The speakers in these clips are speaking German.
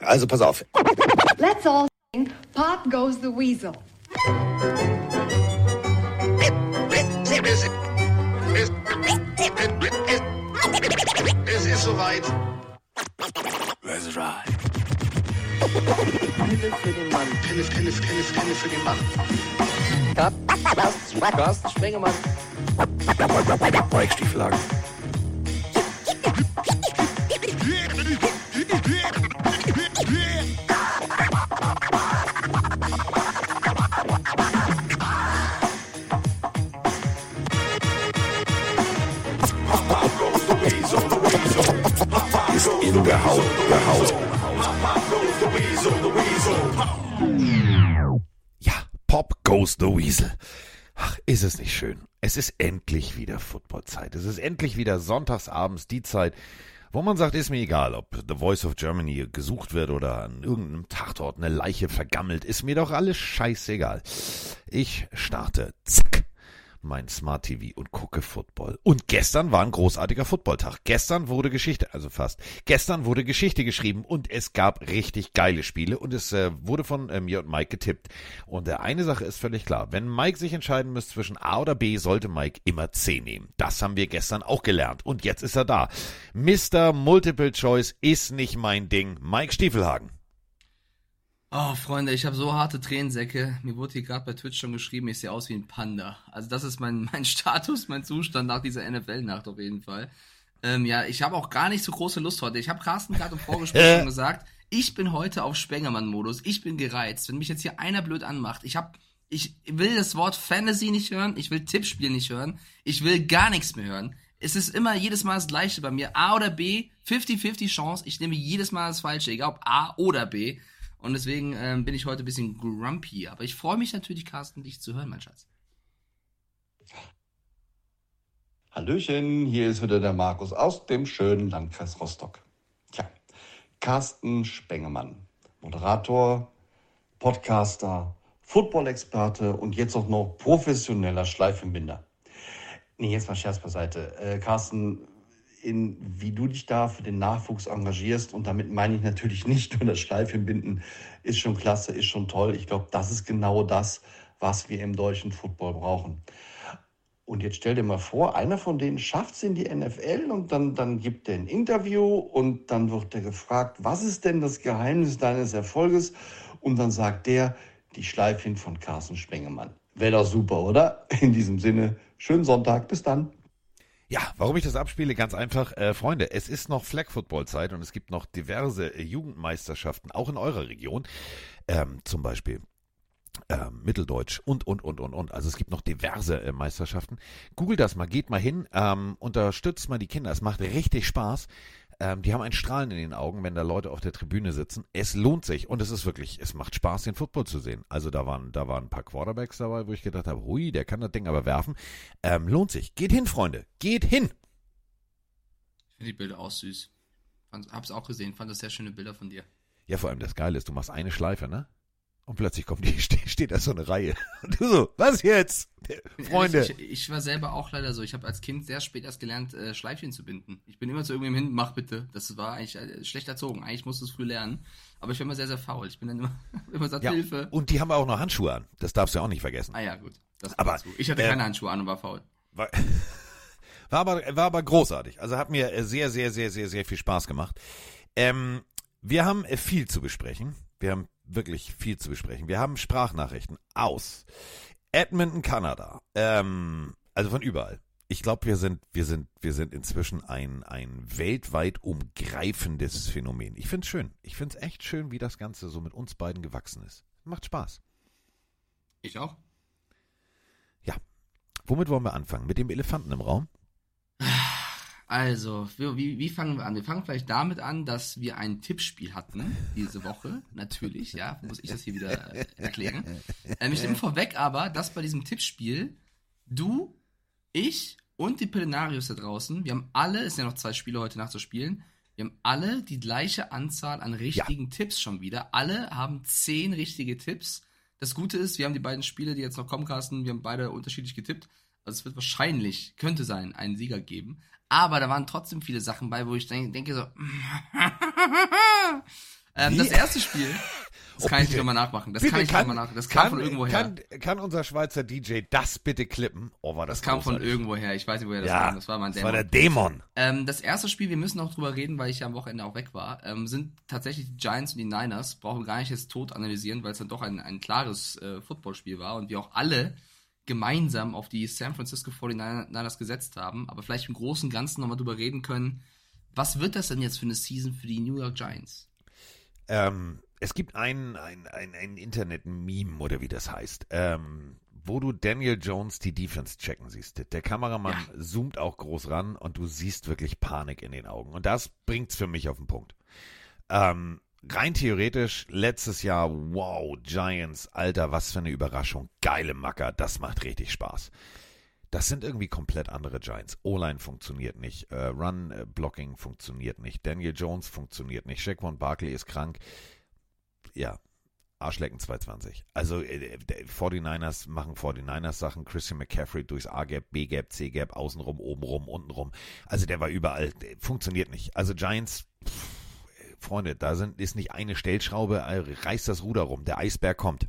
Also pass auf. Let's all sing Pop Goes the Weasel. Es ist soweit. Let's ride. Pille für den Mann. Pille, Pille, Pille, Pille für den Mann. Carsten Spengemann. Weichstieflagen. Der Haut. Ja, Pop goes the Weasel. Ach, ist es nicht schön? Es ist endlich wieder Footballzeit. Es ist endlich wieder sonntagsabends die Zeit, wo man sagt, ist mir egal, ob The Voice of Germany gesucht wird oder an irgendeinem Tatort eine Leiche vergammelt, ist mir doch alles scheißegal. Ich starte, zack, mein Smart TV und gucke Football. Und gestern war ein großartiger Footballtag. Gestern wurde Geschichte, also fast, gestern wurde Geschichte geschrieben und es gab richtig geile Spiele und es äh, wurde von äh, mir und Mike getippt. Und äh, eine Sache ist völlig klar, wenn Mike sich entscheiden müsste zwischen A oder B, sollte Mike immer C nehmen. Das haben wir gestern auch gelernt und jetzt ist er da. Mr. Multiple Choice ist nicht mein Ding. Mike Stiefelhagen. Oh, Freunde, ich habe so harte Tränensäcke. Mir wurde hier gerade bei Twitch schon geschrieben, ich sehe aus wie ein Panda. Also das ist mein, mein Status, mein Zustand nach dieser NFL-Nacht auf jeden Fall. Ähm, ja, ich habe auch gar nicht so große Lust heute. Ich habe Carsten gerade im Vorgespräch schon gesagt, ich bin heute auf Spengermann-Modus. Ich bin gereizt. Wenn mich jetzt hier einer blöd anmacht, ich habe, ich will das Wort Fantasy nicht hören, ich will Tippspiel nicht hören, ich will gar nichts mehr hören. Es ist immer jedes Mal das Gleiche bei mir. A oder B, 50-50 Chance. Ich nehme jedes Mal das Falsche, egal ob A oder B. Und deswegen ähm, bin ich heute ein bisschen grumpy. Aber ich freue mich natürlich, Carsten, dich zu hören, mein Schatz. Hallöchen, hier ist wieder der Markus aus dem schönen Landkreis Rostock. Tja, Carsten Spengemann, Moderator, Podcaster, Football-Experte und jetzt auch noch professioneller Schleifenbinder. Nee, jetzt mal Scherz beiseite. Äh, Carsten, in, wie du dich da für den Nachwuchs engagierst, und damit meine ich natürlich nicht nur das Schleifenbinden, ist schon klasse, ist schon toll. Ich glaube, das ist genau das, was wir im deutschen Football brauchen. Und jetzt stell dir mal vor, einer von denen schafft es in die NFL und dann, dann gibt er ein Interview und dann wird er gefragt, was ist denn das Geheimnis deines Erfolges? Und dann sagt der, die Schleifchen von Carsten Spengemann. Wäre doch super, oder? In diesem Sinne, schönen Sonntag, bis dann. Ja, warum ich das abspiele, ganz einfach, äh, Freunde, es ist noch Flag Football Zeit und es gibt noch diverse äh, Jugendmeisterschaften, auch in eurer Region, ähm, zum Beispiel ähm, Mitteldeutsch und, und, und, und, und. Also es gibt noch diverse äh, Meisterschaften. Googelt das mal, geht mal hin, ähm, unterstützt mal die Kinder. Es macht richtig Spaß. Ähm, die haben ein Strahlen in den Augen, wenn da Leute auf der Tribüne sitzen. Es lohnt sich und es ist wirklich, es macht Spaß, den Football zu sehen. Also da waren, da waren ein paar Quarterbacks dabei, wo ich gedacht habe, hui, der kann das Ding aber werfen. Ähm, lohnt sich. Geht hin, Freunde. Geht hin. Ich finde die Bilder auch süß. Fand, hab's auch gesehen, fand das sehr schöne Bilder von dir. Ja, vor allem das Geile ist, du machst eine Schleife, ne? Und plötzlich kommt die, steht, da so eine Reihe. Und du so, was jetzt? Freunde. Ich, ich war selber auch leider so. Ich habe als Kind sehr spät erst gelernt, äh, Schleifchen zu binden. Ich bin immer zu irgendjemandem hin, mach bitte. Das war eigentlich äh, schlecht erzogen. Eigentlich musste es früh lernen. Aber ich war immer sehr, sehr faul. Ich bin dann immer, immer gesagt, Ja, Hilfe. und die haben auch noch Handschuhe an. Das darfst du auch nicht vergessen. Ah ja, gut. Das Aber. Ich hatte äh, keine Handschuhe an und war faul. War, war, aber, war aber großartig. Also hat mir äh, sehr, sehr, sehr, sehr, sehr viel Spaß gemacht. Ähm, wir haben äh, viel zu besprechen. Wir haben wirklich viel zu besprechen. Wir haben Sprachnachrichten aus Edmonton, Kanada. Ähm, also von überall. Ich glaube, wir sind, wir sind, wir sind inzwischen ein, ein weltweit umgreifendes Phänomen. Ich finde es schön. Ich finde es echt schön, wie das Ganze so mit uns beiden gewachsen ist. Macht Spaß. Ich auch. Ja. Womit wollen wir anfangen? Mit dem Elefanten im Raum? Also, wie, wie, fangen wir an? Wir fangen vielleicht damit an, dass wir ein Tippspiel hatten diese Woche. Natürlich, ja, muss ich das hier wieder erklären. Ähm, ich nehme vorweg aber, dass bei diesem Tippspiel du, ich und die Pelenarius da draußen, wir haben alle, es sind ja noch zwei Spiele heute Nacht zu spielen, wir haben alle die gleiche Anzahl an richtigen Tipps schon wieder. Alle haben zehn richtige Tipps. Das Gute ist, wir haben die beiden Spiele, die jetzt noch kommen, Carsten, wir haben beide unterschiedlich getippt. Also es wird wahrscheinlich, könnte sein, einen Sieger geben. Aber da waren trotzdem viele Sachen bei, wo ich denke, denke so, Ähm, das erste Spiel, das Oh, kann ich bitte. nicht nochmal nachmachen. Das Bitte, kann ich nicht nochmal nachmachen. Das kam von irgendwoher. Kann, kann unser Schweizer DJ das bitte klippen? Oh, war das das kam von großartig. irgendwoher. Ich weiß nicht, woher das Ja, kam. Das war mein das war Dämon. der Dämon. Ähm, das erste Spiel, wir müssen auch drüber reden, weil ich ja am Wochenende auch weg war, ähm, sind tatsächlich die Giants und die Niners. Brauchen gar nicht jetzt tot analysieren, weil es dann doch ein, ein klares äh, Footballspiel war und wir auch alle gemeinsam auf die San Francisco 49ers gesetzt haben, aber vielleicht im Großen und Ganzen nochmal drüber reden können, was wird das denn jetzt für eine Season für die New York Giants? Ähm, es gibt ein, ein, ein, ein Internet-Meme oder wie das heißt, ähm, wo du Daniel Jones die Defense checken siehst. Der Kameramann zoomt auch groß ran und du siehst wirklich Panik in den Augen. Und das bringt's für mich auf den Punkt. Ähm, rein theoretisch, letztes Jahr, wow, Giants, Alter, was für eine Überraschung. Geile Macker, das macht richtig Spaß. Das sind irgendwie komplett andere Giants. O-Line funktioniert nicht, äh, Run-Blocking funktioniert nicht, Daniel Jones funktioniert nicht, Shaquan Barkley ist krank. Ja, Arschlecken 220. Also äh, der 49ers machen 49ers Sachen, Christian McCaffrey durchs A-Gap, B-Gap, C-Gap, außenrum, obenrum, untenrum. Also der war überall, funktioniert nicht. Also Giants, pff, Freunde, da sind, ist nicht eine Stellschraube, äh, reißt das Ruder rum, der Eisberg kommt.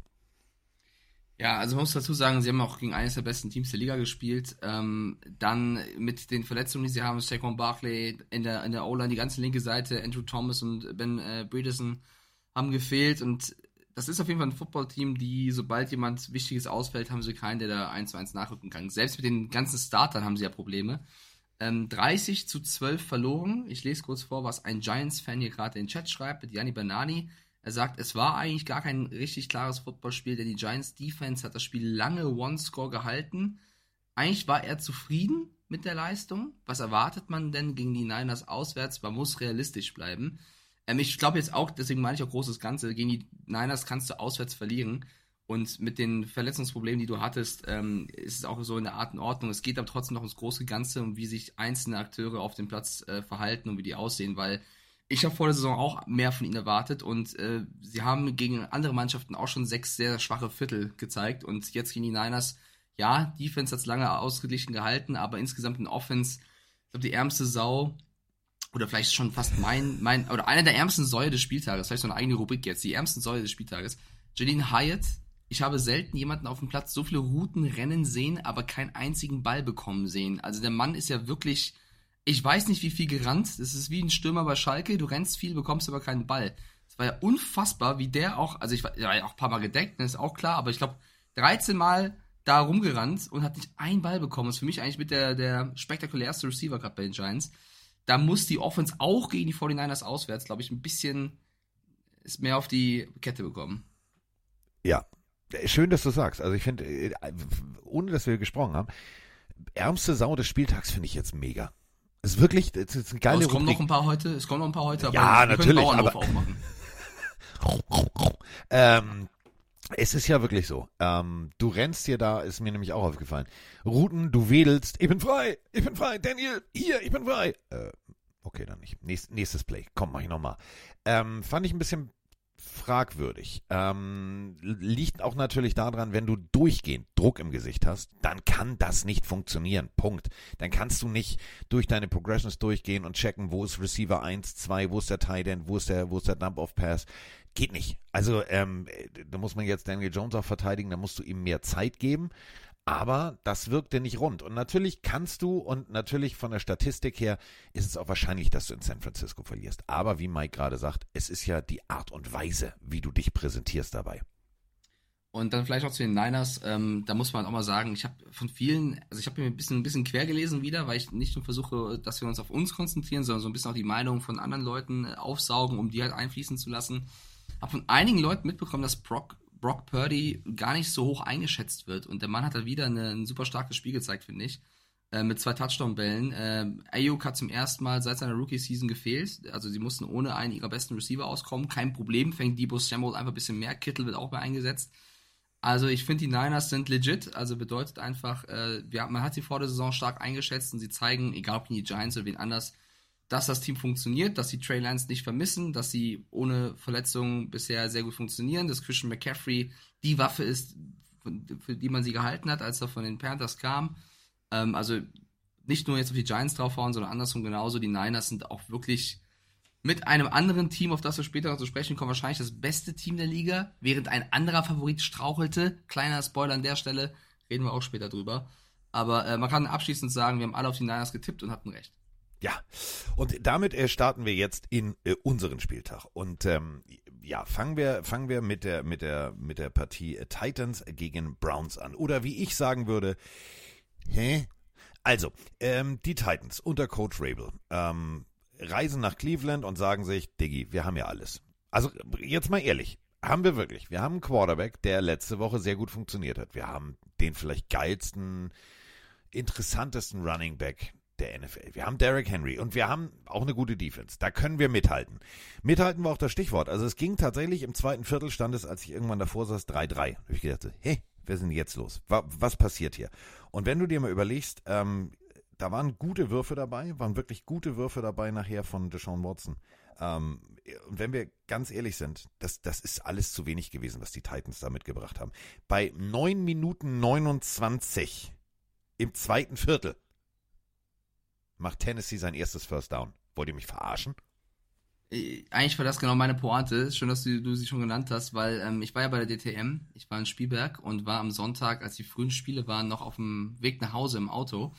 Ja, also man muss dazu sagen, sie haben auch gegen eines der besten Teams der Liga gespielt. Ähm, dann mit den Verletzungen, die sie haben, Saquon Barkley in der, in der O-Line, die ganze linke Seite, Andrew Thomas und Ben äh, Bredesen haben gefehlt und das ist auf jeden Fall ein Footballteam, die, sobald jemand Wichtiges ausfällt, haben sie keinen, der da 1 zu 1 nachrücken kann. Selbst mit den ganzen Startern haben sie ja Probleme. Ähm, 30 zu 12 verloren. Ich lese kurz vor, was ein Giants-Fan hier gerade in den Chat schreibt, mit Gianni Banani. Er sagt, es war eigentlich gar kein richtig klares Footballspiel, denn die Giants Defense hat das Spiel lange One-Score gehalten. Eigentlich war er zufrieden mit der Leistung. Was erwartet man denn gegen die Niners auswärts? Man muss realistisch bleiben. Ähm, ich glaube jetzt auch, deswegen meine ich auch großes Ganze, gegen die Niners kannst du auswärts verlieren. Und mit den Verletzungsproblemen, die du hattest, ähm, ist es auch so in der Art in Ordnung. Es geht aber trotzdem noch ums große Ganze und wie sich einzelne Akteure auf dem Platz äh, verhalten und wie die aussehen, weil ich habe vor der Saison auch mehr von ihnen erwartet und äh, sie haben gegen andere Mannschaften auch schon sechs sehr schwache Viertel gezeigt und jetzt gegen die Niners, ja, Defense hat es lange ausgeglichen gehalten, aber insgesamt in Offense, ich glaube, die ärmste Sau oder vielleicht schon fast mein, mein, oder einer der ärmsten Säue des Spieltages, vielleicht so eine eigene Rubrik jetzt, die ärmsten Säue des Spieltages. Janine Hyatt, ich habe selten jemanden auf dem Platz so viele Routen rennen sehen, aber keinen einzigen Ball bekommen sehen. Also der Mann ist ja wirklich, ich weiß nicht wie viel gerannt, das ist wie ein Stürmer bei Schalke, du rennst viel, bekommst aber keinen Ball. Es war ja unfassbar, wie der auch, also ich war ja auch ein paar Mal gedeckt, das ist auch klar, aber ich glaube 13 Mal da rumgerannt und hat nicht einen Ball bekommen. Das ist für mich eigentlich mit der, der spektakulärste Receiver gerade bei den Giants da muss die Offense auch gegen die 49ers auswärts, glaube ich, ein bisschen ist mehr auf die Kette bekommen. Ja, schön, dass du sagst. Also ich finde, äh, ohne dass wir gesprochen haben, ärmste Sau des Spieltags finde ich jetzt mega. Ist wirklich, es ist eine geile Aber es kommen Rubrik. noch ein paar heute, es kommen noch ein paar heute, aber Ja, natürlich, aber- aufmachen. Ähm, es ist ja wirklich so. Ähm, du rennst dir da, ist mir nämlich auch aufgefallen. Routen, du wedelst, ich bin frei, ich bin frei, Daniel, hier, ich bin frei. Äh, okay, dann nicht. Nächst, nächstes Play, komm, mach ich nochmal. Ähm, fand ich ein bisschen fragwürdig. Ähm, liegt auch natürlich daran, wenn du durchgehend Druck im Gesicht hast, dann kann das nicht funktionieren. Punkt. Dann kannst du nicht durch deine Progressions durchgehen und checken, wo ist Receiver 1, 2, wo ist der Tight End, wo ist der, wo ist der Dump-Off-Pass. Geht nicht. Also, ähm, da muss man jetzt Daniel Jones auch verteidigen, da musst du ihm mehr Zeit geben. Aber das wirkte nicht rund. Und natürlich kannst du, und natürlich von der Statistik her, ist es auch wahrscheinlich, dass du in San Francisco verlierst. Aber wie Mike gerade sagt, es ist ja die Art und Weise, wie du dich präsentierst dabei. Und dann vielleicht auch zu den Niners, ähm, da muss man auch mal sagen, ich habe von vielen, also ich habe mir ein bisschen, ein bisschen quer gelesen wieder, weil ich nicht nur versuche, dass wir uns auf uns konzentrieren, sondern so ein bisschen auch die Meinung von anderen Leuten äh, aufsaugen, um die halt einfließen zu lassen. Habe von einigen Leuten mitbekommen, dass Brock, Brock Purdy gar nicht so hoch eingeschätzt wird. Und der Mann hat da wieder eine, ein super starkes Spiel gezeigt, finde ich. Äh, mit zwei Touchdown-Bällen. Ähm, Ayuk hat zum ersten Mal seit seiner Rookie-Season gefehlt. Also sie mussten ohne einen ihrer besten Receiver auskommen. Kein Problem, fängt Debo Samuel einfach ein bisschen mehr. Kittel wird auch mehr eingesetzt. Also ich finde, die Niners sind legit. Also bedeutet einfach, äh, wir, man hat sie vor der Saison stark eingeschätzt und sie zeigen, egal ob die Giants oder wen anders, dass das Team funktioniert, dass sie Trey Lance nicht vermissen, dass sie ohne Verletzungen bisher sehr gut funktionieren, dass Christian McCaffrey die Waffe ist, für die man sie gehalten hat, als er von den Panthers kam. Ähm, also nicht nur jetzt auf die Giants draufhauen, sondern andersrum genauso. Die Niners sind auch wirklich mit einem anderen Team, auf das wir später noch zu sprechen kommen, wahrscheinlich das beste Team der Liga, während ein anderer Favorit strauchelte. Kleiner Spoiler an der Stelle, reden wir auch später drüber. Aber äh, man kann abschließend sagen, wir haben alle auf die Niners getippt und hatten recht. Ja, und damit äh, starten wir jetzt in äh, unseren Spieltag. Und ähm, ja, fangen wir, fangen wir mit der, mit der, mit der Partie äh, Titans gegen Browns an. Oder wie ich sagen würde, hä? Also, ähm, die Titans unter Coach Rabel ähm, reisen nach Cleveland und sagen sich, Diggi, wir haben ja alles. Also, jetzt mal ehrlich, haben wir wirklich. Wir haben einen Quarterback, der letzte Woche sehr gut funktioniert hat. Wir haben den vielleicht geilsten, interessantesten Running Back der NFL. Wir haben Derrick Henry und wir haben auch eine gute Defense. Da können wir mithalten. Mithalten war auch das Stichwort. Also es ging tatsächlich im zweiten Viertel stand es, als ich irgendwann davor saß, 3-3. Da habe ich gedacht, hey, ist denn jetzt los? Was passiert hier? Und wenn du dir mal überlegst, ähm, da waren gute Würfe dabei, waren wirklich gute Würfe dabei nachher von Deshaun Watson. Ähm, und wenn wir ganz ehrlich sind, das, das ist alles zu wenig gewesen, was die Titans da mitgebracht haben. Bei 9 Minuten 29 im zweiten Viertel macht Tennessee sein erstes First Down. Wollt ihr mich verarschen? Äh, eigentlich war das genau meine Pointe. Schön, dass du, du sie schon genannt hast, weil ähm, ich war ja bei der DTM, ich war in Spielberg und war am Sonntag, als die frühen Spiele waren, noch auf dem Weg nach Hause im Auto.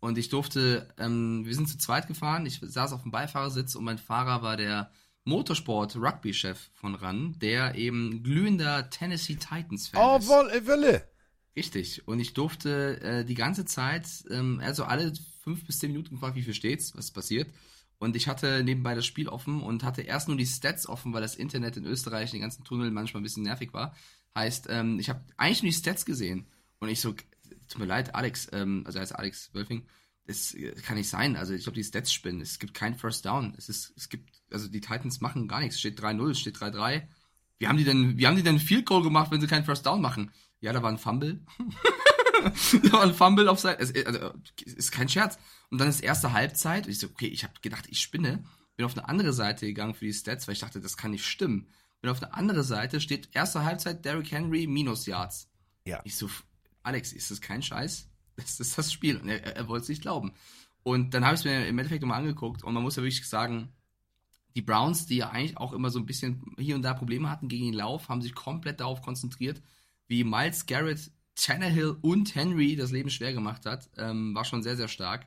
Und ich durfte, ähm, wir sind zu zweit gefahren, ich saß auf dem Beifahrersitz und mein Fahrer war der Motorsport-Rugby-Chef von RAN, der eben glühender Tennessee Titans-Fan oh, ist. Oh, Wille! Richtig. Und ich durfte äh, die ganze Zeit, ähm, also alle fünf bis zehn Minuten gefragt, wie viel steht's, was passiert. Und ich hatte nebenbei das Spiel offen und hatte erst nur die Stats offen, weil das Internet in Österreich, den ganzen Tunnel manchmal ein bisschen nervig war. Heißt, ähm, ich habe eigentlich nur die Stats gesehen. Und ich so, tut mir leid, Alex, ähm, also heißt Alex Wölfing, das kann nicht sein. Also ich glaube, die Stats spinnen. Es gibt kein First Down. Es ist, es gibt, also die Titans machen gar nichts. Steht 3-0, es steht 3-3. Wie haben die denn, wie haben die denn Field Goal gemacht, wenn sie keinen First Down machen? Ja, da war ein Fumble. da war ein Fumble auf Seite. Es, also, ist kein Scherz. Und dann ist erste Halbzeit. Und ich so, okay, ich habe gedacht, ich spinne. Bin auf eine andere Seite gegangen für die Stats, weil ich dachte, das kann nicht stimmen. Bin auf eine andere Seite, steht erste Halbzeit Derrick Henry minus Yards. Ja. Ich so, Alex, ist das kein Scheiß? Das ist das Spiel. Und er, er wollte es nicht glauben. Und dann habe ich es mir im Endeffekt nochmal angeguckt und man muss ja wirklich sagen, die Browns, die ja eigentlich auch immer so ein bisschen hier und da Probleme hatten gegen den Lauf, haben sich komplett darauf konzentriert, wie Miles Garrett, Tannehill und Henry das Leben schwer gemacht hat. Ähm, war schon sehr, sehr stark.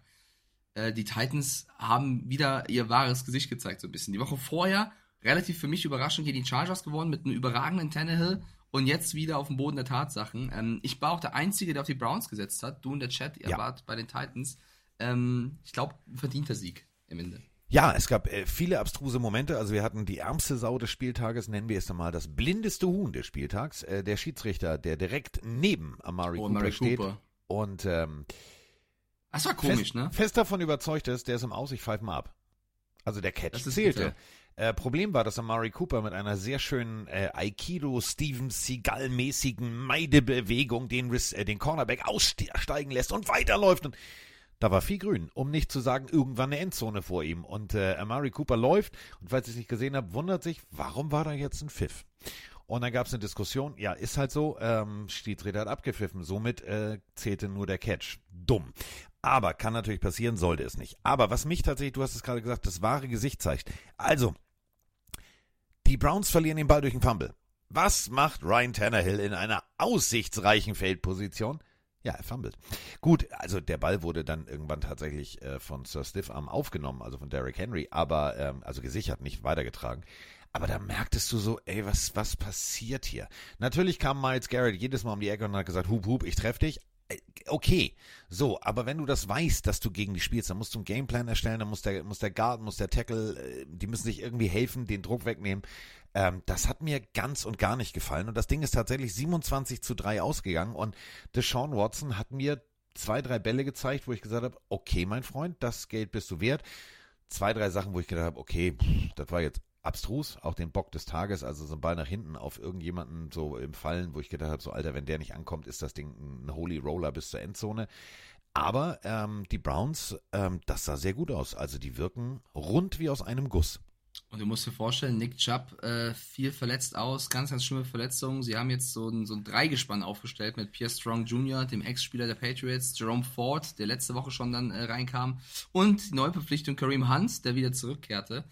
Äh, die Titans haben wieder ihr wahres Gesicht gezeigt, so ein bisschen. Die Woche vorher, relativ für mich überraschend, gegen die Chargers gewonnen mit einem überragenden Tannehill und jetzt wieder auf dem Boden der Tatsachen. Ähm, ich war auch der Einzige, der auf die Browns gesetzt hat. Du und der Chat, ihr Ja. wart bei den Titans. Ähm, ich glaube, verdienter Sieg im Ende. Ja, es gab äh, viele abstruse Momente. Also wir hatten die ärmste Sau des Spieltages, nennen wir es einmal das blindeste Huhn des Spieltags. Äh, der Schiedsrichter, der direkt neben Amari Oh, Cooper Amari steht Cooper. und ähm, Das war komisch, fest, ne? fest davon überzeugt ist, der ist im Aus, ich pfeife mal ab. Also der Catch zählte. Äh, Problem war, dass Amari Cooper mit einer sehr schönen äh, Aikido Steven Seagal mäßigen Meidebewegung den, äh, den Cornerback aussteigen lässt und weiterläuft und da war viel grün, um nicht zu sagen, irgendwann eine Endzone vor ihm. Und äh, Amari Cooper läuft und falls ihr es nicht gesehen habt, wundert sich, warum war da jetzt ein Pfiff? Und dann gab es eine Diskussion, ja, ist halt so, ähm, Schiedsrichter hat abgepfiffen, somit äh, zählte nur der Catch. Dumm. Aber kann natürlich passieren, sollte es nicht. Aber was mich tatsächlich, du hast es gerade gesagt, das wahre Gesicht zeigt. Also, die Browns verlieren den Ball durch einen Fumble. Was macht Ryan Tannehill in einer aussichtsreichen Feldposition? Ja, er fummelt. Gut, also der Ball wurde dann irgendwann tatsächlich äh, von Sir Stiffarm aufgenommen, also von Derrick Henry, aber ähm, also gesichert, nicht weitergetragen. Aber da merktest du so, ey, was, was passiert hier? Natürlich kam Miles Garrett jedes Mal um die Ecke und hat gesagt, hup, hup, ich treff dich. Äh, Okay, so, aber wenn du das weißt, dass du gegen die spielst, dann musst du einen Gameplan erstellen, dann muss der, muss der Guard, muss der Tackle, äh, die müssen sich irgendwie helfen, den Druck wegnehmen. Ähm, das hat mir ganz und gar nicht gefallen. Und das Ding ist tatsächlich 27 zu 3 ausgegangen. Und Deshaun Watson hat mir zwei, drei Bälle gezeigt, wo ich gesagt habe, okay, mein Freund, das Geld bist du wert. Zwei, drei Sachen, wo ich gedacht habe, okay, das war jetzt abstrus, auch den Bock des Tages, also so ein Ball nach hinten auf irgendjemanden so im Fallen, wo ich gedacht habe, so Alter, wenn der nicht ankommt, ist das Ding ein Holy Roller bis zur Endzone. Aber ähm, die Browns, ähm, das sah sehr gut aus. Also die wirken rund wie aus einem Guss. Und du musst dir vorstellen, Nick Chubb äh, viel verletzt aus, ganz, ganz schlimme Verletzungen. Sie haben jetzt so ein, so ein Dreigespann aufgestellt mit Pierre Strong Jr., dem Ex-Spieler der Patriots, Jerome Ford, der letzte Woche schon dann äh, reinkam, und die Neuverpflichtung Kareem Hunt, der wieder zurückkehrte.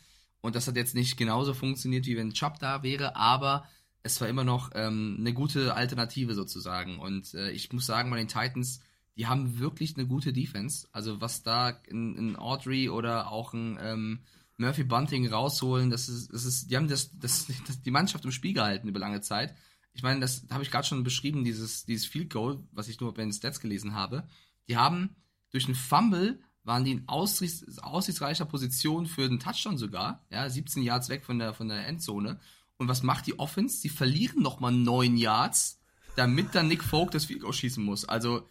Und das hat jetzt nicht genauso funktioniert, wie wenn Chubb da wäre, aber es war immer noch ähm, eine gute Alternative sozusagen. Und äh, ich muss sagen, bei den Titans, die haben wirklich eine gute Defense. Also was da in, in Audrey oder auch ein ähm, Murphy Bunting rausholen, das ist, das ist, die haben das, das, das, die Mannschaft im Spiel gehalten über lange Zeit. Ich meine, das habe ich gerade schon beschrieben, dieses, dieses Field Goal, was ich nur bei den Stats gelesen habe. Die haben durch einen Fumble waren die in aussichtsreicher Position für den Touchdown sogar, ja, 17 Yards weg von der, von der Endzone. Und was macht die Offense? Sie verlieren nochmal 9 Yards, damit dann Nick Folk das Field Goal schießen muss. Also,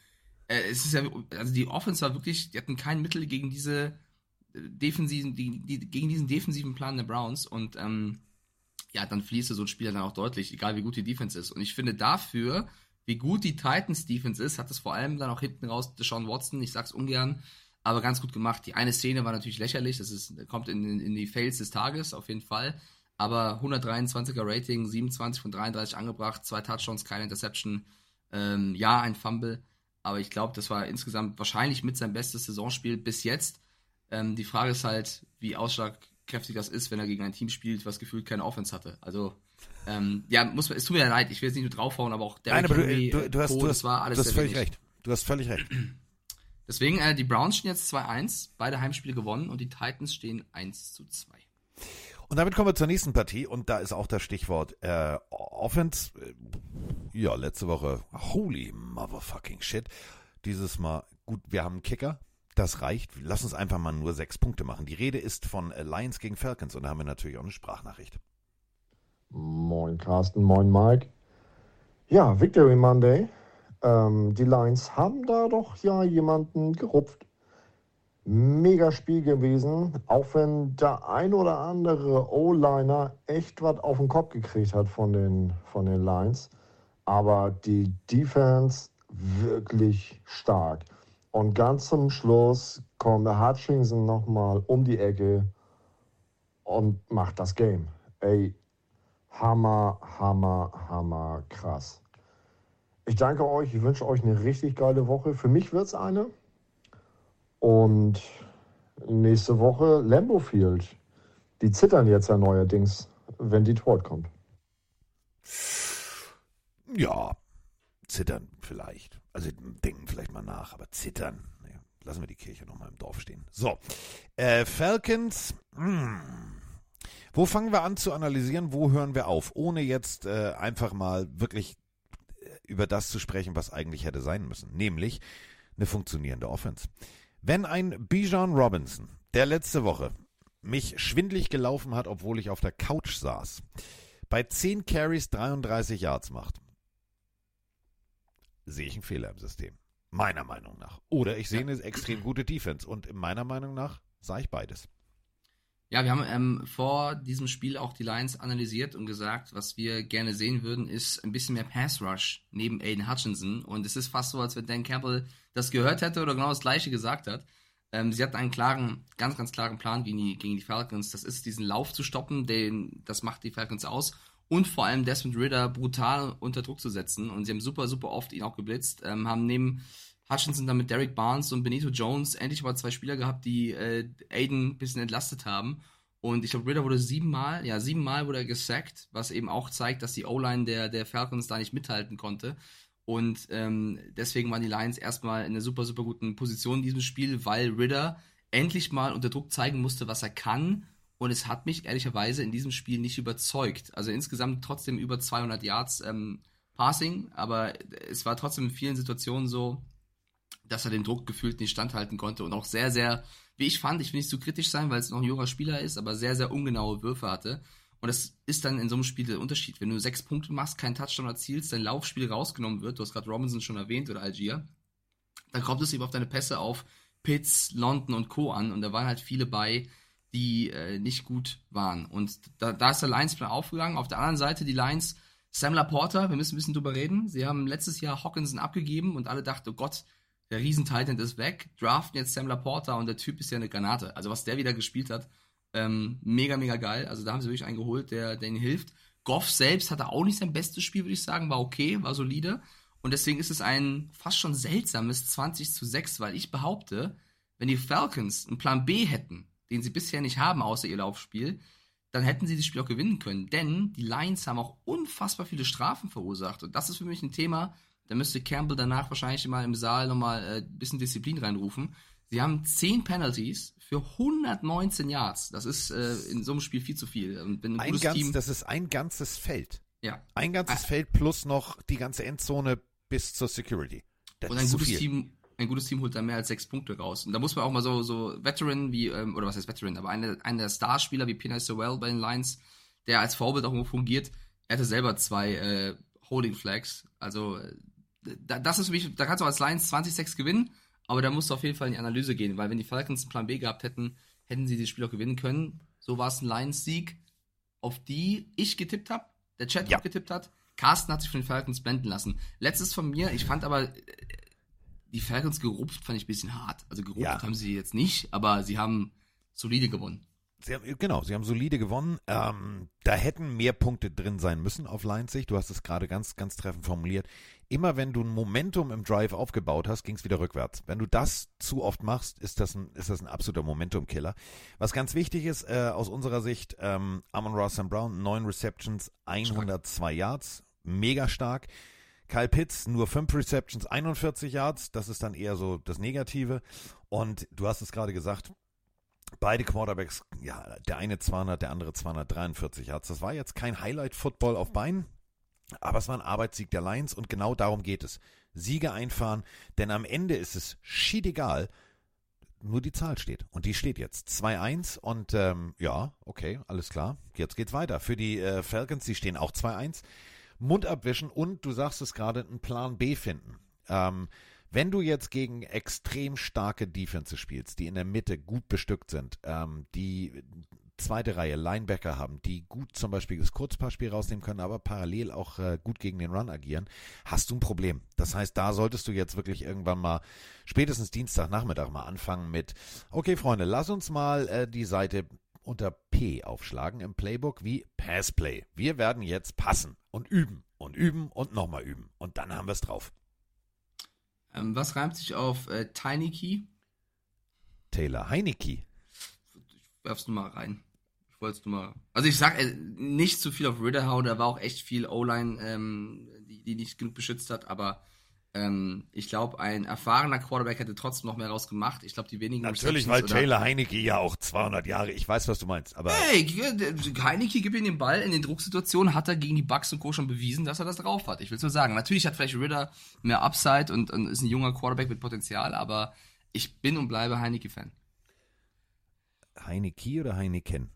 äh, es ist ja, also die Offense war wirklich, die hatten kein Mittel gegen diese defensiven, die, die, gegen diesen defensiven Plan der Browns und, ähm, ja, dann fließt so ein Spieler dann auch deutlich, egal wie gut die Defense ist. Und ich finde dafür, wie gut die Titans Defense ist, hat es vor allem dann auch hinten raus Deshaun Watson, ich sag's ungern, aber ganz gut gemacht. Die eine Szene war natürlich lächerlich, das ist, kommt in, in die Fails des Tages auf jeden Fall. Aber 123er Rating, 27 von 33 angebracht, zwei Touchdowns, keine Interception. Ähm, ja, ein Fumble. Aber ich glaube, das war insgesamt wahrscheinlich mit sein bestes Saisonspiel bis jetzt. Ähm, die Frage ist halt, wie ausschlagkräftig das ist, wenn er gegen ein Team spielt, was gefühlt keine Offense hatte. Also, ähm, ja, muss man, es tut mir ja leid, ich will jetzt nicht nur draufhauen, aber auch der Nein, aber du, du, du, hast, Co, du, hast, war alles du hast völlig wenig. recht. Du hast völlig recht. Deswegen, äh, die Browns stehen jetzt 2-1, beide Heimspiele gewonnen und die Titans stehen 1 zu 2. Und damit kommen wir zur nächsten Partie und da ist auch das Stichwort äh, Offense. Äh, ja, letzte Woche, holy motherfucking shit. Dieses Mal, gut, wir haben einen Kicker, das reicht. Lass uns einfach mal nur sechs Punkte machen. Die Rede ist von äh, Lions gegen Falcons und da haben wir natürlich auch eine Sprachnachricht. Moin Carsten, moin Mike. Ja, Victory Monday. Ähm, die Lions haben da doch ja jemanden gerupft. Mega Spiel gewesen, auch wenn der ein oder andere O-Liner echt was auf den Kopf gekriegt hat von den, von den Lions. Aber die Defense wirklich stark. Und ganz zum Schluss kommt der Hutchinson nochmal um die Ecke und macht das Game. Ey, Hammer, Hammer, Hammer, krass. Ich danke euch, ich wünsche euch eine richtig geile Woche. Für mich wird es eine. Und nächste Woche Lambo Field. Die zittern jetzt ja neuerdings, wenn Detroit kommt. Ja, zittern vielleicht. Also denken vielleicht mal nach, aber zittern. Ja, lassen wir die Kirche nochmal im Dorf stehen. So, äh, Falcons. Mh. Hm. Wo fangen wir an zu analysieren? Wo hören wir auf? Ohne jetzt äh, einfach mal wirklich über das zu sprechen, was eigentlich hätte sein müssen, nämlich eine funktionierende Offense. Wenn ein Bijan Robinson, der letzte Woche mich schwindlig gelaufen hat, obwohl ich auf der Couch saß, bei 10 Carries 33 Yards macht, sehe ich einen Fehler im System. Meiner Meinung nach. Oder ich sehe eine extrem gute Defense. Und meiner Meinung nach sah ich beides. Ja, wir haben ähm, vor diesem Spiel auch die Lions analysiert und gesagt, was wir gerne sehen würden, ist ein bisschen mehr Pass Rush neben Aiden Hutchinson. Und es ist fast so, als wenn Dan Campbell das gehört hätte oder genau das Gleiche gesagt hat. Ähm, sie hatten einen klaren, ganz, ganz klaren Plan gegen die, gegen die Falcons. Das ist, diesen Lauf zu stoppen, den, das macht die Falcons aus. Und vor allem Desmond Ritter brutal unter Druck zu setzen. Und sie haben super, super oft ihn auch geblitzt, ähm, haben neben Hutchinson dann mit Derek Barnes und Benito Jones endlich mal zwei Spieler gehabt, die äh, Aiden ein bisschen entlastet haben. Und ich glaube, Ritter wurde siebenmal, ja, siebenmal wurde er gesackt, was eben auch zeigt, dass die O-Line der, der Falcons da nicht mithalten konnte. Und ähm, deswegen waren die Lions erstmal in einer super, super guten Position in diesem Spiel, weil Ritter endlich mal unter Druck zeigen musste, was er kann. Und es hat mich ehrlicherweise in diesem Spiel nicht überzeugt. Also insgesamt trotzdem über 200 Yards ähm, Passing, aber es war trotzdem in vielen Situationen so, dass er dem Druck gefühlt nicht standhalten konnte und auch sehr, sehr, wie ich fand, ich will nicht zu kritisch sein, weil es noch ein junger Spieler ist, aber sehr, sehr ungenaue Würfe hatte. Und das ist dann in so einem Spiel der Unterschied. Wenn du sechs Punkte machst, keinen Touchdown erzielst, dein Laufspiel rausgenommen wird, du hast gerade Robinson schon erwähnt oder Algier, dann kommt es eben auf deine Pässe auf Pitts, London und Co. an und da waren halt viele bei, die äh, nicht gut waren. Und da, da ist der Lions-Plan aufgegangen. Auf der anderen Seite die Lions, Sam Laporta, wir müssen ein bisschen drüber reden. Sie haben letztes Jahr Hawkinson abgegeben und alle dachten, oh Gott, der Riesen-Titan ist weg, draften jetzt Sam Laporta und der Typ ist ja eine Granate. Also was der wieder gespielt hat, ähm, mega, mega geil. Also da haben sie wirklich einen geholt, der, der ihnen hilft. Goff selbst hatte auch nicht sein bestes Spiel, würde ich sagen, war okay, war solide. Und deswegen ist es ein fast schon seltsames 20 zu 6, weil ich behaupte, wenn die Falcons einen Plan B hätten, den sie bisher nicht haben, außer ihr Laufspiel, dann hätten sie das Spiel auch gewinnen können. Denn die Lions haben auch unfassbar viele Strafen verursacht. Und das ist für mich ein Thema, da müsste Campbell danach wahrscheinlich mal im Saal nochmal äh, ein bisschen Disziplin reinrufen. Sie haben 10 Penalties für 119 Yards. Das ist äh, in so einem Spiel viel zu viel. Und wenn ein, Ein gutes ganz, Team. das ist ein ganzes Feld. ja. Ein ganzes Ah. Feld plus noch die ganze Endzone bis zur Security. Das Und ein gutes. Team, ein gutes Team holt da mehr als sechs Punkte raus. Und da muss man auch mal so, so Veteran wie, ähm, oder was heißt Veteran, aber einer einer der Starspieler wie Pina Sowell bei den Lions, der als Vorbild auch fungiert, er hatte selber zwei äh, Holding Flags. Also äh, da, das ist für mich, da kannst du als Lions 20-6 gewinnen, aber da musst du auf jeden Fall in die Analyse gehen, weil wenn die Falcons einen Plan B gehabt hätten, hätten sie das Spiel auch gewinnen können. So war es ein Lions-Sieg, auf die ich getippt habe, der Chat Ja. auch getippt hat. Carsten hat sich von den Falcons blenden lassen. Letztes von mir, ich fand aber, äh, die Falcons gerupft fand ich ein bisschen hart. Also gerupft Ja. haben sie jetzt nicht, aber sie haben solide gewonnen. Sie haben, genau, sie haben solide gewonnen. Ähm, da hätten mehr Punkte drin sein müssen auf Lions Sicht. Du hast es gerade ganz, ganz treffend formuliert. Immer wenn du ein Momentum im Drive aufgebaut hast, ging es wieder rückwärts. Wenn du das zu oft machst, ist das ein, ist das ein absoluter Momentum-Killer. Was ganz wichtig ist, äh, aus unserer Sicht, ähm, Amon Ross and Brown, neun Receptions, 102 Yards, mega stark. Kyle Pitts nur 5 Receptions, 41 Yards, das ist dann eher so das Negative. Und du hast es gerade gesagt, beide Quarterbacks, ja, der eine 200, der andere 243 Yards. Das war jetzt kein Highlight-Football auf Beinen, aber es war ein Arbeitssieg der Lions und genau darum geht es. Siege einfahren, denn am Ende ist es schied egal, nur die Zahl steht. Und die steht jetzt 2-1 und ähm, ja, okay, alles klar. Jetzt geht's weiter. Für die äh, Falcons, die stehen auch 2-1. Mund abwischen und du sagst es gerade, einen Plan B finden. Ähm, wenn du jetzt gegen extrem starke Defenses spielst, die in der Mitte gut bestückt sind, ähm, die zweite Reihe Linebacker haben, die gut zum Beispiel das Kurzpassspiel rausnehmen können, aber parallel auch äh, gut gegen den Run agieren, hast du ein Problem. Das heißt, da solltest du jetzt wirklich irgendwann mal spätestens Dienstagnachmittag mal anfangen mit, okay Freunde, lass uns mal äh, die Seite unter P aufschlagen im Playbook wie Passplay. Wir werden jetzt passen und üben und üben und nochmal üben und dann haben wir es drauf. Ähm, was reimt sich auf äh, Tiny Key? Taylor Heinecke. werf's nur mal rein. Ich wollte es nur mal. Also ich sag äh, nicht zu viel auf Ritterhau, da war auch echt viel O-Line, ähm, die, die nicht genug beschützt hat, aber ähm, ich glaube, ein erfahrener Quarterback hätte trotzdem noch mehr rausgemacht. Ich glaube, die wenigen Natürlich, weil Taylor Heinecke ja auch 200 Jahre, ich weiß, was du meinst, aber Hey, Heineke gibt ihm den Ball. In den Drucksituationen hat er gegen die Bucks und Co. schon bewiesen, dass er das drauf hat. Ich will nur sagen. Natürlich hat vielleicht Ritter mehr Upside und, und ist ein junger Quarterback mit Potenzial, aber ich bin und bleibe Heineke-Fan. Heinecke oder Heineken?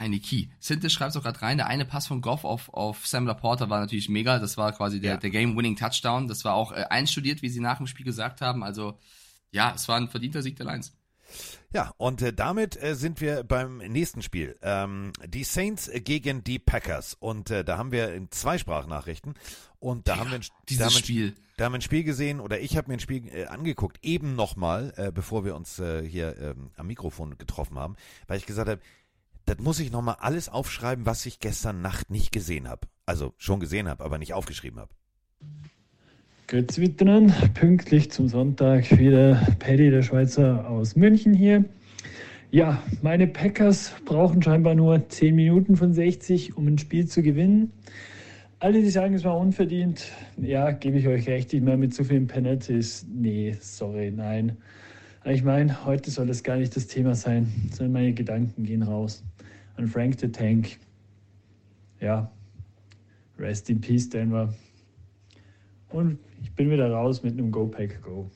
Heineke. Sinte schreibt auch gerade rein, der eine Pass von Goff auf, auf Sam Laporta war natürlich mega. Das war quasi der, Ja. der Game-Winning-Touchdown. Das war auch äh, einstudiert, wie sie nach dem Spiel gesagt haben. Also, ja, es war ein verdienter Sieg der Lions. Ja, und äh, damit äh, sind wir beim nächsten Spiel. Ähm, die Saints gegen die Packers. Und äh, da haben wir in zwei Sprachnachrichten. Und da haben wir ein, Dieses da haben Spiel. Da haben wir ein Spiel gesehen oder ich habe mir ein Spiel äh, angeguckt, eben nochmal, äh, bevor wir uns äh, hier ähm, am Mikrofon getroffen haben, weil ich gesagt habe, das muss ich nochmal alles aufschreiben, was ich gestern Nacht nicht gesehen habe. Also schon gesehen habe, aber nicht aufgeschrieben habe. Grüezi miteinander, pünktlich zum Sonntag wieder Paddy, der Schweizer aus München hier. Ja, meine Packers brauchen scheinbar nur 10 Minuten von 60, um ein Spiel zu gewinnen. Alle, die sagen, es war unverdient, ja, gebe ich euch recht. Ich meine, mit so vielen Penalties, nee, sorry, nein. Ich meine, heute soll das gar nicht das Thema sein, sondern meine Gedanken gehen raus an Frank the Tank. Ja, rest in peace, Denver. Und ich bin wieder raus mit einem Go Pack Go.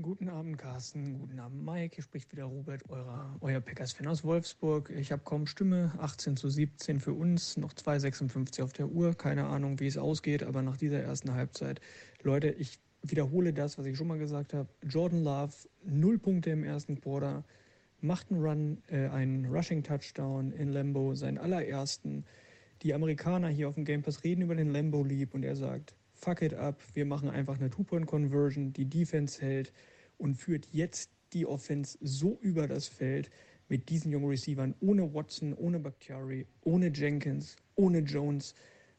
Guten Abend, Carsten. Guten Abend, Mike. Hier spricht wieder Robert, eurer, euer Packers-Fan aus Wolfsburg. Ich habe kaum Stimme. 18 zu 17 für uns. Noch 2,56 auf der Uhr. Keine Ahnung, wie es ausgeht, aber nach dieser ersten Halbzeit. Leute, ich wiederhole das, was ich schon mal gesagt habe. Jordan Love, null Punkte im ersten Quarter. Macht einen Run, äh, einen Rushing-Touchdown in Lambo, seinen allerersten. Die Amerikaner hier auf dem Game Pass reden über den Lambo Leap und er sagt, fuck it up, wir machen einfach eine Two-Point-Conversion, die Defense hält und führt jetzt die Offense so über das Feld mit diesen jungen Receivern, ohne Watson, ohne Bakhtiari, ohne Jenkins, ohne Jones.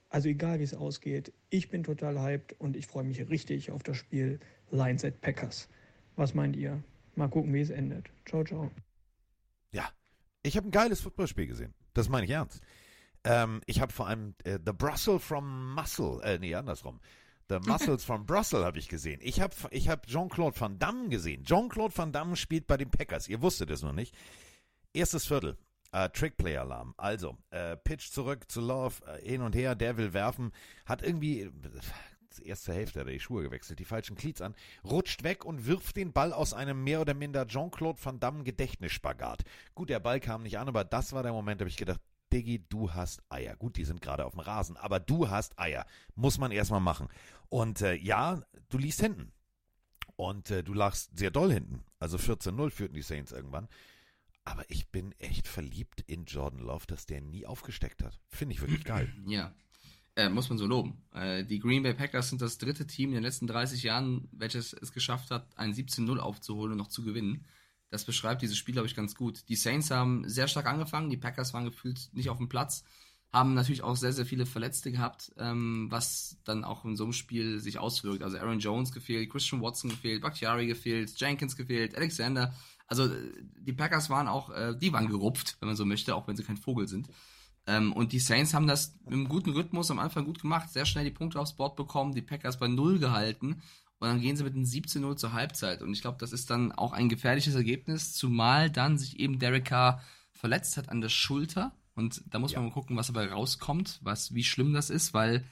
Also egal wie es ausgeht, ich bin total hyped und ich freue mich richtig auf das Spiel Lions at Packers. Was meint ihr? Mal gucken, wie es endet. Ciao, ciao. Ja, Ich habe ein geiles Footballspiel gesehen. Das meine ich ernst. Ähm, ich habe vor allem äh, The Brussels from Muscle, äh, nee, andersrum. The Muscles from Brussels habe ich gesehen. Ich habe ich hab Jean-Claude Van Damme gesehen. Jean-Claude Van Damme spielt bei den Packers. Ihr wusstet es noch nicht. Erstes Viertel. Äh, Trickplay-Alarm. Also, äh, Pitch zurück zu Love, äh, hin und her, der will werfen, hat irgendwie, erste Hälfte hat er die Schuhe gewechselt, die falschen Cleats an, rutscht weg und wirft den Ball aus einem mehr oder minder Jean-Claude Van Damme Gedächtnisspagat. Gut, der Ball kam nicht an, aber das war der Moment, da habe ich gedacht, Diggi, du hast Eier. Gut, die sind gerade auf dem Rasen, aber du hast Eier. Muss man erstmal machen. Und äh, ja, du liegst hinten. Und äh, du lagst sehr doll hinten. Also 14-0 führten die Saints irgendwann. Aber ich bin echt verliebt in Jordan Love, dass der nie aufgesteckt hat. Finde ich wirklich geil. Ja. Äh, muss man so loben. Äh, die Green Bay Packers sind das dritte Team in den letzten 30 Jahren, welches es geschafft hat, ein 17-0 aufzuholen und noch zu gewinnen. Das beschreibt dieses Spiel, glaube ich, ganz gut. Die Saints haben sehr stark angefangen, die Packers waren gefühlt nicht auf dem Platz, haben natürlich auch sehr, sehr viele Verletzte gehabt, ähm, was dann auch in so einem Spiel sich auswirkt. Also Aaron Jones gefehlt, Christian Watson gefehlt, Bakhtiari gefehlt, Jenkins gefehlt, Alexander. Also äh, die Packers waren auch, äh, die waren gerupft, wenn man so möchte, auch wenn sie kein Vogel sind. Ähm, und die Saints haben das mit einem guten Rhythmus am Anfang gut gemacht, sehr schnell die Punkte aufs Board bekommen, die Packers bei Null gehalten und dann gehen sie mit einem 17-0 zur Halbzeit. Und ich glaube, das ist dann auch ein gefährliches Ergebnis, zumal dann sich eben Derek Carr verletzt hat an der Schulter. Und da muss ja. man mal gucken, was dabei rauskommt, was, wie schlimm das ist, weil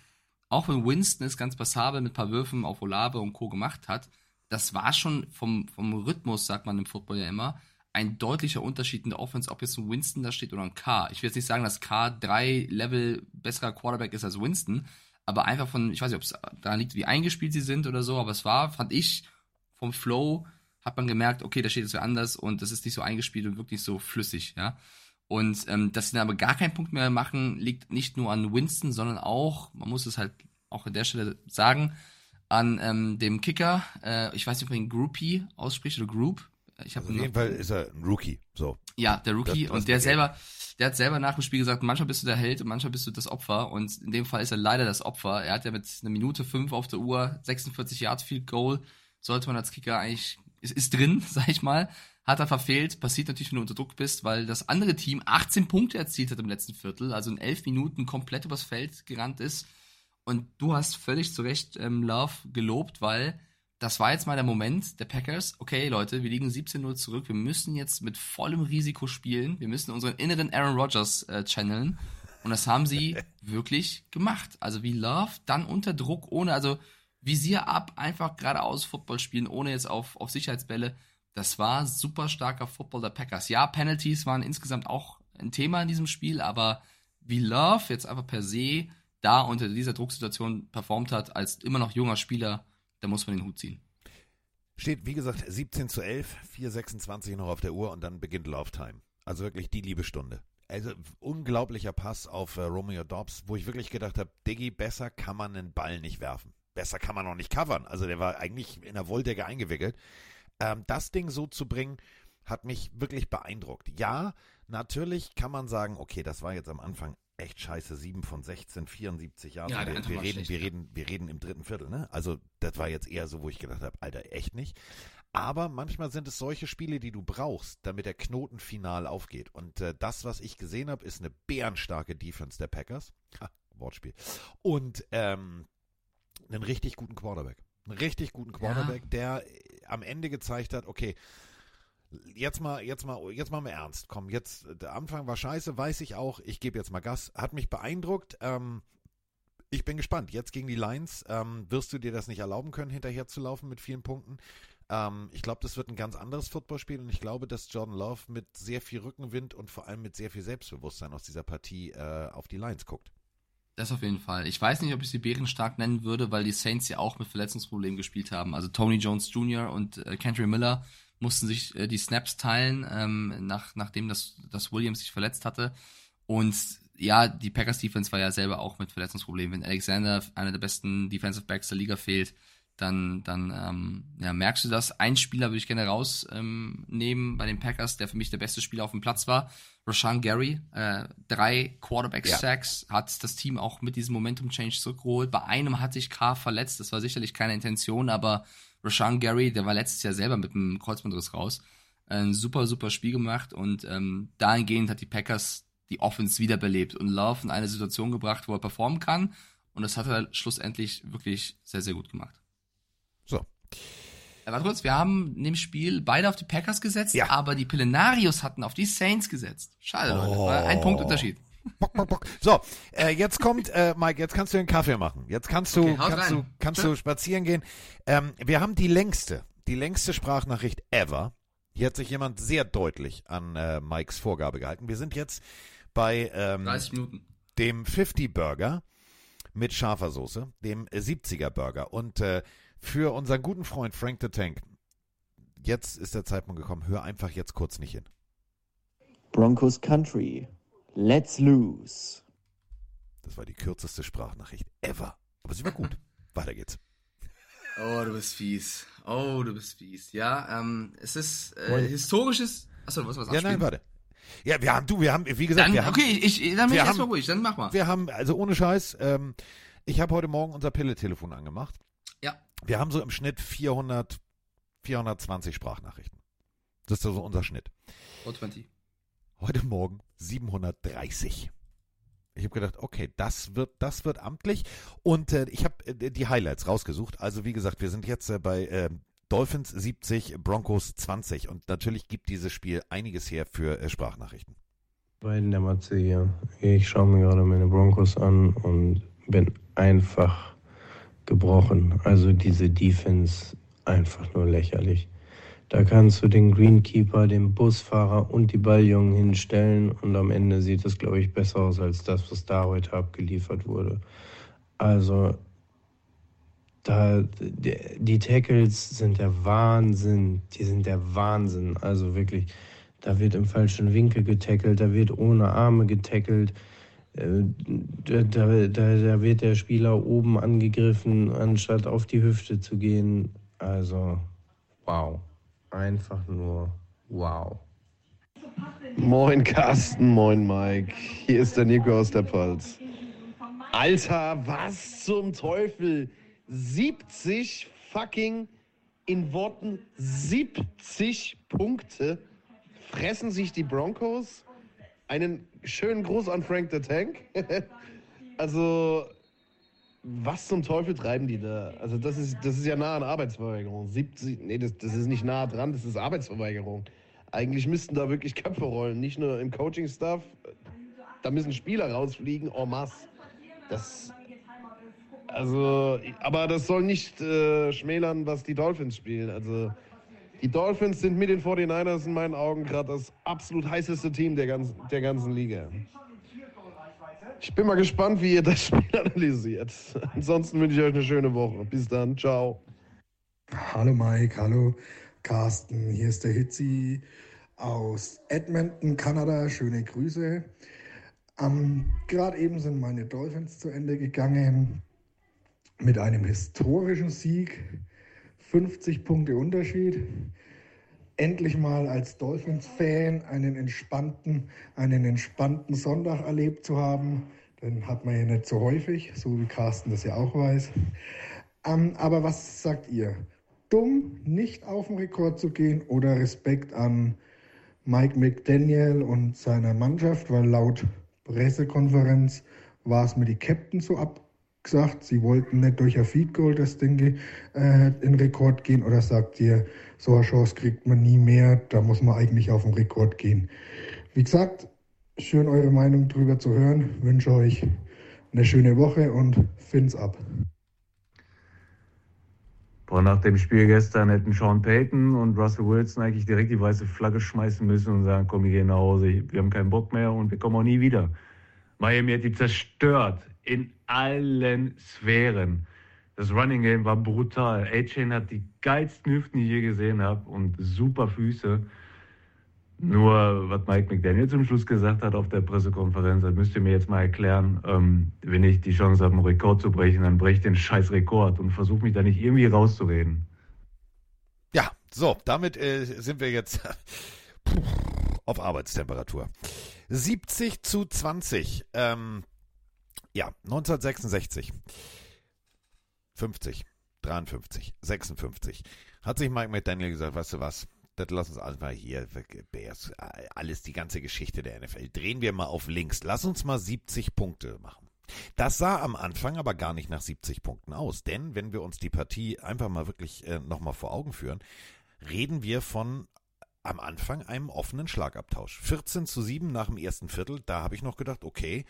auch wenn Winston es ganz passabel mit ein paar Würfen auf Olave und Co. gemacht hat, das war schon vom, vom Rhythmus, sagt man im Football ja immer, ein deutlicher Unterschied in der Offense, ob jetzt ein Winston da steht oder ein Carr. Ich will jetzt nicht sagen, dass Carr drei Level besserer Quarterback ist als Winston, aber einfach von, ich weiß nicht, ob es da liegt, wie eingespielt sie sind oder so, aber es war, fand ich, vom Flow hat man gemerkt, okay, da steht es ja anders und das ist nicht so eingespielt und wirklich so flüssig, ja. Und ähm, dass sie dann aber gar keinen Punkt mehr machen, liegt nicht nur an Winston, sondern auch, man muss es halt auch an der Stelle sagen, an ähm, dem Kicker, äh, ich weiß nicht, ob man ihn Groupie ausspricht oder Group. Ich also auf jeden Fall ist er ein Rookie, so. Ja, der Rookie das, das und der selber, der hat selber nach dem Spiel gesagt, manchmal bist du der Held und manchmal bist du das Opfer. Und in dem Fall ist er leider das Opfer. Er hat ja mit einer Minute fünf auf der Uhr 46 Yards Field Goal. Sollte man als Kicker eigentlich, ist, ist drin, sag ich mal. Hat er verfehlt. Passiert natürlich, wenn du unter Druck bist, weil das andere Team 18 Punkte erzielt hat im letzten Viertel. Also in elf Minuten komplett übers Feld gerannt ist. Und du hast völlig zu Recht ähm, Love gelobt, weil das war jetzt mal der Moment der Packers. Okay, Leute, wir liegen 17-0 zurück. Wir müssen jetzt mit vollem Risiko spielen. Wir müssen unseren inneren Aaron Rodgers äh, channeln. Und das haben sie wirklich gemacht. Also wie Love, dann unter Druck, ohne, also Visier ab, einfach geradeaus Football spielen, ohne jetzt auf, auf Sicherheitsbälle. Das war super starker Football der Packers. Ja, Penalties waren insgesamt auch ein Thema in diesem Spiel, aber wie Love jetzt einfach per se da unter dieser Drucksituation performt hat, als immer noch junger Spieler, da muss man den Hut ziehen. Steht, wie gesagt, 17 zu 11, 4,26 noch auf der Uhr und dann beginnt Laufetime. Also wirklich die liebe Stunde. Also unglaublicher Pass auf äh, Romeo Dobbs, wo ich wirklich gedacht habe, Diggi, besser kann man einen Ball nicht werfen. Besser kann man auch nicht covern. Also der war eigentlich in der Wolldecke eingewickelt. Ähm, das Ding so zu bringen, hat mich wirklich beeindruckt. Ja, natürlich kann man sagen, okay, das war jetzt am Anfang echt scheiße. 7 von 16, 74 Jahre. Ja, wir, wir reden, schlecht, wir, reden, wir reden im dritten Viertel, ne? Also, das war jetzt eher so, wo ich gedacht habe, Alter, echt nicht. Aber manchmal sind es solche Spiele, die du brauchst, damit der Knoten final aufgeht. Und äh, das, was ich gesehen habe, ist eine bärenstarke Defense der Packers. Ha, Wortspiel. Und ähm, einen richtig guten Quarterback. Einen richtig guten Quarterback, ja. der am Ende gezeigt hat, okay, jetzt mal, jetzt mal, jetzt mal mal ernst. Komm, jetzt, der Anfang war scheiße, weiß ich auch. Ich gebe jetzt mal Gas. Hat mich beeindruckt. Ähm, ich bin gespannt. Jetzt gegen die Lions ähm, wirst du dir das nicht erlauben können, hinterher zu laufen mit vielen Punkten. Ähm, ich glaube, das wird ein ganz anderes Footballspiel und ich glaube, dass Jordan Love mit sehr viel Rückenwind und vor allem mit sehr viel Selbstbewusstsein aus dieser Partie äh, auf die Lions guckt. Das auf jeden Fall. Ich weiß nicht, ob ich sie bärenstark nennen würde, weil die Saints ja auch mit Verletzungsproblemen gespielt haben. Also Tony Jones Jr. und äh, Kendry Miller mussten sich äh, die Snaps teilen, ähm, nach, nachdem das, das Williams sich verletzt hatte. Und ja, die Packers Defense war ja selber auch mit Verletzungsproblemen. Wenn Alexander, einer der besten Defensive Backs der Liga, fehlt, dann, dann ähm, ja, merkst du das. Ein Spieler würde ich gerne rausnehmen ähm, bei den Packers, der für mich der beste Spieler auf dem Platz war. Rashan Gary, äh, drei Quarterback-Sacks, ja. hat das Team auch mit diesem Momentum-Change zurückgeholt. Bei einem hat sich K verletzt, das war sicherlich keine Intention, aber Rashan Gary, der war letztes Jahr selber mit einem Kreuzbandriss raus. Ein super, super Spiel gemacht und ähm, dahingehend hat die Packers die Offense wiederbelebt und Love in eine Situation gebracht, wo er performen kann. Und das hat er schlussendlich wirklich sehr, sehr gut gemacht. So. Äh, warte kurz, wir haben in dem Spiel beide auf die Packers gesetzt, Ja. aber die Pillenarios hatten auf die Saints gesetzt. Schade, Leute. War ein Oh. Bock, bock, bock. So, äh, jetzt kommt, äh, Mike, jetzt kannst du den Kaffee machen. Jetzt kannst du, Okay, kannst rein. du, kannst Tschö. du spazieren gehen. Ähm, wir haben die längste, die längste Sprachnachricht ever. Hier hat sich jemand sehr deutlich an äh, Mikes Vorgabe gehalten. Wir sind jetzt bei ähm, 30 Minuten. dem 50 Burger mit scharfer Soße, dem 70er Burger und äh, für unseren guten Freund Frank the Tank. Jetzt ist der Zeitpunkt gekommen. Hör einfach jetzt kurz nicht hin. Broncos Country. Let's lose. Das war die kürzeste Sprachnachricht ever. Aber sie war gut. Weiter geht's. Oh, du bist fies. Oh, du bist fies. Ja, ähm, es ist äh, historisches. Achso, du wolltest was Ja, nein, warte. Ja, wir haben, du, wir haben, wie gesagt, Dann, wir haben, okay, ich, ich, dann bin wir ich erstmal haben- ruhig, dann mach mal. wir haben, also ohne Scheiß, ähm, ich habe heute Morgen unser Pille-Telefon angemacht. Ja. Wir haben so im Schnitt 400, 420 Sprachnachrichten. Das ist so unser Schnitt. 420. Heute Morgen 730. Ich habe gedacht, okay, das wird, das wird amtlich. Und äh, ich habe äh, die Highlights rausgesucht. Also wie gesagt, wir sind jetzt äh, bei äh, Dolphins 70, Broncos 20. Und natürlich gibt dieses Spiel einiges her für äh, Sprachnachrichten. Beiden der Matze hier. Ich schaue mir gerade meine Broncos an und bin einfach gebrochen. Also diese Defense einfach nur lächerlich. Da kannst du den Greenkeeper, den Busfahrer und die Balljungen hinstellen und am Ende sieht es, glaube ich, besser aus als das, was da heute abgeliefert wurde. Also da, die, Tackles sind der Wahnsinn. Die sind der Wahnsinn. Also wirklich, da wird im falschen Winkel getackelt, da wird ohne Arme getackelt. Äh, da, da da wird der Spieler oben angegriffen, anstatt auf die Hüfte zu gehen. Also, wow. Einfach nur wow. Moin Carsten, moin Mike. Hier ist der Nico aus der Pfalz. Alter, was zum Teufel? 70 fucking in Worten 70 Punkte fressen sich die Broncos. Einen schönen Gruß an Frank the Tank. also, was zum Teufel treiben die da? Also, das ist, das ist ja nah an Arbeitsverweigerung. 70, nee, das, das ist nicht nah dran, das ist Arbeitsverweigerung. Eigentlich müssten da wirklich Köpfe rollen, nicht nur im Coaching-Staff. Da müssen Spieler rausfliegen, en masse. Das, also, aber das soll nicht äh, schmälern, was die Dolphins spielen. Also, die Dolphins sind mit den 49ers in meinen Augen gerade das absolut heißeste Team der ganzen, der ganzen Liga. Ich bin mal gespannt, wie ihr das Spiel analysiert. Ansonsten wünsche ich euch eine schöne Woche. Bis dann. Ciao. Hallo Mike, hallo Carsten. Hier ist der Hitzi aus Edmonton, Kanada. Schöne Grüße. Ähm, Gerade eben sind meine Dolphins zu Ende gegangen mit einem historischen Sieg. 50 Punkte Unterschied. Endlich mal als Dolphins-Fan einen entspannten, einen entspannten Sonntag erlebt zu haben. Den hat man ja nicht so häufig, so wie Carsten das ja auch weiß. Ähm, aber was sagt ihr? Dumm, nicht auf den Rekord zu gehen oder Respekt an Mike McDaniel und seiner Mannschaft, weil laut Pressekonferenz war es mit die Captain so abgesagt, sie wollten nicht durch ein Feed Goal das Ding äh, in Rekord gehen oder sagt ihr, so eine Chance kriegt man nie mehr, da muss man eigentlich auf den Rekord gehen. Wie gesagt, schön eure Meinung drüber zu hören, wünsche euch eine schöne Woche und Fins ab. Boah, nach dem Spiel gestern hätten Sean Payton und Russell Wilson eigentlich direkt die weiße Flagge schmeißen müssen und sagen, komm, wir gehen nach Hause, wir haben keinen Bock mehr und wir kommen auch nie wieder. Miami hat die zerstört in allen Sphären. Das Running Game war brutal. A-Chain hat die geilsten Hüften, die ich je gesehen habe und super Füße. Nur, was Mike McDaniel zum Schluss gesagt hat auf der Pressekonferenz, das müsst ihr mir jetzt mal erklären. Ähm, wenn ich die Chance habe, einen Rekord zu brechen, dann breche ich den scheiß Rekord und versuche mich da nicht irgendwie rauszureden. Ja, so, damit äh, sind wir jetzt auf Arbeitstemperatur. 70 zu 20. Ähm, ja, 1966. 50, 53, 56. Hat sich Mike McDaniel gesagt, weißt du was? das lass uns einfach hier, Bears, alles, die ganze Geschichte der NFL, drehen wir mal auf links. Lass uns mal 70 Punkte machen. Das sah am Anfang aber gar nicht nach 70 Punkten aus, denn wenn wir uns die Partie einfach mal wirklich äh, nochmal vor Augen führen, reden wir von am Anfang einem offenen Schlagabtausch. 14 zu 7 nach dem ersten Viertel, da habe ich noch gedacht, okay,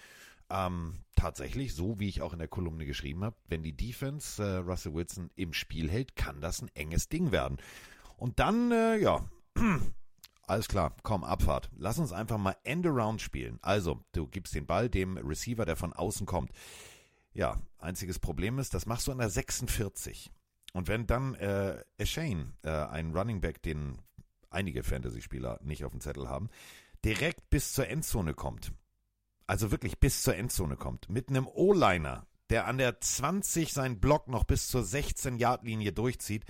ähm, tatsächlich, so wie ich auch in der Kolumne geschrieben habe, wenn die Defense äh, Russell Wilson im Spiel hält, kann das ein enges Ding werden. Und dann, äh, ja, alles klar, komm, Abfahrt. Lass uns einfach mal End-Around spielen. Also, du gibst den Ball dem Receiver, der von außen kommt. Ja, einziges Problem ist, das machst du an der 46. Und wenn dann äh, Shane, äh, ein Running Back, den einige Fantasy-Spieler nicht auf dem Zettel haben, direkt bis zur Endzone kommt, also wirklich bis zur Endzone kommt, mit einem O-Liner, der an der 20 seinen Block noch bis zur 16-Yard-Linie durchzieht,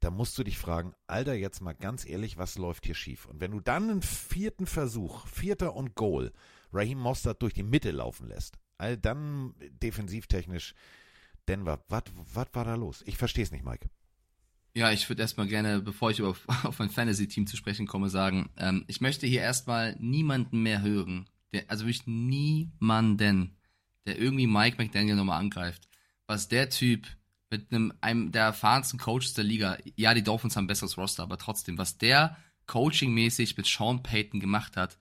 da musst du dich fragen, Alter, jetzt mal ganz ehrlich, was läuft hier schief? Und wenn du dann einen vierten Versuch, vierter und Goal, Raheem Mostert durch die Mitte laufen lässt, all dann defensivtechnisch Denver, was war da los? Ich verstehe es nicht, Mike. Ja, ich würde erstmal gerne, bevor ich auf, auf mein Fantasy-Team zu sprechen komme, sagen, ähm, ich möchte hier erstmal niemanden mehr hören, der, also wirklich niemanden, der irgendwie Mike McDaniel nochmal angreift. Was der Typ mit einem, einem der erfahrensten Coaches der Liga, ja, die Dolphins haben ein besseres Roster, aber trotzdem, was der coachingmäßig mit Sean Payton gemacht hat,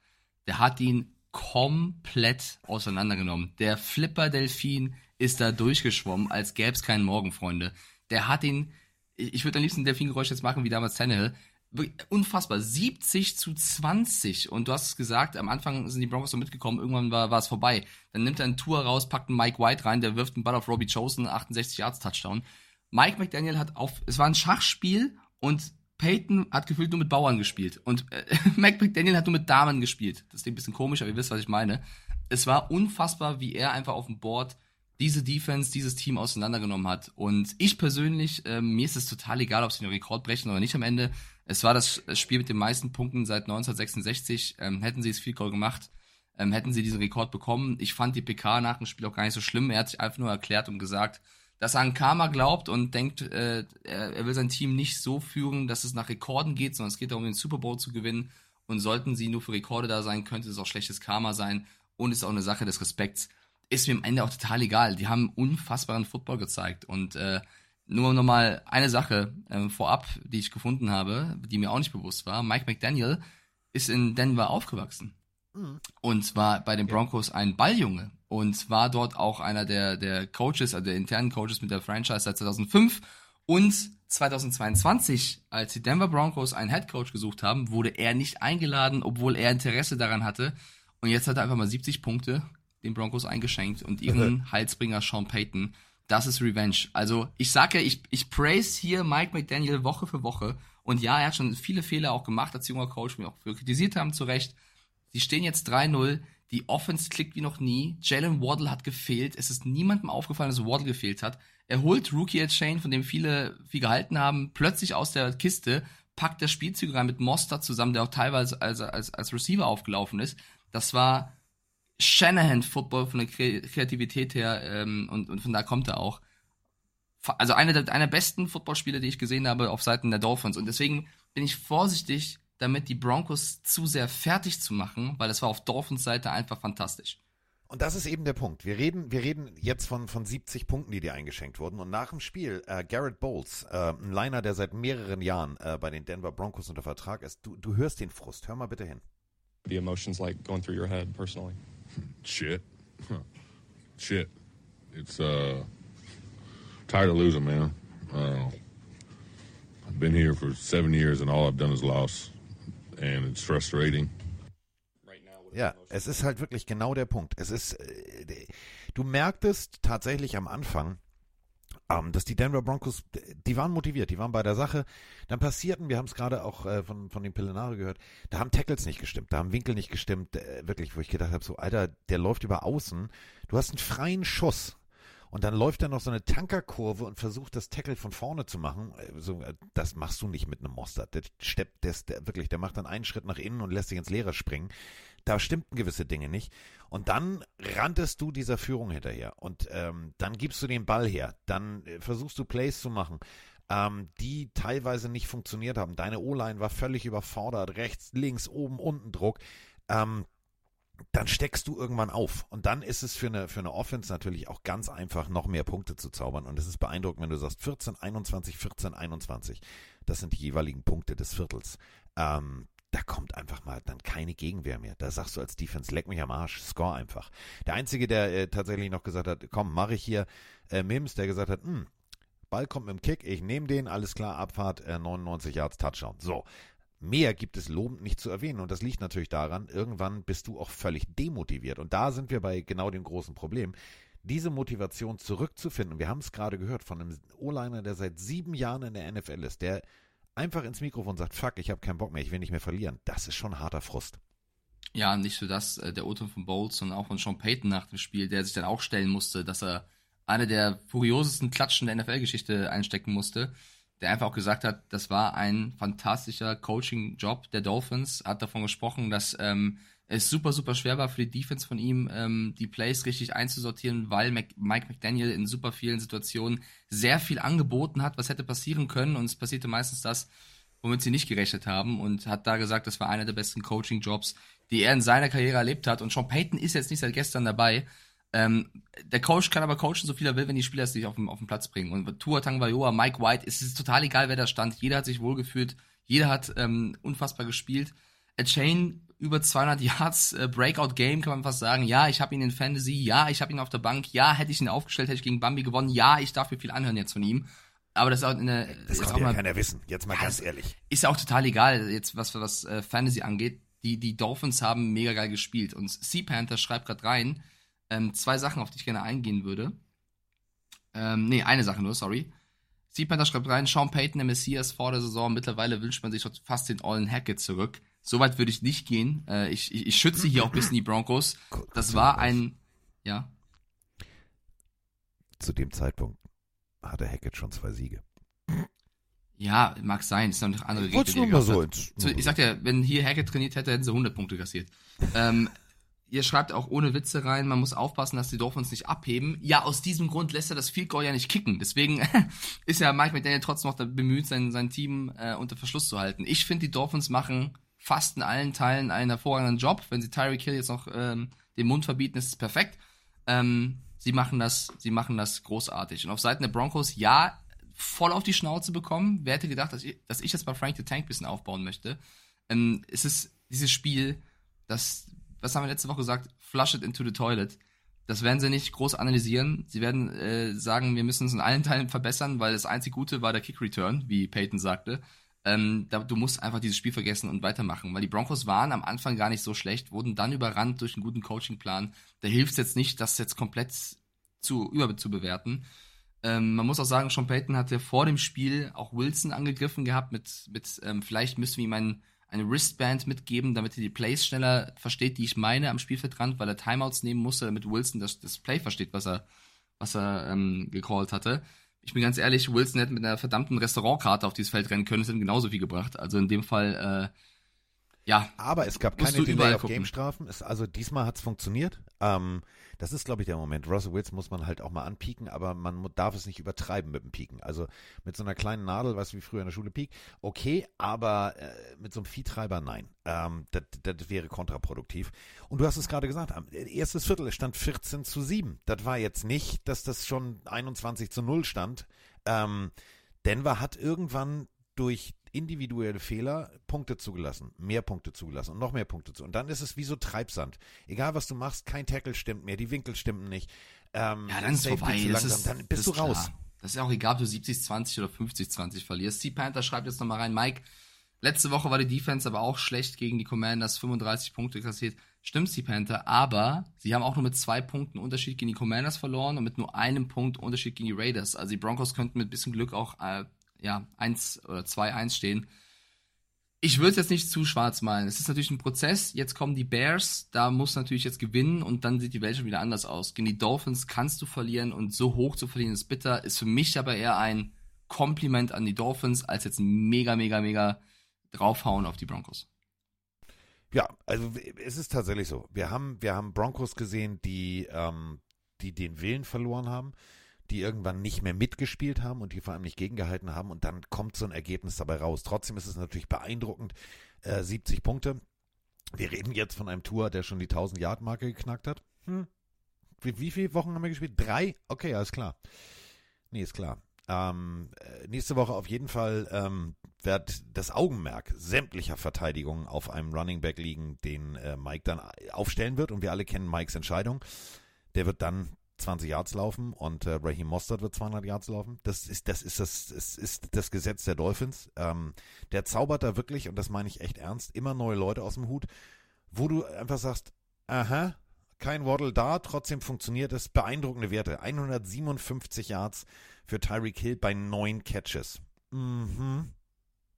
der hat ihn komplett auseinandergenommen. Der Flipper-Delfin ist da durchgeschwommen, als gäbe es keinen Morgen, Freunde. Der hat ihn, ich würde am liebsten Delfingeräusch jetzt machen, wie damals Tannehill, unfassbar. 70 zu 20. Und du hast es gesagt, am Anfang sind die Broncos so mitgekommen, irgendwann war, war es vorbei. Dann nimmt er einen Tour raus, packt einen Mike White rein, der wirft einen Ball auf Robbie Chosen, 68 Yards Touchdown. Mike McDaniel hat auf, es war ein Schachspiel und Peyton hat gefühlt nur mit Bauern gespielt. Und äh, Mike McDaniel hat nur mit Damen gespielt. Das ist ein bisschen komisch, aber ihr wisst, was ich meine. Es war unfassbar, wie er einfach auf dem Board diese Defense, dieses Team auseinandergenommen hat. Und ich persönlich, ähm, mir ist es total egal, ob sie den Rekord brechen oder nicht am Ende. Es war das Spiel mit den meisten Punkten seit 1966. Ähm, hätten sie es viel Goal gemacht, ähm, hätten sie diesen Rekord bekommen. Ich fand die PK nach dem Spiel auch gar nicht so schlimm. Er hat sich einfach nur erklärt und gesagt, dass er an Karma glaubt und denkt, äh, er, will sein Team nicht so führen, dass es nach Rekorden geht, sondern es geht darum, den Super Bowl zu gewinnen. Und sollten sie nur für Rekorde da sein, könnte es auch schlechtes Karma sein. Und ist auch eine Sache des Respekts. Ist mir am Ende auch total egal. Die haben unfassbaren Football gezeigt. Und äh, nur nochmal eine Sache äh, vorab, die ich gefunden habe, die mir auch nicht bewusst war. Mike McDaniel ist in Denver aufgewachsen. Mhm. Und war bei den Broncos ein Balljunge. Und war dort auch einer der, der Coaches, also der internen Coaches mit der Franchise seit 2005. Und 2022, als die Denver Broncos einen Head Coach gesucht haben, wurde er nicht eingeladen, obwohl er Interesse daran hatte. Und jetzt hat er einfach mal 70 Punkte den Broncos eingeschenkt und ihren Heilsbringer Sean Payton das ist Revenge. Also ich sage ja, ich, ich praise hier Mike McDaniel Woche für Woche. Und ja, er hat schon viele Fehler auch gemacht als junger Coach, mir auch für kritisiert haben, zu Recht. Sie stehen jetzt 3-0. Die Offense klickt wie noch nie. Jalen Waddle hat gefehlt. Es ist niemandem aufgefallen, dass Waddle gefehlt hat. Er holt Rookie Shane, von dem viele viel gehalten haben, plötzlich aus der Kiste, packt das Spielzug rein mit Mostert zusammen, der auch teilweise als, als, als Receiver aufgelaufen ist. Das war Shanahan-Football von der Kreativität her ähm, und, und von da kommt er auch. Also einer der, einer der besten Footballspiele, die ich gesehen habe auf Seiten der Dolphins. Und deswegen bin ich vorsichtig, damit die Broncos zu sehr fertig zu machen, weil das war auf Dolphins Seite einfach fantastisch. Und das ist eben der Punkt. Wir reden, wir reden jetzt von, von 70 Punkten, die dir eingeschenkt wurden. Und nach dem Spiel, äh, Garrett Bowles, äh, ein Liner, der seit mehreren Jahren äh, bei den Denver Broncos unter Vertrag ist, du, du hörst den Frust. Hör mal bitte hin. The emotions like going through your head personally. Shit. Shit. It's uh tired of losing, man. Uh, I've been here for seven years and all I've done is lost. And it's frustrating. Ja, es ist halt wirklich genau der Punkt. Es ist, äh, du merktest tatsächlich am Anfang, ähm, dass die Denver Broncos, die waren motiviert, die waren bei der Sache. Dann passierten, wir haben es gerade auch äh, von, von den Pillenare gehört, da haben Tackles nicht gestimmt, da haben Winkel nicht gestimmt, äh, wirklich, wo ich gedacht habe, so, Alter, der läuft über außen, du hast einen freien Schuss. Und dann läuft er noch so eine Tankerkurve und versucht das Tackle von vorne zu machen. Äh, so, äh, das machst du nicht mit einem Mostert. Der steppt, der, der, wirklich, der macht dann einen Schritt nach innen und lässt sich ins Leere springen da stimmten gewisse Dinge nicht. Und dann ranntest du dieser Führung hinterher und ähm, dann gibst du den Ball her, dann äh, versuchst du Plays zu machen. ähm, die teilweise nicht funktioniert haben. Deine O-Line war völlig überfordert, rechts, links, oben, unten Druck. Ähm, dann steckst du irgendwann auf. Und dann ist es für eine, für eine Offense natürlich auch ganz einfach, noch mehr Punkte zu zaubern. Und es ist beeindruckend, wenn du sagst 14, 21, 14, 21. Das sind die jeweiligen Punkte des Viertels. Ähm, da kommt einfach mal dann keine Gegenwehr mehr. Da sagst du als Defense, leck mich am Arsch, score einfach. Der Einzige, der äh, tatsächlich noch gesagt hat, komm, mache ich hier, äh, Mims, der gesagt hat, hm, Ball kommt mit dem Kick, ich nehme den, alles klar, Abfahrt, äh, 99 Yards, Touchdown. So, mehr gibt es lobend nicht zu erwähnen. Und das liegt natürlich daran, irgendwann bist du auch völlig demotiviert. Und da sind wir bei genau dem großen Problem. Diese Motivation zurückzufinden, wir haben es gerade gehört von einem O-Liner, der seit sieben Jahren in der NFL ist, der einfach ins Mikrofon sagt, fuck, ich habe keinen Bock mehr, ich will nicht mehr verlieren. Das ist schon harter Frust. Ja, nicht nur das, äh, der O-Ton von Bowles, sondern auch von Sean Payton nach dem Spiel, der sich dann auch stellen musste, dass er eine der furiosesten Klatschen der NFL-Geschichte einstecken musste, der einfach auch gesagt hat, das war ein fantastischer Coaching-Job der Dolphins, hat davon gesprochen, dass ähm, es super, super schwer war für die Defense von ihm, ähm, die Plays richtig einzusortieren, weil Mac Mike McDaniel in super vielen Situationen sehr viel angeboten hat, was hätte passieren können und es passierte meistens das, womit sie nicht gerechnet haben und hat da gesagt, das war einer der besten Coaching-Jobs, die er in seiner Karriere erlebt hat und Sean Payton ist jetzt nicht seit gestern dabei, ähm, der Coach kann aber coachen, so viel er will, wenn die Spieler es nicht auf den, auf den Platz bringen. Und Tua Tagovailoa, Mike White, es ist total egal, wer da stand. Jeder hat sich wohlgefühlt. Jeder hat ähm, unfassbar gespielt. A Chain über 200 Yards äh, Breakout Game kann man fast sagen. Ja, ich habe ihn in Fantasy. Ja, ich habe ihn auf der Bank. Ja, hätte ich ihn aufgestellt, hätte ich gegen Bambi gewonnen. Ja, ich darf mir viel anhören jetzt von ihm. Aber das ist auch eine. Das kann ja keiner wissen. Jetzt mal ja, ganz ehrlich. Ist ja auch total egal, jetzt was was äh, Fantasy angeht. Die die Dolphins haben mega geil gespielt und Sea Panther schreibt gerade rein ähm, zwei Sachen, auf die ich gerne eingehen würde. Ähm, nee, eine Sache nur, sorry. Panther schreibt rein, Sean Payton, der Messias vor der Saison. Mittlerweile wünscht man sich fast den Ollen Hackett zurück. Soweit würde ich nicht gehen. Äh, ich, ich, ich, schütze hier auch ein bisschen die Broncos. Das war ein, ja. Zu dem Zeitpunkt hatte Hackett schon zwei Siege. Ja, mag sein. Ist noch eine andere Gegner. So ich sag ja, wenn hier Hackett trainiert hätte, hätten sie 100 Punkte kassiert. ähm, Ihr schreibt auch ohne Witze rein, man muss aufpassen, dass die Dolphins nicht abheben. Ja, aus diesem Grund lässt er das Field Goal ja nicht kicken. Deswegen ist ja Mike McDaniel trotzdem noch bemüht, sein, sein Team äh, unter Verschluss zu halten. Ich finde, die Dolphins machen fast in allen Teilen einen hervorragenden Job. Wenn sie Tyreek Hill jetzt noch ähm, den Mund verbieten, ist es perfekt. Ähm, sie machen das, sie machen das großartig. Und auf Seiten der Broncos, ja, voll auf die Schnauze bekommen. Wer hätte gedacht, dass ich, dass ich jetzt bei Frank the Tank ein bisschen aufbauen möchte? Ähm, es ist dieses Spiel, das was haben wir letzte Woche gesagt? Flush it into the toilet. Das werden sie nicht groß analysieren. Sie werden äh, sagen, wir müssen es in allen Teilen verbessern, weil das einzig Gute war der Kick Return, wie Peyton sagte. Ähm, da, du musst einfach dieses Spiel vergessen und weitermachen, weil die Broncos waren am Anfang gar nicht so schlecht, wurden dann überrannt durch einen guten Coachingplan. Da hilft es jetzt nicht, das jetzt komplett zu überzubewerten. Ähm, man muss auch sagen, Sean Payton hatte vor dem Spiel auch Wilson angegriffen gehabt mit, mit ähm, vielleicht müssen wir ihm einen eine Wristband mitgeben, damit er die Plays schneller versteht, die ich meine am Spielfeldrand, weil er Timeouts nehmen musste, damit Wilson das, das Play versteht, was er, was er ähm, gecallt hatte. Ich bin ganz ehrlich, Wilson hätte mit einer verdammten Restaurantkarte auf dieses Feld rennen können, es hätte genauso viel gebracht. Also in dem Fall, äh, ja. Aber es gab keine Delay of Game Strafen. also diesmal hat es funktioniert. Ähm, das ist, glaube ich, der Moment. Russell Wilson muss man halt auch mal anpieken, aber man darf es nicht übertreiben mit dem Pieken. Also mit so einer kleinen Nadel, weißt du, wie früher in der Schule piek, okay, aber äh, mit so einem Viehtreiber, nein. Ähm, das, das wäre kontraproduktiv. Und du hast es gerade gesagt, erstes Viertel, es stand 14 zu 7. Das war jetzt nicht, dass das schon 21 zu 0 stand. Ähm, Denver hat irgendwann durch individuelle Fehler Punkte zugelassen, mehr Punkte zugelassen und noch mehr Punkte zu. Und dann ist es wie so Treibsand. Egal was du machst, kein Tackle stimmt mehr, die Winkel stimmen nicht. Ähm, ja, dann ist es vorbei. Ist, dann bist du raus. Klar. Das ist ja auch egal, ob du 70-20 oder 50-20 verlierst. Sea Panther schreibt jetzt nochmal rein, Mike, letzte Woche war die Defense aber auch schlecht gegen die Commanders, 35 Punkte kassiert. Stimmt, Sea Panther, aber sie haben auch nur mit zwei Punkten Unterschied gegen die Commanders verloren und mit nur einem Punkt Unterschied gegen die Raiders. Also die Broncos könnten mit bisschen Glück auch äh, ja, 1 oder 2-1 stehen. Ich würde es jetzt nicht zu schwarz malen. Es ist natürlich ein Prozess. Jetzt kommen die Bears, da muss natürlich jetzt gewinnen und dann sieht die Welt schon wieder anders aus. Gegen die Dolphins kannst du verlieren und so hoch zu verlieren ist bitter. Ist für mich aber eher ein Kompliment an die Dolphins als jetzt mega, mega, mega draufhauen auf die Broncos. Ja, also es ist tatsächlich so. Wir haben, wir haben Broncos gesehen, die, ähm, die den Willen verloren haben die irgendwann nicht mehr mitgespielt haben und die vor allem nicht gegengehalten haben und dann kommt so ein Ergebnis dabei raus. Trotzdem ist es natürlich beeindruckend, äh, 70 Punkte. Wir reden jetzt von einem Tour, der schon die 1000-Yard-Marke geknackt hat. Hm. Wie, wie viele Wochen haben wir gespielt? Drei? Okay, alles klar. Nee, ist klar. Ähm, äh, nächste Woche auf jeden Fall ähm, wird das Augenmerk sämtlicher Verteidigungen auf einem Running Back liegen, den äh, Mike dann aufstellen wird. Und wir alle kennen Mikes Entscheidung. Der wird dann 20 Yards laufen und äh, Raheem Mostert wird 200 Yards laufen. Das ist das ist das, das ist das Gesetz der Dolphins. Ähm, der zaubert da wirklich und das meine ich echt ernst. Immer neue Leute aus dem Hut, wo du einfach sagst, aha, kein Waddle da, trotzdem funktioniert es. Beeindruckende Werte. 157 Yards für Tyreek Hill bei neun Catches. Mhm.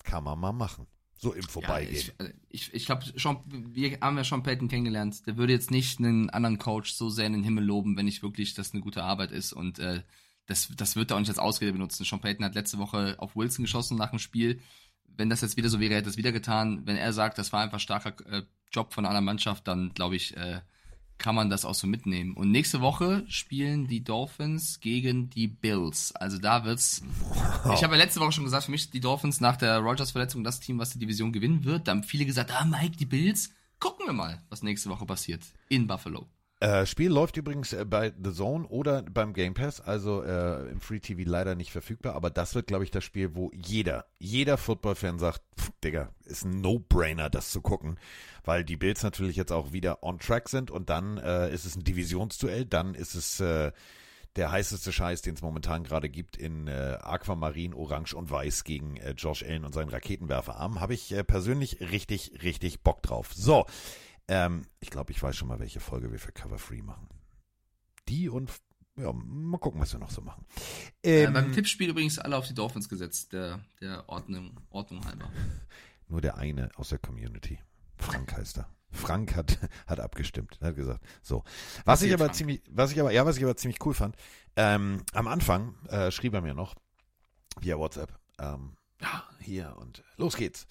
Kann man mal machen. So im Vorbeigehen. Ja, ich ich, ich glaube, wir haben ja schon Peyton kennengelernt. Der würde jetzt nicht einen anderen Coach so sehr in den Himmel loben, wenn nicht wirklich das eine gute Arbeit ist. Und äh, das, das wird er auch nicht als Ausrede benutzen. Sean Payton hat letzte Woche auf Wilson geschossen nach dem Spiel. Wenn das jetzt wieder so wäre, hätte er es wieder getan. Wenn er sagt, das war einfach starker äh, Job von einer Mannschaft, dann glaube ich, äh, kann man das auch so mitnehmen. Und nächste Woche spielen die Dolphins gegen die Bills. Also da wird's. Wow. Ich habe ja letzte Woche schon gesagt, für mich die Dolphins nach der Rogers-Verletzung das Team, was die Division gewinnen wird. Da haben viele gesagt, ah Mike, die Bills. Gucken wir mal, was nächste Woche passiert in Buffalo. Äh, Spiel läuft übrigens äh, bei The Zone oder beim Game Pass, also äh, im Free TV leider nicht verfügbar, aber das wird, glaube ich, das Spiel, wo jeder, jeder Football-Fan sagt, pff, Digga, ist ein No-Brainer, das zu gucken, weil die Bills natürlich jetzt auch wieder on track sind und dann äh, ist es ein Divisionsduell, dann ist es der heißeste Scheiß, den es momentan gerade gibt in Aquamarin, Orange und Weiß gegen Josh Allen und seinen Raketenwerferarm, habe ich persönlich richtig, richtig Bock drauf. So, ähm, ich glaube, ich weiß schon mal, welche Folge wir für Cover Free machen. Die und ja, mal gucken, was wir noch so machen. Ähm, äh, beim Tippspiel übrigens alle auf die Dolphins gesetzt, der, der Ordnung, Ordnung halber. Nur der eine aus der Community. Frank heißt er. Frank hat, hat abgestimmt, hat gesagt, so. Was ich aber Frank. ziemlich, was ich aber, ja, was ich aber ziemlich cool fand, ähm, am Anfang äh, schrieb er mir noch via WhatsApp, ähm, ja, hier und los geht's.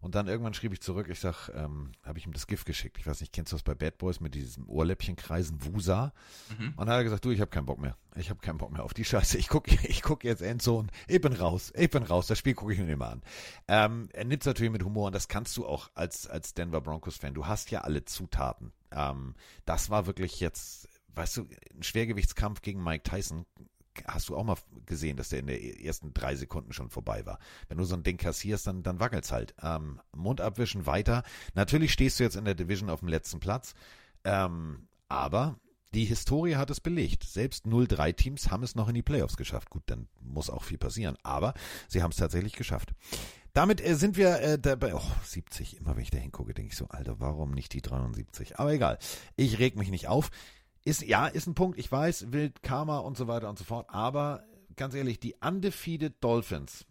Und dann irgendwann schrieb ich zurück, ich sag, ähm, habe ich ihm das Gift geschickt. Ich weiß nicht, kennst du das bei Bad Boys mit diesem Ohrläppchenkreisen Wusa? Mhm. Und dann hat er gesagt, du, ich habe keinen Bock mehr. Ich habe keinen Bock mehr auf die Scheiße. Ich gucke ich guck jetzt Endzone. Ich bin raus. Ich bin raus. Das Spiel gucke ich mir immer an. Ähm, er nimmt natürlich mit Humor und das kannst du auch als, als Denver Broncos-Fan. Du hast ja alle Zutaten. Ähm, das war wirklich jetzt, weißt du, ein Schwergewichtskampf gegen Mike Tyson hast du auch mal gesehen, dass der in den ersten drei Sekunden schon vorbei war. Wenn du so ein Ding kassierst, dann, dann wackelt's halt. Ähm, Mund abwischen, weiter. Natürlich stehst du jetzt in der Division auf dem letzten Platz, ähm, aber die Historie hat es belegt. Selbst 0-3-Teams haben es noch in die Playoffs geschafft. Gut, dann muss auch viel passieren, aber sie haben es tatsächlich geschafft. Damit äh, sind wir äh, dabei. Oh, 70. Immer wenn ich da hingucke, denke ich so, Alter, warum nicht die 73? Aber egal. Ich reg mich nicht auf. Ist, ja, ist ein Punkt, ich weiß, Wild Karma und so weiter und so fort, aber ganz ehrlich, die undefeated Dolphins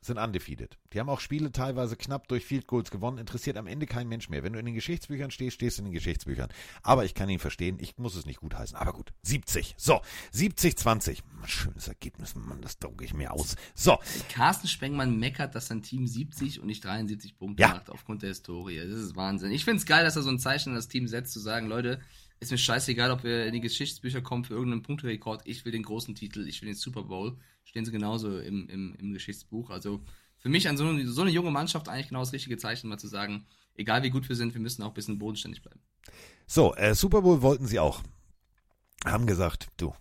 sind undefeated. Die haben auch Spiele teilweise knapp durch Field Goals gewonnen, interessiert am Ende kein Mensch mehr. Wenn du in den Geschichtsbüchern stehst, stehst du in den Geschichtsbüchern. Aber ich kann ihn verstehen, ich muss es nicht gut heißen. Aber gut, 70. So, 70, 20. Schönes Ergebnis, Mann, das drucke ich mir aus. So. Carsten Spengmann meckert, dass sein Team 70 und nicht 73 Punkte ja. macht aufgrund der Historie. Das ist Wahnsinn. Ich finde es geil, dass er so ein Zeichen an das Team setzt, zu sagen, Leute, ist mir scheißegal, ob wir in die Geschichtsbücher kommen für irgendeinen Punkterekord. Ich will den großen Titel, ich will den Super Bowl. Stehen sie genauso im, im, im Geschichtsbuch. Also für mich an so, eine, so eine junge Mannschaft eigentlich genau das richtige Zeichen, mal zu sagen, egal wie gut wir sind, wir müssen auch ein bisschen bodenständig bleiben. So, äh, Super Bowl wollten sie auch. Haben gesagt, du,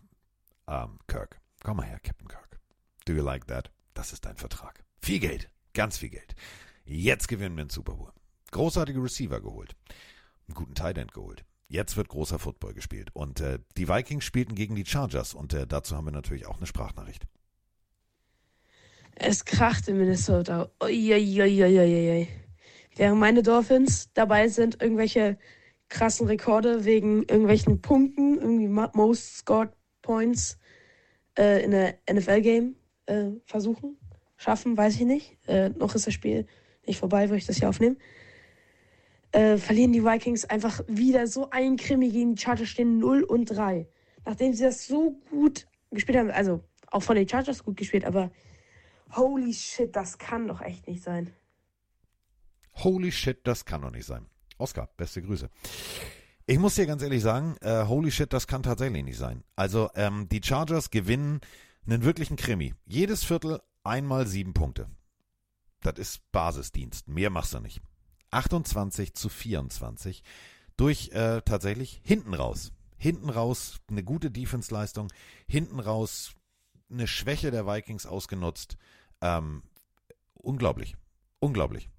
ähm, Kirk, komm mal her, Captain Kirk. Do you like that? Das ist dein Vertrag. Viel Geld, ganz viel Geld. Jetzt gewinnen wir den Super Bowl. Großartige Receiver geholt. Einen guten Tight End geholt. Jetzt wird großer Football gespielt. Und äh, die Vikings spielten gegen die Chargers. Und äh, dazu haben wir natürlich auch eine Sprachnachricht. Es kracht in Minnesota. Uiuiuiuiui. Während meine Dolphins dabei sind, irgendwelche krassen Rekorde wegen irgendwelchen Punkten, irgendwie Most Scored Points äh, in der NFL-Game äh, versuchen, schaffen, weiß ich nicht. Äh, noch ist das Spiel nicht vorbei, wo ich das hier aufnehme äh, verlieren die Vikings einfach wieder so ein Krimi gegen die Chargers, stehen 0 und 3. Nachdem sie das so gut gespielt haben, also auch von den Chargers gut gespielt, aber holy shit, das kann doch echt nicht sein. Holy shit, das kann doch nicht sein. Oscar, beste Grüße. Ich muss dir ganz ehrlich sagen, äh, holy shit, das kann tatsächlich nicht sein. Also ähm, die Chargers gewinnen einen wirklichen Krimi. Jedes Viertel einmal sieben Punkte. Das ist Basisdienst. Mehr machst du nicht. 28 zu 24 durch äh, tatsächlich hinten raus. Hinten raus eine gute Defense-Leistung, hinten raus eine Schwäche der Vikings ausgenutzt. Ähm, unglaublich. Unglaublich.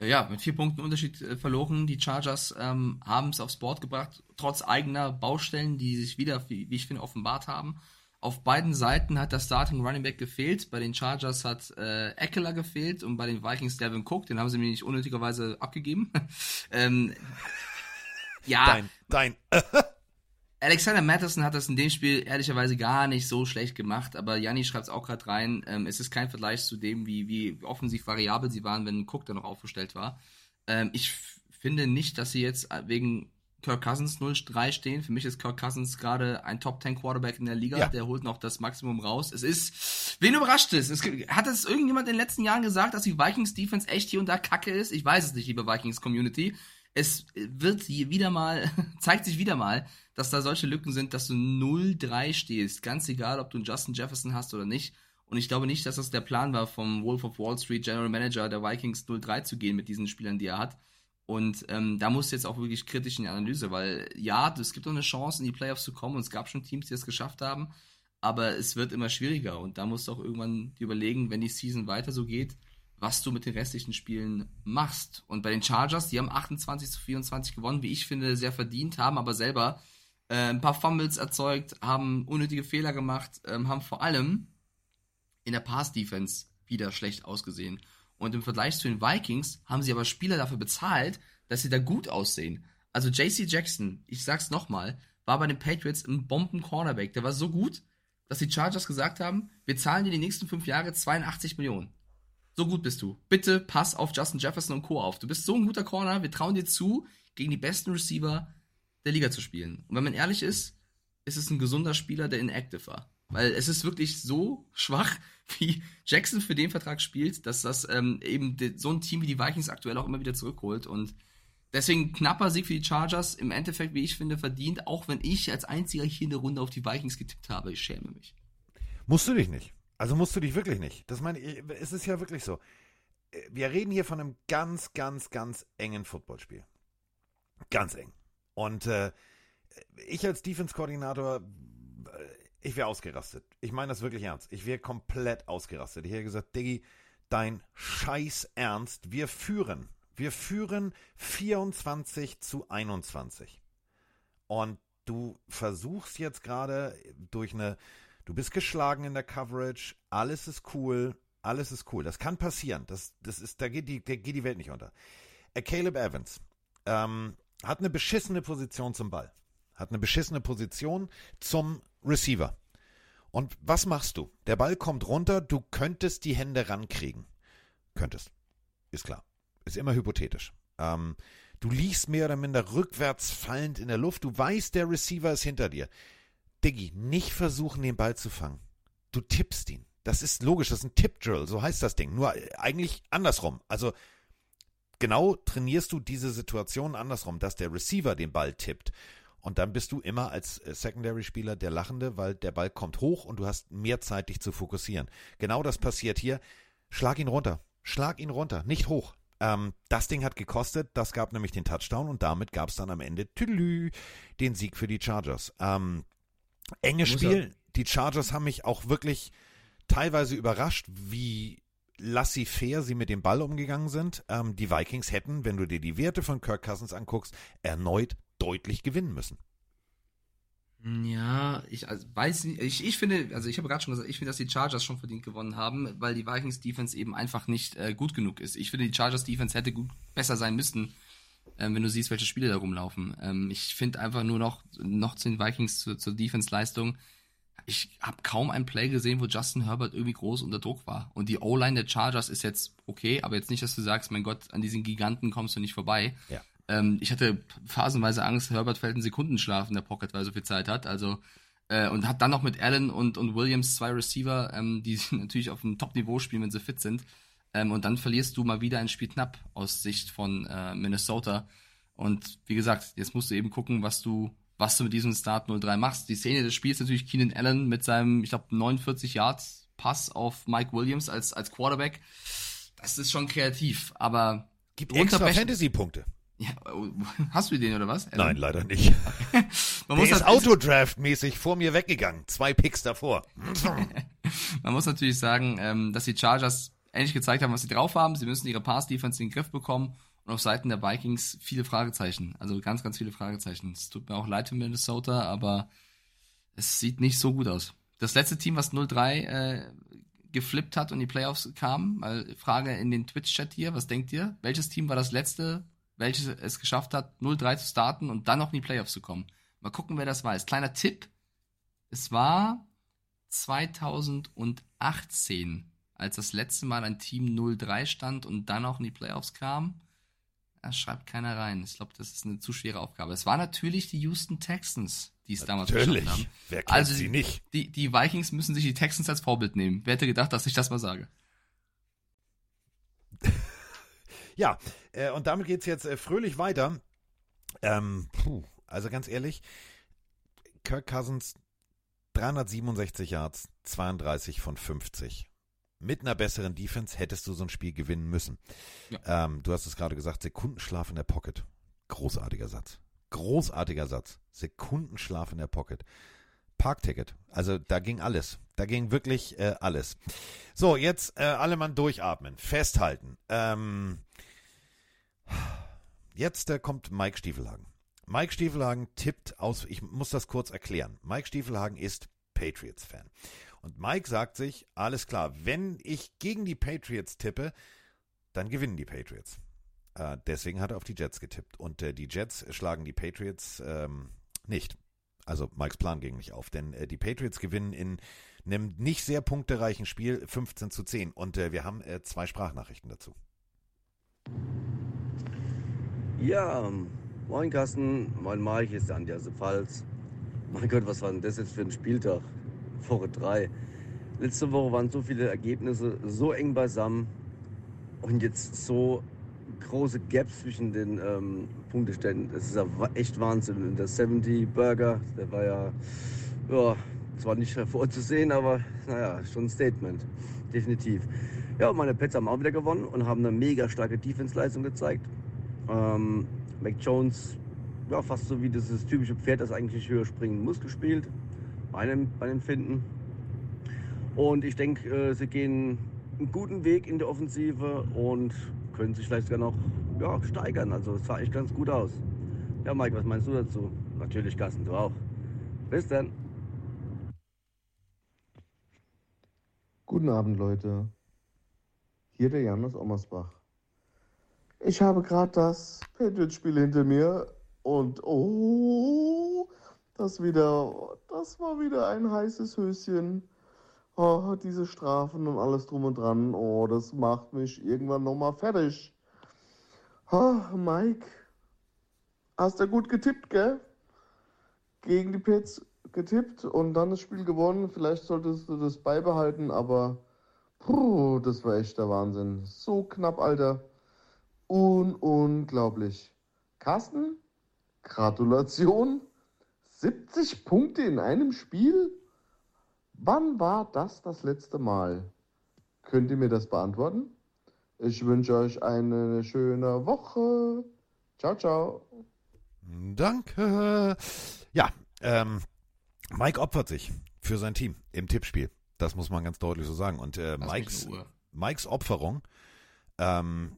Ja, mit vier Punkten Unterschied äh, verloren. Die Chargers ähm, haben es aufs Board gebracht, trotz eigener Baustellen, die sich wieder, wie, wie ich finde, offenbart haben. Auf beiden Seiten hat der Starting Running Back gefehlt. Bei den Chargers hat äh, Eckler gefehlt und bei den Vikings Devin Cook. Den haben sie mir nicht unnötigerweise abgegeben. ähm, ja. Dein, dein. Alexander Matterson hat das in dem Spiel ehrlicherweise gar nicht so schlecht gemacht, aber Janni schreibt es auch gerade rein. Ähm, es ist kein Vergleich zu dem, wie, wie offensiv variabel sie waren, wenn Cook da noch aufgestellt war. Ähm, ich finde nicht, dass sie jetzt wegen Kirk Cousins 0-3 stehen. Für mich ist Kirk Cousins gerade ein Top 10 Quarterback in der Liga. Ja. Der holt noch das Maximum raus. Es ist, wen überrascht es? es hat es irgendjemand in den letzten Jahren gesagt, dass die Vikings Defense echt hier und da kacke ist? Ich weiß es nicht, liebe Vikings Community. Es wird wieder mal, zeigt sich wieder mal, dass da solche Lücken sind, dass du 0-3 stehst. Ganz egal, ob du einen Justin Jefferson hast oder nicht. Und ich glaube nicht, dass das der Plan war vom Wolf of Wall Street General Manager der Vikings 0-3 zu gehen mit diesen Spielern, die er hat. Und ähm, da muss jetzt auch wirklich kritisch in die Analyse, weil ja, es gibt auch eine Chance, in die Playoffs zu kommen und es gab schon Teams, die es geschafft haben, aber es wird immer schwieriger und da musst du auch irgendwann überlegen, wenn die Season weiter so geht, was du mit den restlichen Spielen machst. Und bei den Chargers, die haben 28 zu 24 gewonnen, wie ich finde, sehr verdient, haben aber selber äh, ein paar Fumbles erzeugt, haben unnötige Fehler gemacht, ähm, haben vor allem in der Pass-Defense wieder schlecht ausgesehen. Und im Vergleich zu den Vikings haben sie aber Spieler dafür bezahlt, dass sie da gut aussehen. Also JC Jackson, ich sag's nochmal, war bei den Patriots ein Bomben-Cornerback. Der war so gut, dass die Chargers gesagt haben, wir zahlen dir die nächsten fünf Jahre 82 Millionen. So gut bist du. Bitte pass auf Justin Jefferson und Co. auf. Du bist so ein guter Corner, wir trauen dir zu, gegen die besten Receiver der Liga zu spielen. Und wenn man ehrlich ist, ist es ein gesunder Spieler, der inactive war. Weil es ist wirklich so schwach, wie Jackson für den Vertrag spielt, dass das ähm, eben so ein Team wie die Vikings aktuell auch immer wieder zurückholt. Und deswegen knapper Sieg für die Chargers. Im Endeffekt, wie ich finde, verdient, auch wenn ich als einziger hier in der Runde auf die Vikings getippt habe. Ich schäme mich. Musst du dich nicht. Also musst du dich wirklich nicht. Das meine ich, es ist ja wirklich so. Wir reden hier von einem ganz, ganz, ganz engen Footballspiel. Ganz eng. Und äh, ich als Defense-Koordinator ich wäre ausgerastet. Ich meine das wirklich ernst. Ich wäre komplett ausgerastet. Ich hätte gesagt, Diggi, dein Scheiß Ernst. Wir führen. Wir führen 24 zu 21. Und du versuchst jetzt gerade durch eine, du bist geschlagen in der Coverage, alles ist cool, alles ist cool. Das kann passieren. Das, das ist, da geht die, da geht die Welt nicht unter. Äh, Caleb Evans ähm, hat eine beschissene Position zum Ball. Hat eine beschissene Position zum Receiver. Und was machst du? Der Ball kommt runter, du könntest die Hände rankriegen. Könntest. Ist klar. Ist immer hypothetisch. Ähm, du liegst mehr oder minder rückwärts fallend in der Luft. Du weißt, der Receiver ist hinter dir. Diggi, nicht versuchen, den Ball zu fangen. Du tippst ihn. Das ist logisch, das ist ein Tip-Drill, so heißt das Ding. Nur eigentlich andersrum. Also genau trainierst du diese Situation andersrum, dass der Receiver den Ball tippt. Und dann bist du immer als äh, Secondary-Spieler der Lachende, weil der Ball kommt hoch und du hast mehr Zeit, dich zu fokussieren. Genau das passiert hier. Schlag ihn runter. Schlag ihn runter, nicht hoch. Ähm, das Ding hat gekostet, das gab nämlich den Touchdown und damit gab es dann am Ende tüdelü, den Sieg für die Chargers. Ähm, enges Spiel. Die Chargers haben mich auch wirklich teilweise überrascht, wie laissez-faire sie mit dem Ball umgegangen sind. Ähm, die Vikings hätten, wenn du dir die Werte von Kirk Cousins anguckst, erneut deutlich gewinnen müssen. Ja, ich also weiß nicht, ich, ich finde, also ich habe gerade schon gesagt, ich finde, dass die Chargers schon verdient gewonnen haben, weil die Vikings Defense eben einfach nicht äh, gut genug ist. Ich finde, die Chargers Defense hätte gut besser sein müssen, ähm, wenn du siehst, welche Spiele da rumlaufen. Ähm, ich finde einfach nur noch, noch zu den Vikings zur, zur Defense-Leistung. Ich habe kaum ein Play gesehen, wo Justin Herbert irgendwie groß unter Druck war. Und die O-Line der Chargers ist jetzt okay, aber jetzt nicht, dass du sagst, mein Gott, an diesen Giganten kommst du nicht vorbei. Ja. Ähm, ich hatte phasenweise Angst, Herbert fällt einen Sekundenschlaf in der Pocket, weil er so viel Zeit hat. Also äh, und hat dann noch mit Allen und, und Williams zwei Receiver, ähm, die natürlich auf einem Top-Niveau spielen, wenn sie fit sind. Ähm, und dann verlierst du mal wieder ein Spiel knapp aus Sicht von äh, Minnesota. Und wie gesagt, jetzt musst du eben gucken, was du, was du mit diesem Start 03 machst. Die Szene des Spiels natürlich Keenan Allen mit seinem, ich glaube, 49 Yards Pass auf Mike Williams als, als Quarterback. Das ist schon kreativ, aber gibt extra Fantasy-Punkte. Ja, hast du den oder was? Allen? Nein, leider nicht. Man Der muss ist Autodraft-mäßig vor mir weggegangen. Zwei Picks davor. Man muss natürlich sagen, ähm, dass die Chargers endlich gezeigt haben, was sie drauf haben. Sie müssen ihre Pass-Defense in den Griff bekommen. Und auf Seiten der Vikings viele Fragezeichen. Also ganz, ganz viele Fragezeichen. Es tut mir auch leid für Minnesota, aber es sieht nicht so gut aus. Das letzte Team, was 0-3 äh, geflippt hat und die Playoffs kam, mal Frage in den Twitch-Chat hier, was denkt ihr? Welches Team war das letzte, welches es geschafft hat, 0-3 zu starten und dann noch in die Playoffs zu kommen? Mal gucken, wer das weiß. Kleiner Tipp. Es war 2018, als das letzte Mal ein Team 0-3 stand und dann auch in die Playoffs kam. Das schreibt keiner rein. Ich glaube, das ist eine zu schwere Aufgabe. Es war natürlich die Houston Texans, die es damals natürlich. geschafft haben. Wer kennt also, sie nicht? Die, die Vikings müssen sich die Texans als Vorbild nehmen. Wer hätte gedacht, dass ich das mal sage? ja, äh, und damit geht's jetzt äh, fröhlich weiter. Ähm, puh, also ganz ehrlich, Kirk Cousins 367 Yards, 32 von 50 mit einer besseren Defense hättest du so ein Spiel gewinnen müssen. Ja. Ähm, du hast es gerade gesagt, Sekundenschlaf in der Pocket. Großartiger Satz. Großartiger Satz. Sekundenschlaf in der Pocket. Parkticket. Also da ging alles. Da ging wirklich äh, alles. So, jetzt äh, alle Mann durchatmen. Festhalten. Ähm, jetzt äh, kommt Mike Stiefelhagen. Mike Stiefelhagen tippt aus, ich muss das kurz erklären. Mike Stiefelhagen ist Patriots-Fan. Und Mike sagt sich, alles klar, wenn ich gegen die Patriots tippe, dann gewinnen die Patriots. Äh, deswegen hat er auf die Jets getippt. Und äh, die Jets schlagen die Patriots ähm, nicht. Also Mikes Plan ging nicht auf, denn äh, die Patriots gewinnen in einem nicht sehr punktereichen Spiel 15 zu 10. Und äh, wir haben äh, zwei Sprachnachrichten dazu. Ja, moin Carsten, moin Mike, hier ist der Andi der Pfalz. Mein Gott, was war denn das jetzt für ein Spieltag? Woche 3. Letzte Woche waren so viele Ergebnisse so eng beisammen und jetzt so große Gaps zwischen den ähm, Punkteständen. Das ist ja echt Wahnsinn. Der 70 Burger, der war ja, ja zwar nicht hervorzusehen, aber naja, schon ein Statement. Definitiv. Ja, meine Pets haben auch wieder gewonnen und haben eine mega starke Defense-Leistung gezeigt. Ähm, Mac Jones, ja, fast so wie dieses typische Pferd, das eigentlich höher springen muss, gespielt meinem, meinem Finden. Und ich denke, äh, sie gehen einen guten Weg in der Offensive und können sich vielleicht sogar noch ja, steigern. Also es sah echt ganz gut aus. Ja, Mike, was meinst du dazu? Natürlich, Carsten, du auch. Bis dann. Guten Abend, Leute. Hier der Jan aus Ommersbach. Ich habe gerade das Patriots-Spiel hinter mir und oh, das wieder, das war wieder ein heißes Höschen. Oh, diese Strafen und alles drum und dran. Oh, das macht mich irgendwann nochmal fertig. Oh, Mike, hast du gut getippt, gell? Gegen die Pets getippt und dann das Spiel gewonnen. Vielleicht solltest du das beibehalten, aber puh, das war echt der Wahnsinn. So knapp, Alter. Un unglaublich. Carsten, Gratulation. 70 Punkte in einem Spiel? Wann war das das letzte Mal? Könnt ihr mir das beantworten? Ich wünsche euch eine schöne Woche. Ciao, ciao. Danke. Ja, ähm, Mike opfert sich für sein Team im Tippspiel. Das muss man ganz deutlich so sagen. Und äh, Mikes, Mikes Opferung, ähm,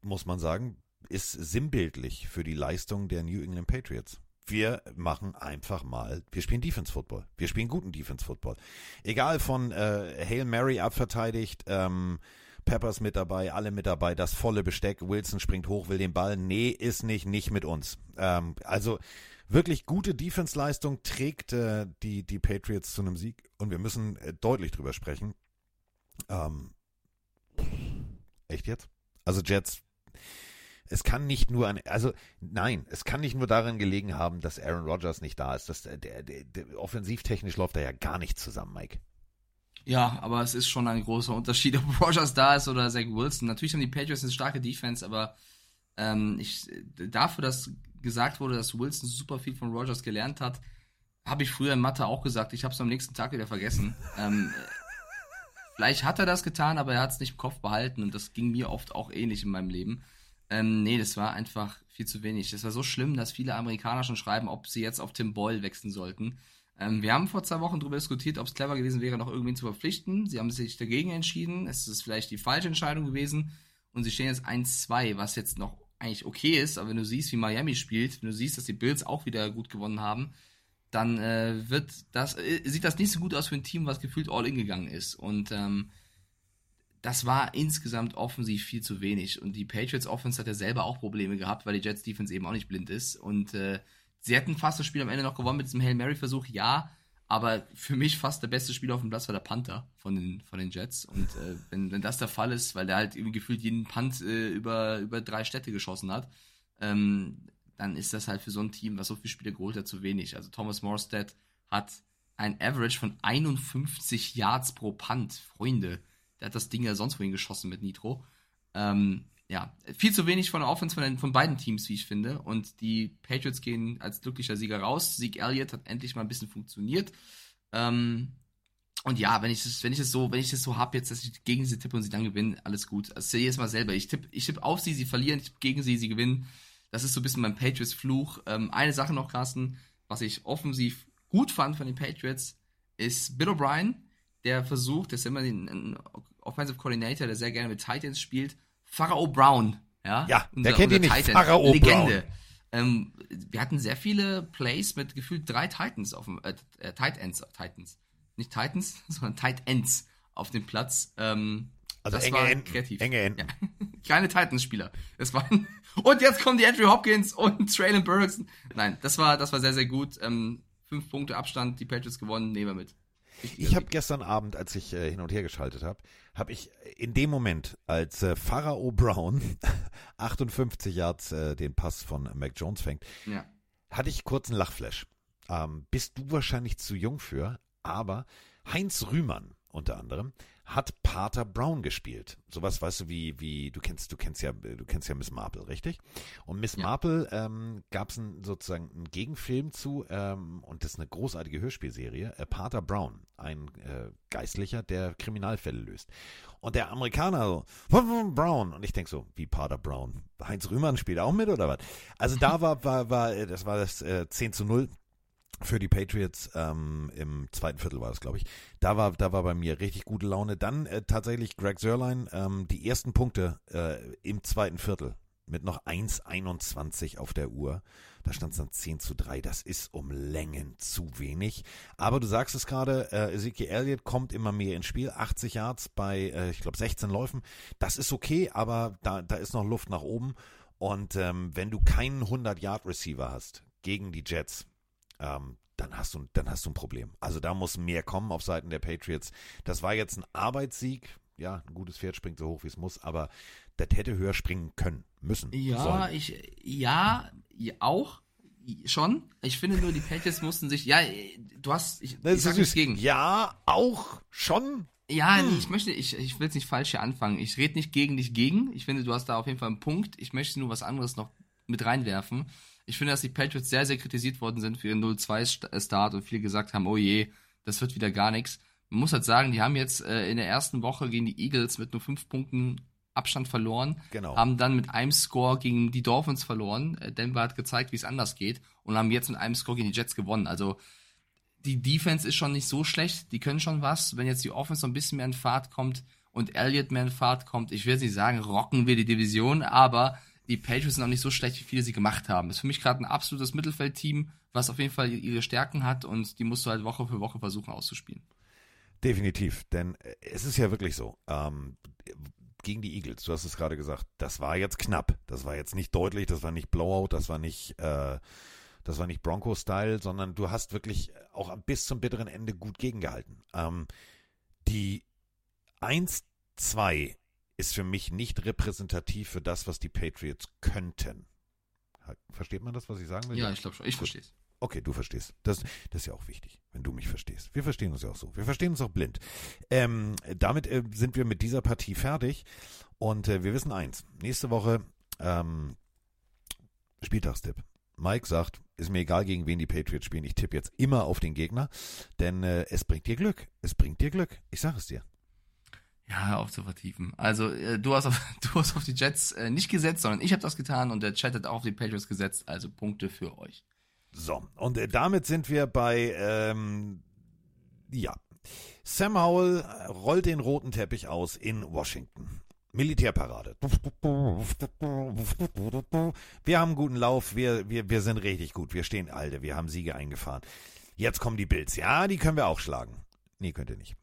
muss man sagen, ist sinnbildlich für die Leistung der New England Patriots wir machen einfach mal, wir spielen Defense Football. Wir spielen guten Defense Football. Egal von äh, Hail Mary abverteidigt, ähm, Peppers mit dabei, alle mit dabei, das volle Besteck. Wilson springt hoch, will den Ball. Nee, ist nicht, nicht mit uns. Ähm, also wirklich gute Defense-Leistung trägt äh, die, die Patriots zu einem Sieg und wir müssen äh, deutlich drüber sprechen. Ähm, echt jetzt? Also Jets es kann nicht nur an, also nein, es kann nicht nur daran gelegen haben, dass Aaron Rodgers nicht da ist. Das, der, der, der, offensivtechnisch läuft da ja gar nichts zusammen, Mike. Ja, aber es ist schon ein großer Unterschied, ob Rodgers da ist oder Zach Wilson. Natürlich haben die Patriots eine starke Defense, aber Ähm, ich, dafür, dass gesagt wurde, dass Wilson super viel von Rogers gelernt hat, habe ich früher in Mathe auch gesagt. Ich habe es am nächsten Tag wieder vergessen. ähm, vielleicht hat er das getan, aber er hat es nicht im Kopf behalten und das ging mir oft auch ähnlich in meinem Leben. Ähm, nee, das war einfach viel zu wenig. Das war so schlimm, dass viele Amerikaner schon schreiben, ob sie jetzt auf Tim Boyle wechseln sollten. Ähm, wir haben vor zwei Wochen darüber diskutiert, ob es clever gewesen wäre, noch irgendwen zu verpflichten. Sie haben sich dagegen entschieden. Es ist vielleicht die falsche Entscheidung gewesen. Und sie stehen jetzt 1-2, was jetzt noch eigentlich okay ist. Aber wenn du siehst, wie Miami spielt, wenn du siehst, dass die Bills auch wieder gut gewonnen haben, dann äh, wird das, äh, sieht das nicht so gut aus für ein Team, was gefühlt all in gegangen ist. Und ähm, das war insgesamt offensiv viel zu wenig. Und die Patriots Offense hat ja selber auch Probleme gehabt, weil die Jets Defense eben auch nicht blind ist. Und äh, sie hätten fast das Spiel am Ende noch gewonnen mit diesem Hail Mary Versuch, ja. Aber für mich fast der beste Spieler auf dem Platz war der Panther von den, von den Jets. Und äh, wenn, wenn das der Fall ist, weil der halt irgendwie gefühlt jeden Punt äh, über, über drei Städte geschossen hat, ähm, dann ist das halt für so ein Team, was so viele Spiele geholt hat, zu wenig. Also Thomas Morstead hat ein Average von 51 Yards pro Punt. Freunde, der hat das Ding ja sonst wohin geschossen mit Nitro. Ähm, ja, viel zu wenig von der Offense von, den, von beiden Teams, wie ich finde. Und die Patriots gehen als glücklicher Sieger raus. Sieg Elliott hat endlich mal ein bisschen funktioniert. Ähm, und ja, wenn ich es, wenn ich es so, wenn ich es so habe jetzt, dass ich gegen sie tippe und sie dann gewinnen, alles gut. Also jetzt mal selber. Ich tippe, ich tippe auf sie, sie verlieren, ich tippe gegen sie, sie gewinnen. Das ist so ein bisschen mein Patriots-Fluch. Ähm, eine Sache noch, Carsten, was ich offensiv gut fand von den Patriots, ist Bill O'Brien, der versucht, der ist immer ein Offensive Coordinator, der sehr gerne mit Titans spielt, Pharao Brown, ja, ja unser, der kennt ihn nicht, Titan, Pharao Legende. Brown. Ähm, wir hatten sehr viele Plays mit gefühlt drei Titans auf dem, äh, äh, Tight Ends, Titans, nicht Titans, sondern Tight Ends auf dem Platz. Ähm, also das enge war Enden, kreativ. enge Enden. Ja. Kleine Titans-Spieler. Das waren und jetzt kommen die Andrew Hopkins und Traylon Burks. Nein, das war, das war sehr, sehr gut. Ähm, fünf Punkte Abstand, die Patriots gewonnen, nehmen wir mit. Ich habe gestern Abend, als ich äh, hin und her geschaltet habe, habe ich in dem Moment, als äh, Pharao Brown 58 Yards äh, den Pass von Mac Jones fängt, Ja. hatte ich kurz einen Lachflash. Ähm, bist du wahrscheinlich zu jung für, aber Heinz Rühmann unter anderem hat Pater Brown gespielt. Sowas weißt du wie wie du kennst du kennst ja du kennst ja Miss Marple richtig? Und Miss Marple ähm, gab es sozusagen einen Gegenfilm zu ähm, und das ist eine großartige Hörspielserie äh, Pater Brown ein äh, Geistlicher der Kriminalfälle löst. Und der Amerikaner so Brown. Und ich denk so wie Pater Brown? Heinz Rühmann spielt auch mit oder was? Also da war war war äh, das war das äh, 10 zu 0 für die Patriots ähm, im zweiten Viertel war das, glaube ich. Da war, da war bei mir richtig gute Laune. Dann äh, tatsächlich Greg Sörlein, ähm, die ersten Punkte äh, im zweiten Viertel mit noch 1,21 auf der Uhr. Da stand es dann 10 zu 3. Das ist um Längen zu wenig. Aber du sagst es gerade, äh, Ezekiel Elliott kommt immer mehr ins Spiel. 80 Yards bei, äh, ich glaube, 16 Läufen. Das ist okay, aber da, da ist noch Luft nach oben. Und ähm, wenn du keinen 100-Yard-Receiver hast gegen die Jets, ähm, dann hast du, dann hast du ein Problem. Also da muss mehr kommen auf Seiten der Patriots. Das war jetzt ein Arbeitssieg. Ja, ein gutes Pferd springt so hoch, wie es muss, aber das hätte höher springen können, müssen. Ja, sollen. ich, ja, auch schon. Ich finde nur, die Patriots mussten sich, ja, du hast, ich, Das ich sag nichts gegen. Ja, auch schon. Ja, Hm. ich möchte, ich, ich will es nicht falsch hier anfangen. Ich rede nicht gegen dich gegen. Ich finde, du hast da auf jeden Fall einen Punkt. Ich möchte nur was anderes noch mit reinwerfen. Ich finde, dass die Patriots sehr, sehr kritisiert worden sind für ihren 0-2-Start und viele gesagt haben, oh je, das wird wieder gar nichts. Man muss halt sagen, die haben jetzt äh, in der ersten Woche gegen die Eagles mit nur fünf Punkten Abstand verloren, Genau. haben dann mit einem Score gegen die Dolphins verloren. Äh, Denver hat gezeigt, wie es anders geht und haben jetzt mit einem Score gegen die Jets gewonnen. Also die Defense ist schon nicht so schlecht, die können schon was. Wenn jetzt die Offense so ein bisschen mehr in Fahrt kommt und Elliott mehr in Fahrt kommt, ich will jetzt nicht sagen, rocken wir die Division, aber die Patriots sind auch nicht so schlecht, wie viele sie gemacht haben. Ist für mich gerade ein absolutes Mittelfeldteam, was auf jeden Fall ihre Stärken hat und die musst du halt Woche für Woche versuchen auszuspielen. Definitiv, denn äh, es ist ja wirklich so. Ähm, gegen die Eagles, du hast es gerade gesagt, das war jetzt knapp. Das war jetzt nicht deutlich, das war nicht Blowout, das war nicht, äh, nicht Bronco-Style, sondern du hast wirklich auch bis zum bitteren Ende gut gegengehalten. Ähm, die 1-2 ist für mich nicht repräsentativ für das, was die Patriots könnten. Versteht man das, was ich sagen will? Ja, ich glaube schon. Ich verstehe es. Okay, du verstehst. Das, das ist ja auch wichtig, wenn du mich verstehst. Wir verstehen uns ja auch so. Wir verstehen uns auch blind. Ähm, damit äh, sind wir mit dieser Partie fertig. Und äh, wir wissen eins. Nächste Woche ähm, Spieltagstipp. Mike sagt, ist mir egal, gegen wen die Patriots spielen. Ich tippe jetzt immer auf den Gegner, denn äh, es bringt dir Glück. Es bringt dir Glück. Ich sage es dir. Ja, auf zu vertiefen. Also, äh, du, hast auf, du hast auf die Jets äh, nicht gesetzt, sondern ich habe das getan und der Chat hat auch auf die Patriots gesetzt. Also Punkte für euch. So, und äh, damit sind wir bei, ähm, ja, Sam Howell rollt den roten Teppich aus in Washington. Militärparade. Wir haben einen guten Lauf, wir, wir, wir sind richtig gut. Wir stehen alte, wir haben Siege eingefahren. Jetzt kommen die Bills. Ja, die können wir auch schlagen. Nee, könnt ihr nicht.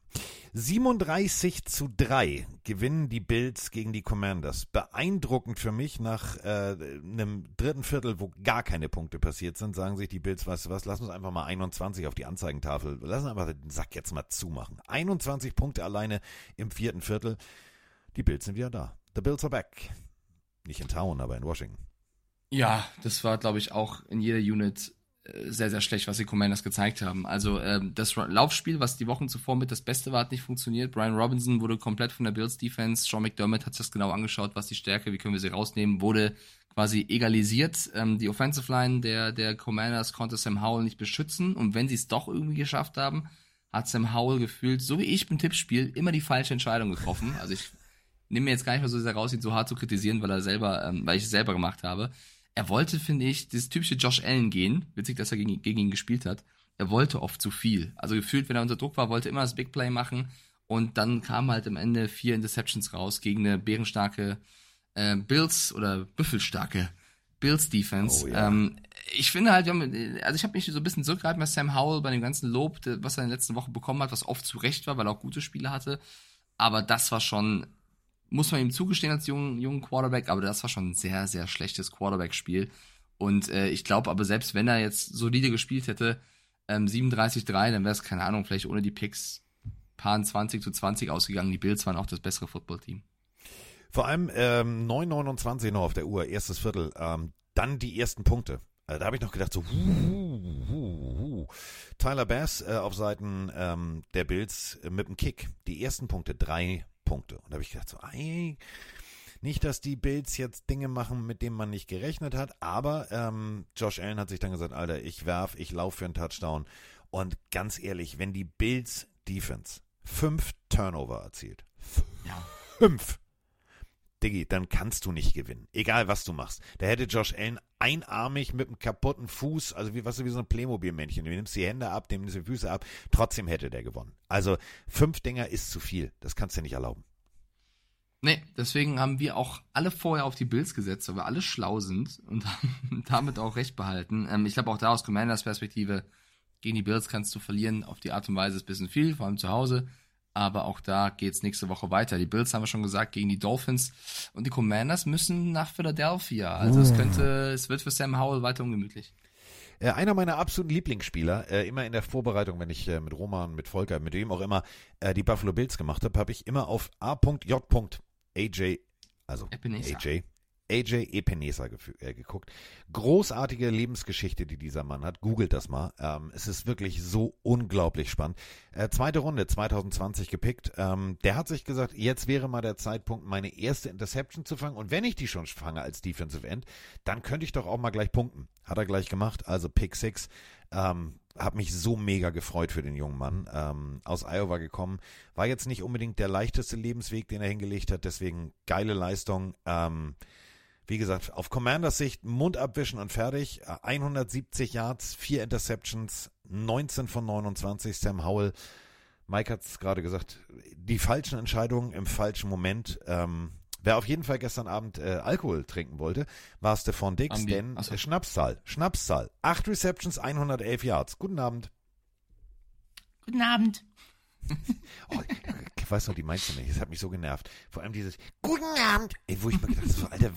37 zu 3 gewinnen die Bills gegen die Commanders. Beeindruckend für mich nach äh, einem dritten Viertel, wo gar keine Punkte passiert sind, sagen sich die Bills, weißt du was, lass uns einfach mal 21 auf die Anzeigentafel, lass uns einfach den Sack jetzt mal zumachen. 21 Punkte alleine im vierten Viertel. Die Bills sind wieder da. The Bills are back. Nicht in Town, aber in Washington. Ja, das war, glaube ich, auch in jeder Unit sehr, sehr schlecht, was die Commanders gezeigt haben. Also ähm, das Laufspiel, was die Wochen zuvor mit das Beste war, hat nicht funktioniert. Brian Robinson wurde komplett von der Bills Defense. Sean McDermott hat sich das genau angeschaut, was die Stärke, wie können wir sie rausnehmen, wurde quasi egalisiert. Ähm, die Offensive Line der, der Commanders konnte Sam Howell nicht beschützen und wenn sie es doch irgendwie geschafft haben, hat Sam Howell gefühlt, so wie ich beim Tippspiel, immer die falsche Entscheidung getroffen. Also ich nehme mir jetzt gar nicht mehr so sehr raus, ihn so hart zu kritisieren, weil er selber, ähm, weil ich es selber gemacht habe er wollte, finde ich, dieses typische Josh Allen gehen. Witzig, dass er gegen, gegen ihn gespielt hat. Er wollte oft zu viel. Also gefühlt, wenn er unter Druck war, wollte immer das Big Play machen. Und dann kam halt am Ende vier Interceptions raus gegen eine bärenstarke äh, Bills oder büffelstarke Bills Defense. Oh, ja. ähm, ich finde halt, also ich habe mich so ein bisschen zurückgehalten bei Sam Howell bei dem ganzen Lob, was er in den letzten Wochen bekommen hat, was oft zu Recht war, weil er auch gute Spiele hatte. Aber das war schon muss man ihm zugestehen als jungen, jungen Quarterback, aber das war schon ein sehr, sehr schlechtes Quarterback-Spiel. Und äh, ich glaube aber, selbst wenn er jetzt solide gespielt hätte, ähm, 37-3, dann wäre es, keine Ahnung, vielleicht ohne die Picks paar 20 zu 20 ausgegangen. Die Bills waren auch das bessere Footballteam. Vor allem ähm, 9,29 noch auf der Uhr, erstes Viertel. Ähm, dann die ersten Punkte. Äh, da habe ich noch gedacht, so, hu, hu, hu. Tyler Bass äh, auf Seiten ähm, der Bills äh, mit dem Kick. Die ersten Punkte, drei Punkte. Und da habe ich gedacht, so, ey, nicht, dass die Bills jetzt Dinge machen, mit denen man nicht gerechnet hat, aber ähm, Josh Allen hat sich dann gesagt, Alter, ich werf, ich laufe für einen Touchdown. Und ganz ehrlich, wenn die Bills Defense fünf Turnover erzielt, ja. fünf, Diggi, dann kannst du nicht gewinnen. Egal was du machst. Da hätte Josh Allen einarmig mit einem kaputten Fuß, also wie, was wie so ein Playmobil-Männchen. Du nimmst die Hände ab, dem nimmst die Füße ab, trotzdem hätte der gewonnen. Also fünf Dinger ist zu viel. Das kannst du nicht erlauben. Nee, deswegen haben wir auch alle vorher auf die Bills gesetzt, weil wir alle schlau sind und haben damit auch recht behalten. Ähm, ich glaube auch da aus Commanders Perspektive, gegen die Bills kannst du verlieren. Auf die Art und Weise ist ein bisschen viel, vor allem zu Hause. Aber auch da geht's nächste Woche weiter. Die Bills haben wir schon gesagt gegen die Dolphins und die Commanders müssen nach Philadelphia. Also uh. es könnte, es wird für Sam Howell weiter ungemütlich. Äh, einer meiner absoluten Lieblingsspieler, äh, immer in der Vorbereitung, wenn ich äh, mit Roman, mit Volker, mit wem auch immer äh, die Buffalo Bills gemacht habe, habe ich immer auf A.J. AJ, also Ebenezer. AJ, AJ Epinesa äh, geguckt. Großartige Lebensgeschichte, die dieser Mann hat. Googelt das mal. Ähm, es ist wirklich so unglaublich spannend. Äh, zweite Runde 2020 gepickt. Ähm, der hat sich gesagt, jetzt wäre mal der Zeitpunkt, meine erste Interception zu fangen. Und wenn ich die schon fange als Defensive End, dann könnte ich doch auch mal gleich punkten. Hat er gleich gemacht. Also Pick 6. Ähm, habe mich so mega gefreut für den jungen Mann. Ähm, aus Iowa gekommen. War jetzt nicht unbedingt der leichteste Lebensweg, den er hingelegt hat. Deswegen geile Leistung. Ähm, wie gesagt, auf Commanders Sicht Mund abwischen und fertig. 170 Yards, 4 Interceptions, 19 von 29. Sam Howell. Mike hat es gerade gesagt, die falschen Entscheidungen im falschen Moment. Ähm, wer auf jeden Fall gestern Abend äh, Alkohol trinken wollte, war Stefan Dix, Ambi. denn äh, Schnapszahl, Schnapszahl. 8 Receptions, 111 Yards. Guten Abend. Guten Abend. Oh, ich weiß noch, die meinst du nicht. Das hat mich so genervt. Vor allem dieses Guten Abend. Ey, wo ich mir gedacht habe, Alter,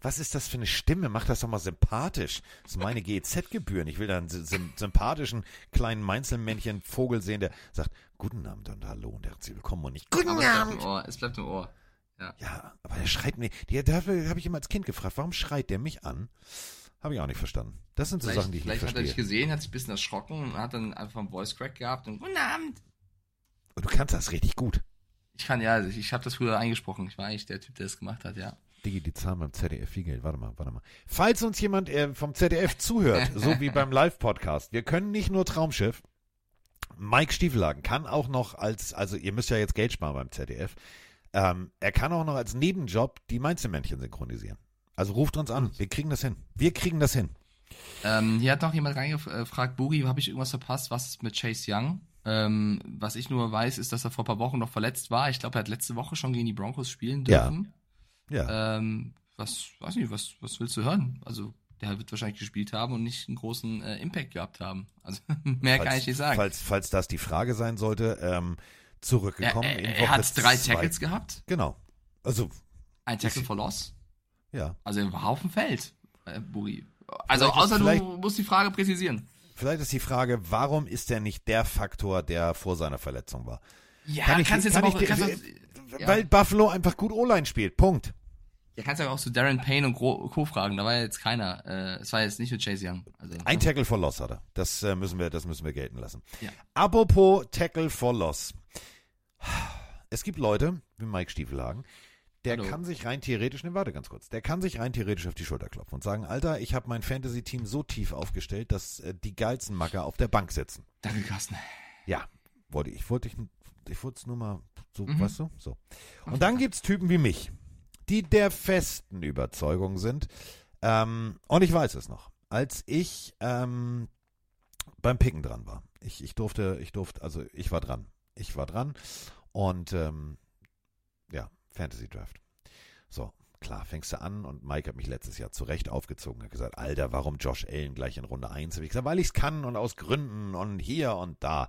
was ist das für eine Stimme? Mach das doch mal sympathisch. Das sind meine GEZ-Gebühren. Ich will da einen sympathischen kleinen Mainzelmännchen Vogel sehen, der sagt Guten Abend und Hallo und herzlich willkommen und nicht Guten aber Abend. Es bleibt im Ohr. Es bleibt im Ohr. Ja, ja aber er schreit mir. Dafür habe ich immer als Kind gefragt, warum schreit der mich an? Habe ich auch nicht verstanden. Das sind so vielleicht, Sachen, die ich nicht verstehe. Vielleicht hat er dich gesehen, hat sich ein bisschen erschrocken und hat dann einfach einen Voice Crack gehabt und Guten Abend. Und du kannst das richtig gut. Ich kann ja, ich habe das früher eingesprochen. Ich war eigentlich der Typ, der das gemacht hat, ja. Digi, die zahlen beim ZDF viel Geld. Warte mal, warte mal. Falls uns jemand äh, vom ZDF zuhört, so wie beim Live-Podcast, wir können nicht nur Traumschiff. Mike Stiefelhagen kann auch noch als, also ihr müsst ja jetzt Geld sparen beim ZDF, ähm, er kann auch noch als Nebenjob die Mainzelmännchen synchronisieren. Also ruft uns an, wir kriegen das hin. Wir kriegen das hin. Ähm, hier hat noch jemand reingefragt, Boogie, habe ich irgendwas verpasst? Was ist mit Chase Young? Ähm, was ich nur weiß, ist, dass er vor ein paar Wochen noch verletzt war. Ich glaube, er hat letzte Woche schon gegen die Broncos spielen dürfen. Ja. ja. Ähm, was, weiß nicht, was, was willst du hören? Also, der wird wahrscheinlich gespielt haben und nicht einen großen äh, Impact gehabt haben. Also, mehr falls, kann ich nicht sagen. Falls, falls das die Frage sein sollte, ähm, zurückgekommen. Er, er, er hat drei Tackles gehabt. Genau. Also. Ein Tackle for Loss. Ja. Also, er war auf dem Feld, äh, Buri. Also, außer du musst die Frage präzisieren. Vielleicht ist die Frage, warum ist er nicht der Faktor, der vor seiner Verletzung war? Ja, kann ich, kannst kann jetzt aber ich, auch, kannst weil ja. Buffalo einfach gut O-Line spielt. Punkt. Ja, kannst du aber auch zu so Darren Payne und Co. fragen. Da war ja jetzt keiner. Äh, es war jetzt nicht nur Chase Young. Also, Ein Tackle for Loss hat er. Das äh, müssen wir, das müssen wir gelten lassen. Ja. Apropos Tackle for Loss. Es gibt Leute, wie Mike Stiefelhagen, der Hallo. kann sich rein theoretisch, ne, warte ganz kurz, der kann sich rein theoretisch auf die Schulter klopfen und sagen, Alter, ich habe mein Fantasy-Team so tief aufgestellt, dass äh, die geilsten Macker auf der Bank sitzen. Danke, Carsten. Ja, wollte ich, wollte ich, ich wollte es nur mal so, Mhm. weißt du, so. Und dann gibt's Typen wie mich, die der festen Überzeugung sind, ähm, und ich weiß es noch, als ich ähm, beim Picken dran war. Ich, ich durfte, ich durfte, also ich war dran. Ich war dran und ähm, ja, Fantasy Draft. So, klar, fängst du an und Mike hat mich letztes Jahr zu Recht aufgezogen, hat gesagt, Alter, warum Josh Allen gleich in Runde 1? Hab ich gesagt, weil ich es kann und aus Gründen und hier und da.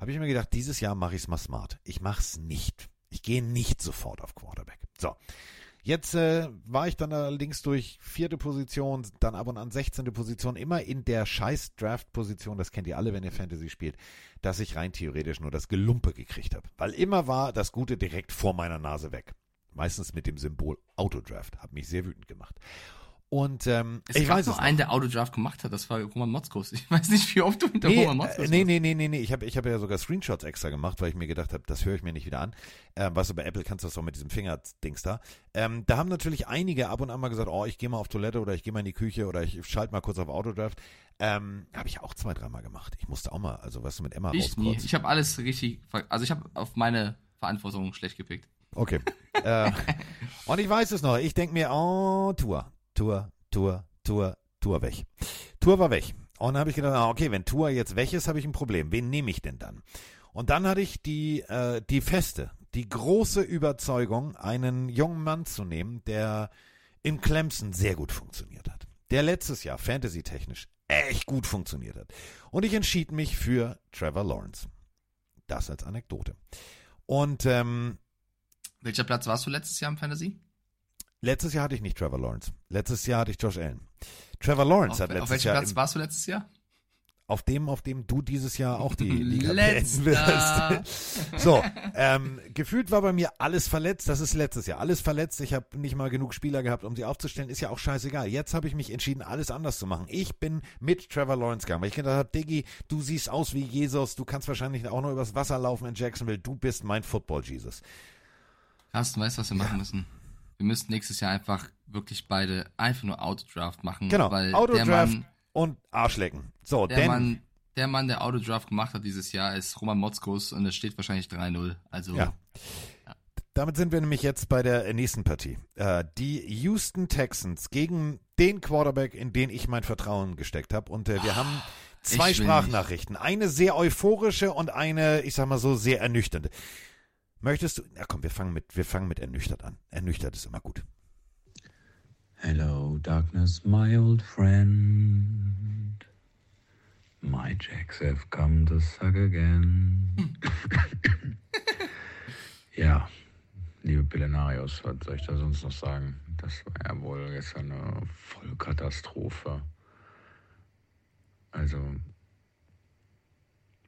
Habe ich mir gedacht, dieses Jahr mache ich es mal smart. Ich mache es nicht. Ich gehe nicht sofort auf Quarterback. So. Jetzt äh, war ich dann allerdings durch vierte Position, dann ab und an 16. Position, immer in der scheiß Draft-Position, das kennt ihr alle, wenn ihr Fantasy spielt, dass ich rein theoretisch nur das Gelumpe gekriegt habe. Weil immer war das Gute direkt vor meiner Nase weg. Meistens mit dem Symbol Autodraft. Hat mich sehr wütend gemacht. Und ähm, Es ich gab weiß noch es einen, der Autodraft gemacht hat. Das war Roman Motzkos. Ich weiß nicht, wie oft du hinter Nee, Roman Motzkos nee, nee, nee, nee, nee. Ich habe ich hab ja sogar Screenshots extra gemacht, weil ich mir gedacht habe, das höre ich mir nicht wieder an. Ähm, was du, bei Apple kannst du das doch mit diesem Finger-Dings da. Ähm, da haben natürlich einige ab und an mal gesagt, oh, ich gehe mal auf Toilette oder ich gehe mal in die Küche oder ich schalte mal kurz auf Autodraft. Ähm, habe ich auch zwei, dreimal gemacht. Ich musste auch mal, also was du mit Emma Ich nie. Ich habe alles richtig. Also ich habe auf meine Verantwortung schlecht gepickt. Okay. äh, und ich weiß es noch. Ich denke mir, oh, Tour, Tour, Tour, Tour, Tour weg. Tour war weg. Und dann habe ich gedacht, ah, okay, wenn Tour jetzt weg ist, habe ich ein Problem. Wen nehme ich denn dann? Und dann hatte ich die, äh, die feste, die große Überzeugung, einen jungen Mann zu nehmen, der in Clemson sehr gut funktioniert hat. Der letztes Jahr fantasy-technisch echt gut funktioniert hat. Und ich entschied mich für Trevor Lawrence. Das als Anekdote. Und ähm, Welcher Platz warst du letztes Jahr im Fantasy? Letztes Jahr hatte ich nicht Trevor Lawrence. Letztes Jahr hatte ich Josh Allen. Trevor Lawrence Auf, hat letztes auf welchem Jahr Platz warst du letztes Jahr? auf dem, auf dem du dieses Jahr auch die Liga beenden wirst. so, ähm, gefühlt war bei mir alles verletzt. Das ist letztes Jahr alles verletzt. Ich habe nicht mal genug Spieler gehabt, um sie aufzustellen. Ist ja auch scheißegal. Jetzt habe ich mich entschieden, alles anders zu machen. Ich bin mit Trevor Lawrence gegangen, weil ich gedacht habe, Diggi, du siehst aus wie Jesus. Du kannst wahrscheinlich auch noch übers Wasser laufen in Jacksonville. Du bist mein Football Jesus. Carsten, weißt du, was wir machen müssen? Wir müssten nächstes Jahr einfach wirklich beide einfach nur Autodraft machen. Genau. Weil der Autodraft Mann, und Arschlecken. So, der denn Mann, der Mann, der Autodraft gemacht hat dieses Jahr, ist Roman Motzkos und es steht wahrscheinlich 3-0. Also Ja. Damit sind wir nämlich jetzt bei der nächsten Partie. Äh, die Houston Texans gegen den Quarterback, in den ich mein Vertrauen gesteckt habe. Und äh, wir haben zwei Sprachnachrichten. Eine sehr euphorische und eine, ich sag mal so, sehr ernüchternde. Möchtest du. Na komm, wir fangen mit, wir fangen mit ernüchtert an. Ernüchtert ist immer gut. Hello, darkness, my old friend. My jacks have come to suck again. ja, liebe Pillenarios, was soll ich da sonst noch sagen? Das war ja wohl gestern eine Vollkatastrophe. Also,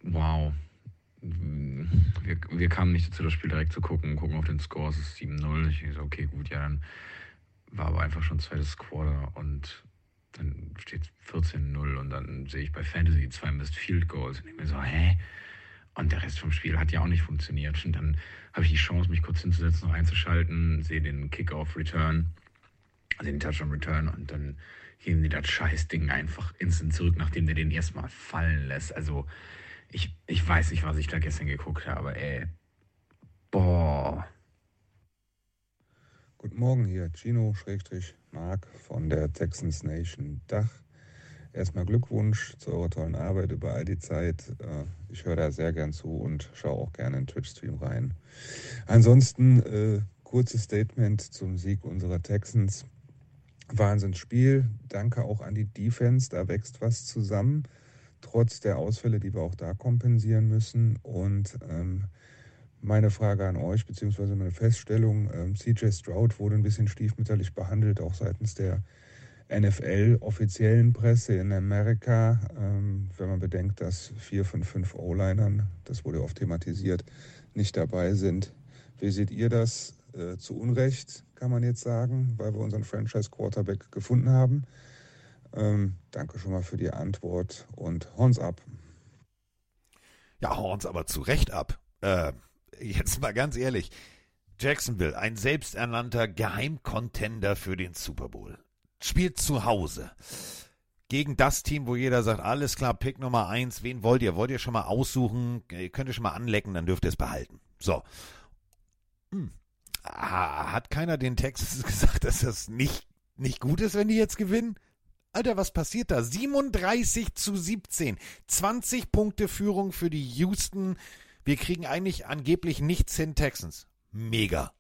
wow. Wir, wir kamen nicht dazu, das Spiel direkt zu gucken. Gucken auf den Score, es ist 7-0. Ich so, okay, gut, ja, dann war aber einfach schon zweites Quarter und dann steht 14-0 und dann sehe ich bei Fantasy zwei Missed Field Goals und ich mir so, hä? Und der Rest vom Spiel hat ja auch nicht funktioniert. Und dann habe ich die Chance, mich kurz hinzusetzen, noch einzuschalten, sehe den Kickoff-Return also den Touchdown Return und dann geben die das Scheißding einfach instant zurück, nachdem der den erstmal fallen lässt. Also ich, ich weiß nicht, was ich da gestern geguckt habe, ey. Boah. Guten Morgen hier, Chino Schrägstrich Mark von der Texans Nation Dach. Erstmal Glückwunsch zu eurer tollen Arbeit über all die Zeit. Äh, Ich höre da sehr gern zu und schaue auch gerne in Twitch-Stream rein. Ansonsten äh, kurzes Statement zum Sieg unserer Texans. Wahnsinnsspiel. Danke auch an die Defense. Da wächst was zusammen. Trotz der Ausfälle, die wir auch da kompensieren müssen. Und ähm, meine Frage an euch, beziehungsweise meine Feststellung, ähm, CJ Stroud wurde ein bisschen stiefmütterlich behandelt, auch seitens der NFL-offiziellen Presse in Amerika. Ähm, wenn man bedenkt, dass vier von fünf O-Linern, das wurde oft thematisiert, nicht dabei sind. Wie seht ihr das? Äh, zu Unrecht, kann man jetzt sagen, weil wir unseren Franchise-Quarterback gefunden haben. Ähm, danke schon mal für die Antwort und Horns ab. Ja, Horns aber zu Recht ab. Äh, jetzt mal ganz ehrlich. Jacksonville, ein selbsternannter Geheimcontender für den Super Bowl. Spielt zu Hause. Gegen das Team, wo jeder sagt, alles klar, Pick Nummer eins, wen wollt ihr? Wollt ihr schon mal aussuchen? Ihr könnt ihr schon mal anlecken, dann dürft ihr es behalten. So. Hm. Hat keiner den Texans gesagt, dass das nicht, nicht gut ist, wenn die jetzt gewinnen? Alter, was passiert da? 37 zu 17. 20 Punkte Führung für die Houston. Wir kriegen eigentlich angeblich nichts hin, Texans. Mega.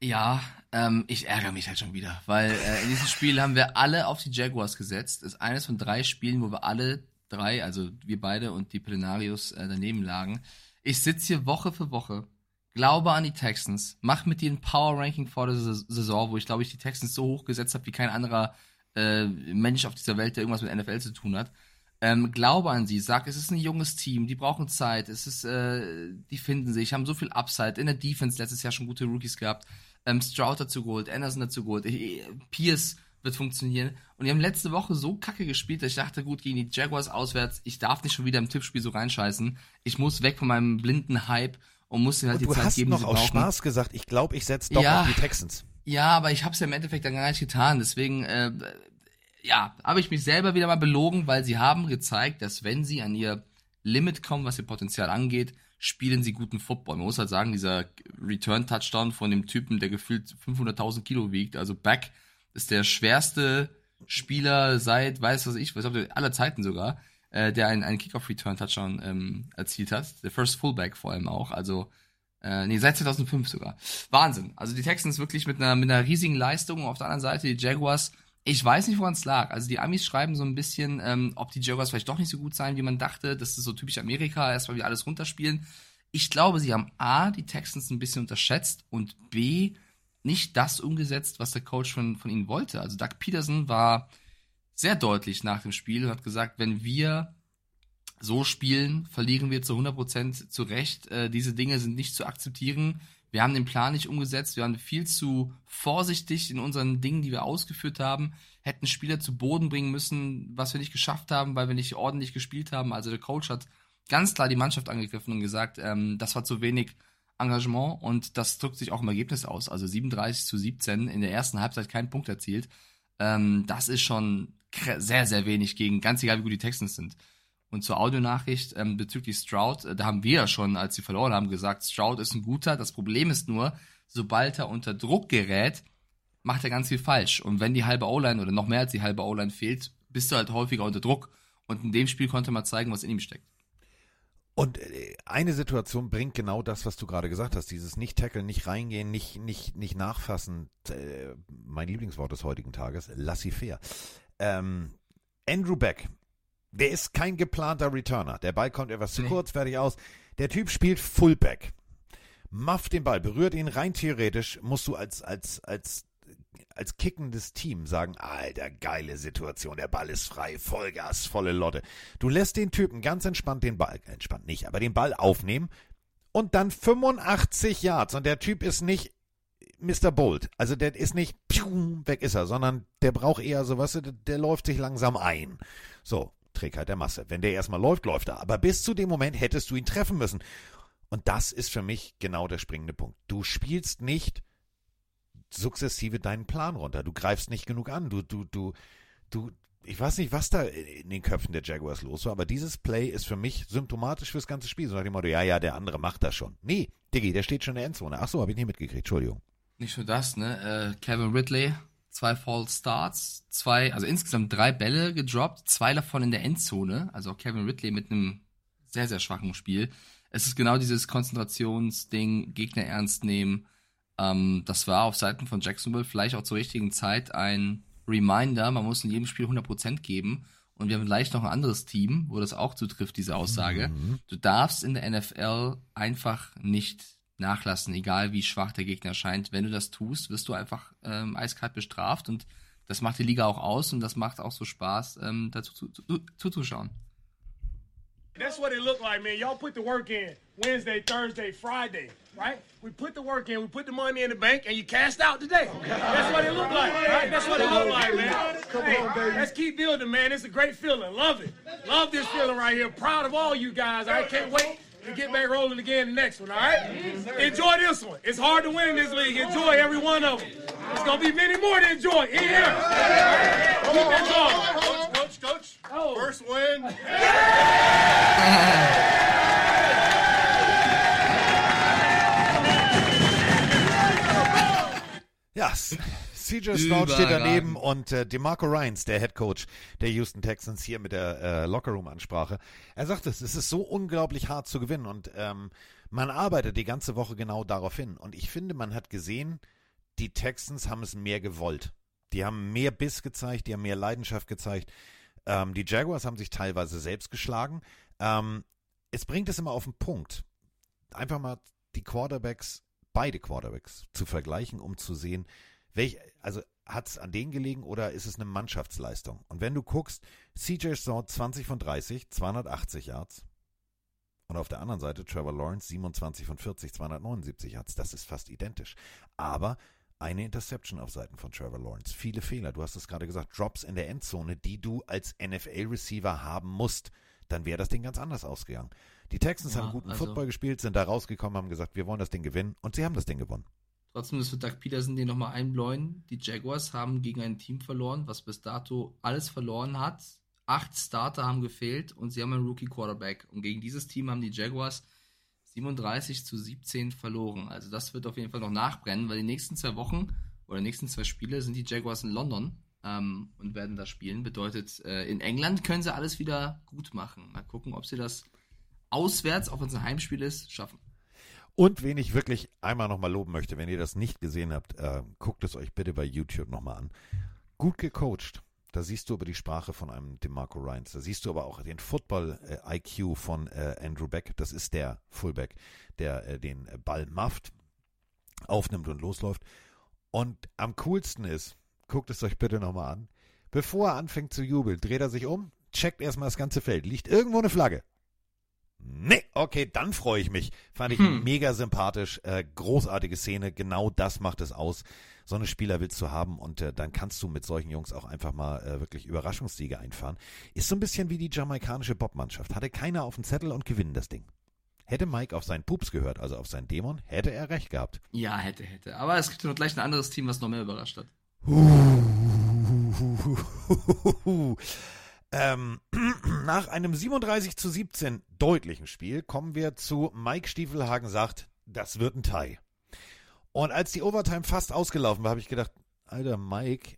Ja, ähm, ich ärgere mich halt schon wieder, weil äh, in diesem Spiel haben wir alle auf die Jaguars gesetzt. Ist eines von drei Spielen, wo wir alle drei, also wir beide und die Plenarius äh, daneben lagen. Ich sitze hier Woche für Woche, glaube an die Texans, mach mit dir ein Power Ranking vor der Sais- Saison, wo ich glaube ich die Texans so hoch gesetzt habe wie kein anderer äh, Mensch auf dieser Welt, der irgendwas mit NFL zu tun hat. Ähm, glaube an sie, sag, es ist ein junges Team, die brauchen Zeit, es ist, äh, die finden sich, haben so viel Upside. In der Defense letztes Jahr schon gute Rookies gehabt. Ähm, Stroud dazu geholt, Anderson dazu geholt, äh, Pierce wird funktionieren. Und die haben letzte Woche so kacke gespielt, dass ich dachte, gut, gegen die Jaguars auswärts, ich darf nicht schon wieder im Tippspiel so reinscheißen. Ich muss weg von meinem blinden Hype und muss dir halt Und die du Zeit hast geben, noch die sie aus brauchen. Spaß gesagt, ich glaube, ich setze doch Ja. auf die Texans. Ja, aber ich habe es ja im Endeffekt dann gar nicht getan. Deswegen, äh, ja, habe ich mich selber wieder mal belogen, weil sie haben gezeigt, dass wenn sie an ihr Limit kommen, was ihr Potenzial angeht, spielen sie guten Football. Man muss halt sagen, dieser Return-Touchdown von dem Typen, der gefühlt 500.000 Kilo wiegt, also Back, ist der schwerste Spieler seit, weiß was ich, was aller Zeiten sogar, äh, der einen, einen Kickoff-Return-Touchdown ähm, erzielt hat. Der First Fullback vor allem auch. Also äh, nee, seit 2005 sogar. Wahnsinn. Also die Texans wirklich mit einer, mit einer riesigen Leistung. Auf der anderen Seite die Jaguars. Ich weiß nicht, woran es lag. Also die Amis schreiben so ein bisschen, ähm, ob die Jaguars vielleicht doch nicht so gut seien, wie man dachte. Das ist so typisch Amerika, erstmal wieder alles runterspielen. Ich glaube, sie haben A, die Texans ein bisschen unterschätzt und B, nicht das umgesetzt, was der Coach von, von ihnen wollte. Also Doug Peterson war sehr deutlich nach dem Spiel und hat gesagt, wenn wir so spielen, verlieren wir zu 100% zu Recht. Äh, diese Dinge sind nicht zu akzeptieren. Wir haben den Plan nicht umgesetzt. Wir waren viel zu vorsichtig in unseren Dingen, die wir ausgeführt haben. Hätten Spieler zu Boden bringen müssen, was wir nicht geschafft haben, weil wir nicht ordentlich gespielt haben. Also der Coach hat ganz klar die Mannschaft angegriffen und gesagt, ähm, das war zu wenig Engagement und das drückt sich auch im Ergebnis aus. Also 37 zu 17 in der ersten Halbzeit keinen Punkt erzielt. Ähm, das ist schon sehr, sehr wenig gegen, ganz egal wie gut die Texans sind. Und zur Audionachricht ähm, bezüglich Stroud, äh, da haben wir ja schon, als sie verloren haben, gesagt, Stroud ist ein guter. Das Problem ist nur, sobald er unter Druck gerät, macht er ganz viel falsch. Und wenn die halbe O-Line oder noch mehr als die halbe O-Line fehlt, bist du halt häufiger unter Druck. Und in dem Spiel konnte man zeigen, was in ihm steckt. Und äh, eine Situation bringt genau das, was du gerade gesagt hast. Dieses Nicht-Tackeln, nicht reingehen, nicht, nicht, nicht nachfassen. Äh, mein Lieblingswort des heutigen Tages, laissez-faire. Ähm, Andrew Beck, der ist kein geplanter Returner. Der Ball kommt etwas zu Nee. kurz, fertig aus. Der Typ spielt Fullback. Mafft den Ball, berührt ihn rein theoretisch, musst du als, als, als, als kickendes Team sagen, alter, geile Situation, der Ball ist frei, Vollgas, volle Lotte. Du lässt den Typen ganz entspannt den Ball, entspannt nicht, aber den Ball aufnehmen und dann 85 Yards und der Typ ist nicht Mr. Bolt. Also der ist nicht pium, weg ist er, sondern der braucht eher so, weißt du, der, der läuft sich langsam ein. So, Trägheit der Masse. Wenn der erstmal läuft, läuft er. Aber bis zu dem Moment hättest du ihn treffen müssen. Und das ist für mich genau der springende Punkt. Du spielst nicht sukzessive deinen Plan runter. Du greifst nicht genug an. Du, du, du, du, ich weiß nicht, was da in den Köpfen der Jaguars los war, aber dieses Play ist für mich symptomatisch fürs ganze Spiel. So nach dem Motto, ja, ja, der andere macht das schon. Nee, Diggi, der steht schon in der Endzone. Ach so, habe ich nicht mitgekriegt. Entschuldigung. Nicht nur das, ne? Äh, Kevin Ridley, zwei False Starts, zwei, also insgesamt drei Bälle gedroppt, zwei davon in der Endzone. Also auch Kevin Ridley mit einem sehr, sehr schwachen Spiel. Es ist genau dieses Konzentrationsding, Gegner ernst nehmen. Ähm, das war auf Seiten von Jacksonville vielleicht auch zur richtigen Zeit ein Reminder. Man muss in jedem Spiel 100% geben. Und wir haben gleich noch ein anderes Team, wo das auch zutrifft, diese Aussage. Mhm. Du darfst in der NFL einfach nicht nachlassen, egal wie schwach der Gegner scheint. Wenn du das tust, wirst du einfach ähm, eiskalt bestraft und das macht die Liga auch aus und das macht auch so Spaß, ähm, dazu zu, zu, zuzuschauen. That's what it looked like, man. Y'all put the work in Wednesday, Thursday, Friday, right? We put the work in, we put the money in the bank, and you cashed out today. That's what it looked like, right? That's what it looked like, man. Come on, baby. Let's keep building, man. It's a great feeling. Love it. Love this feeling right here. Proud of all you guys. I can't wait to get back rolling again the next one, all right? Enjoy this one. It's hard to win in this league. Enjoy every one of them. There's going to be many more to enjoy in here. Keep that going. Coach, coach, coach. Oh. First win. Ja, S- CJ Stroud steht daneben und äh, DeMarco Ryans, der Head Coach der Houston Texans, hier mit der äh, Lockerroom-Ansprache. Er sagt es, es ist so unglaublich hart zu gewinnen und ähm, man arbeitet die ganze Woche genau darauf hin. Und ich finde, man hat gesehen, die Texans haben es mehr gewollt. Die haben mehr Biss gezeigt, die haben mehr Leidenschaft gezeigt. Ähm, die Jaguars haben sich teilweise selbst geschlagen. Ähm, es bringt es immer auf den Punkt. Einfach mal die Quarterbacks, beide Quarterbacks zu vergleichen, um zu sehen, welch, also hat es an denen gelegen oder ist es eine Mannschaftsleistung? Und wenn du guckst, CJ Stroud 20 von 30, 280 Yards. Und auf der anderen Seite Trevor Lawrence 27 von 40, 279 Yards. Das ist fast identisch. Aber eine Interception auf Seiten von Trevor Lawrence. Viele Fehler. Du hast es gerade gesagt. Drops in der Endzone, die du als NFL-Receiver haben musst. Dann wäre das Ding ganz anders ausgegangen. Die Texans Ja, haben guten also- Football gespielt, sind da rausgekommen, haben gesagt, wir wollen das Ding gewinnen. Und sie haben das Ding gewonnen. Trotzdem, das wird Doug Peterson dir nochmal einbläuen. Die Jaguars haben gegen ein Team verloren, was bis dato alles verloren hat. Acht Starter haben gefehlt und sie haben einen Rookie-Quarterback. Und gegen dieses Team haben die Jaguars 37 zu 17 verloren. Also das wird auf jeden Fall noch nachbrennen, weil die nächsten zwei Wochen oder die nächsten zwei Spiele sind die Jaguars in London ähm, und werden da spielen. Bedeutet, äh, in England können sie alles wieder gut machen. Mal gucken, ob sie das auswärts, auch wenn es ein Heimspiel ist, schaffen. Und wen ich wirklich einmal nochmal loben möchte, wenn ihr das nicht gesehen habt, äh, guckt es euch bitte bei YouTube nochmal an. Gut gecoacht. Da siehst du aber die Sprache von einem DeMarco Ryans. Da siehst du aber auch den Football-IQ von äh, Andrew Beck. Das ist der Fullback, der äh, den Ball mafft, aufnimmt und losläuft. Und am coolsten ist, guckt es euch bitte nochmal an, bevor er anfängt zu jubeln, dreht er sich um, checkt erstmal das ganze Feld. Liegt irgendwo eine Flagge? Nee, okay, dann freue ich mich. Fand ich Hm. mega sympathisch. Äh, großartige Szene. Genau das macht es aus. So eine Spieler willst du haben und äh, dann kannst du mit solchen Jungs auch einfach mal äh, wirklich Überraschungssiege einfahren. Ist so ein bisschen wie die jamaikanische Bobmannschaft. Hatte keiner auf dem Zettel und gewinnen das Ding. Hätte Mike auf seinen Pups gehört, also auf seinen Dämon, hätte er recht gehabt. Ja, hätte, hätte. Aber es gibt ja noch gleich ein anderes Team, was noch mehr überrascht hat. Ähm, nach einem 37 zu 17 deutlichen Spiel kommen wir zu Mike Stiefelhagen sagt, das wird ein Tie. Und als die Overtime fast ausgelaufen war, habe ich gedacht, alter Mike,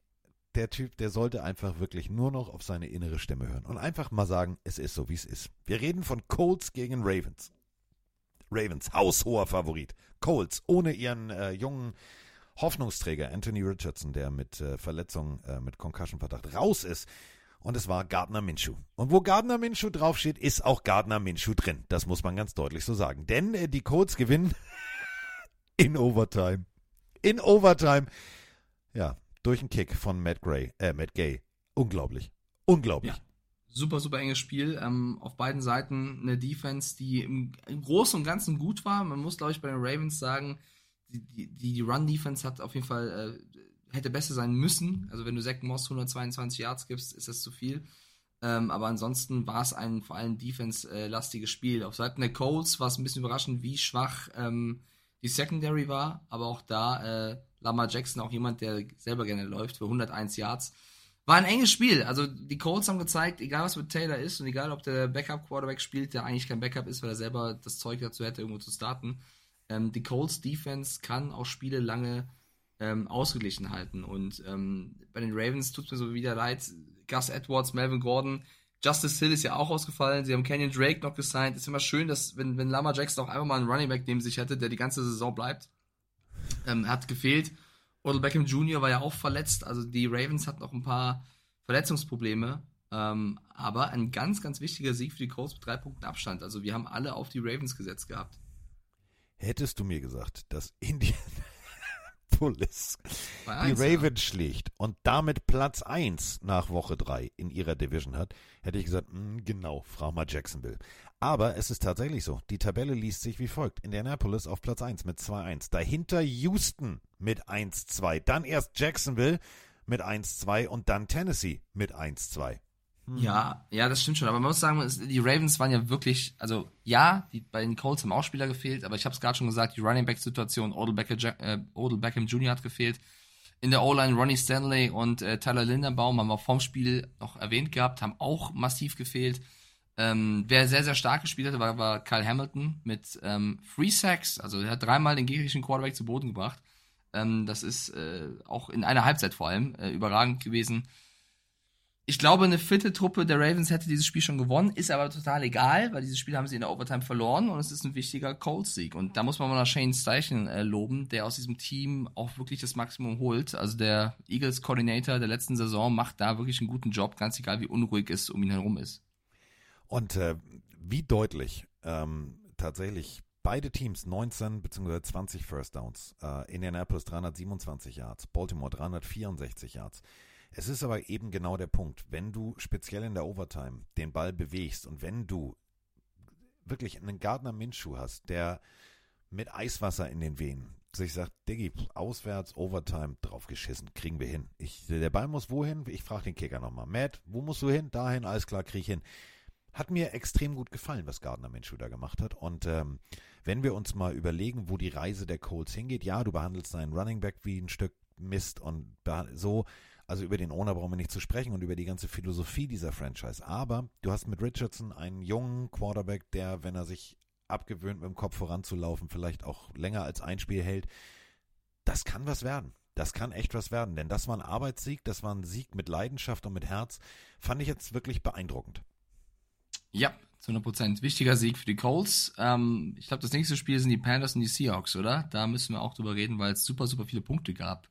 der Typ, der sollte einfach wirklich nur noch auf seine innere Stimme hören und einfach mal sagen, es ist so, wie es ist. Wir reden von Colts gegen Ravens. Ravens, haushoher Favorit. Colts, ohne ihren äh, jungen Hoffnungsträger Anthony Richardson, der mit äh, Verletzung, äh, mit Concussion-Verdacht raus ist. Und es war Gardner Minshew. Und wo Gardner Minshew draufsteht, ist auch Gardner Minshew drin. Das muss man ganz deutlich so sagen. Denn äh, die Colts gewinnen in Overtime. In Overtime. Ja, durch einen Kick von Matt Gray, äh, Matt Gay. Unglaublich. Unglaublich. Ja. Super, super enges Spiel. Ähm, auf beiden Seiten eine Defense, die im, im Großen und Ganzen gut war. Man muss, glaube ich, bei den Ravens sagen, die, die, die Run-Defense hat auf jeden Fall, äh, hätte besser sein müssen. Also wenn du Zach Moss 122 Yards gibst, ist das zu viel. Ähm, aber ansonsten war es ein vor allem Defense-lastiges Spiel. Auf Seiten der Colts war es ein bisschen überraschend, wie schwach ähm, die Secondary war. Aber auch da äh, Lamar Jackson auch jemand, der selber gerne läuft für 101 Yards. War ein enges Spiel. Also die Colts haben gezeigt, egal was mit Taylor ist und egal ob der Backup-Quarterback spielt, der eigentlich kein Backup ist, weil er selber das Zeug dazu hätte, irgendwo zu starten. Ähm, die Colts Defense kann auch Spiele lange ähm, ausgeglichen halten. Und ähm, bei den Ravens tut es mir so wieder leid. Gus Edwards, Melvin Gordon, Justice Hill ist ja auch ausgefallen. Sie haben Kenyon Drake noch gesigned. Ist immer schön, dass, wenn, wenn Lama Jackson auch einfach mal einen Running Back neben sich hätte, der die ganze Saison bleibt. Ähm, hat gefehlt. Odell Beckham Jr. war ja auch verletzt. Also die Ravens hatten noch ein paar Verletzungsprobleme. Ähm, aber ein ganz, ganz wichtiger Sieg für die Colts mit drei Punkten Abstand. Also wir haben alle auf die Ravens gesetzt gehabt. Hättest du mir gesagt, dass Indianapolis die Ravens schlägt und damit Platz 1 nach Woche 3 in ihrer Division hat, hätte ich gesagt, mh, genau, frag mal Jacksonville. Aber es ist tatsächlich so. Die Tabelle liest sich wie folgt. Indianapolis auf Platz 1 mit 2-1. Dahinter Houston mit 1-2. Dann erst Jacksonville mit 1-2 und dann Tennessee mit 1-2. Ja, ja, das stimmt schon. Aber man muss sagen, die Ravens waren ja wirklich, also ja, die, bei den Colts haben auch Spieler gefehlt, aber ich habe es gerade schon gesagt, die Running Back-Situation, Odell, äh, Odell Beckham Jr. hat gefehlt. In der O-Line Ronnie Stanley und äh, Tyler Lindenbaum haben wir vorm Spiel noch erwähnt gehabt, haben auch massiv gefehlt. Ähm, wer sehr, sehr stark gespielt hat, war, war Kyle Hamilton mit ähm, Free Sacks. Also er hat dreimal den gegnerischen Quarterback zu Boden gebracht. Ähm, das ist äh, auch in einer Halbzeit vor allem äh, überragend gewesen. Ich glaube, eine fitte Truppe der Ravens hätte dieses Spiel schon gewonnen, ist aber total egal, weil dieses Spiel haben sie in der Overtime verloren und es ist ein wichtiger Colts-Sieg. Und da muss man mal nach Shane Steichen äh, loben, der aus diesem Team auch wirklich das Maximum holt. Also der Eagles-Coordinator der letzten Saison macht da wirklich einen guten Job, ganz egal wie unruhig es um ihn herum ist. Und äh, wie deutlich ähm, tatsächlich beide Teams 19 bzw. 20 First Downs. Äh, Indianapolis 327 Yards, Baltimore 364 Yards. Es ist aber eben genau der Punkt, wenn du speziell in der Overtime den Ball bewegst und wenn du wirklich einen Gardner Minshew hast, der mit Eiswasser in den Venen sich sagt, Diggi, auswärts, Overtime, draufgeschissen, kriegen wir hin. Ich, der Ball muss wohin? Ich frage den Kicker nochmal. Matt, wo musst du hin? Dahin, alles klar, krieg ich hin. Hat mir extrem gut gefallen, was Gardner Minshew da gemacht hat. Und ähm, wenn wir uns mal überlegen, wo die Reise der Colts hingeht, ja, du behandelst deinen Running Back wie ein Stück Mist und so, also über den Owner brauchen wir nicht zu sprechen und über die ganze Philosophie dieser Franchise. Aber du hast mit Richardson einen jungen Quarterback, der, wenn er sich abgewöhnt, mit dem Kopf voranzulaufen, vielleicht auch länger als ein Spiel hält. Das kann was werden. Das kann echt was werden, denn das war ein Arbeitssieg, das war ein Sieg mit Leidenschaft und mit Herz. Fand ich jetzt wirklich beeindruckend. Ja, zu 100 Prozent. Wichtiger Sieg für die Colts. Ähm, ich glaube, das nächste Spiel sind die Panthers und die Seahawks, oder? Da müssen wir auch drüber reden, weil es super, super viele Punkte gab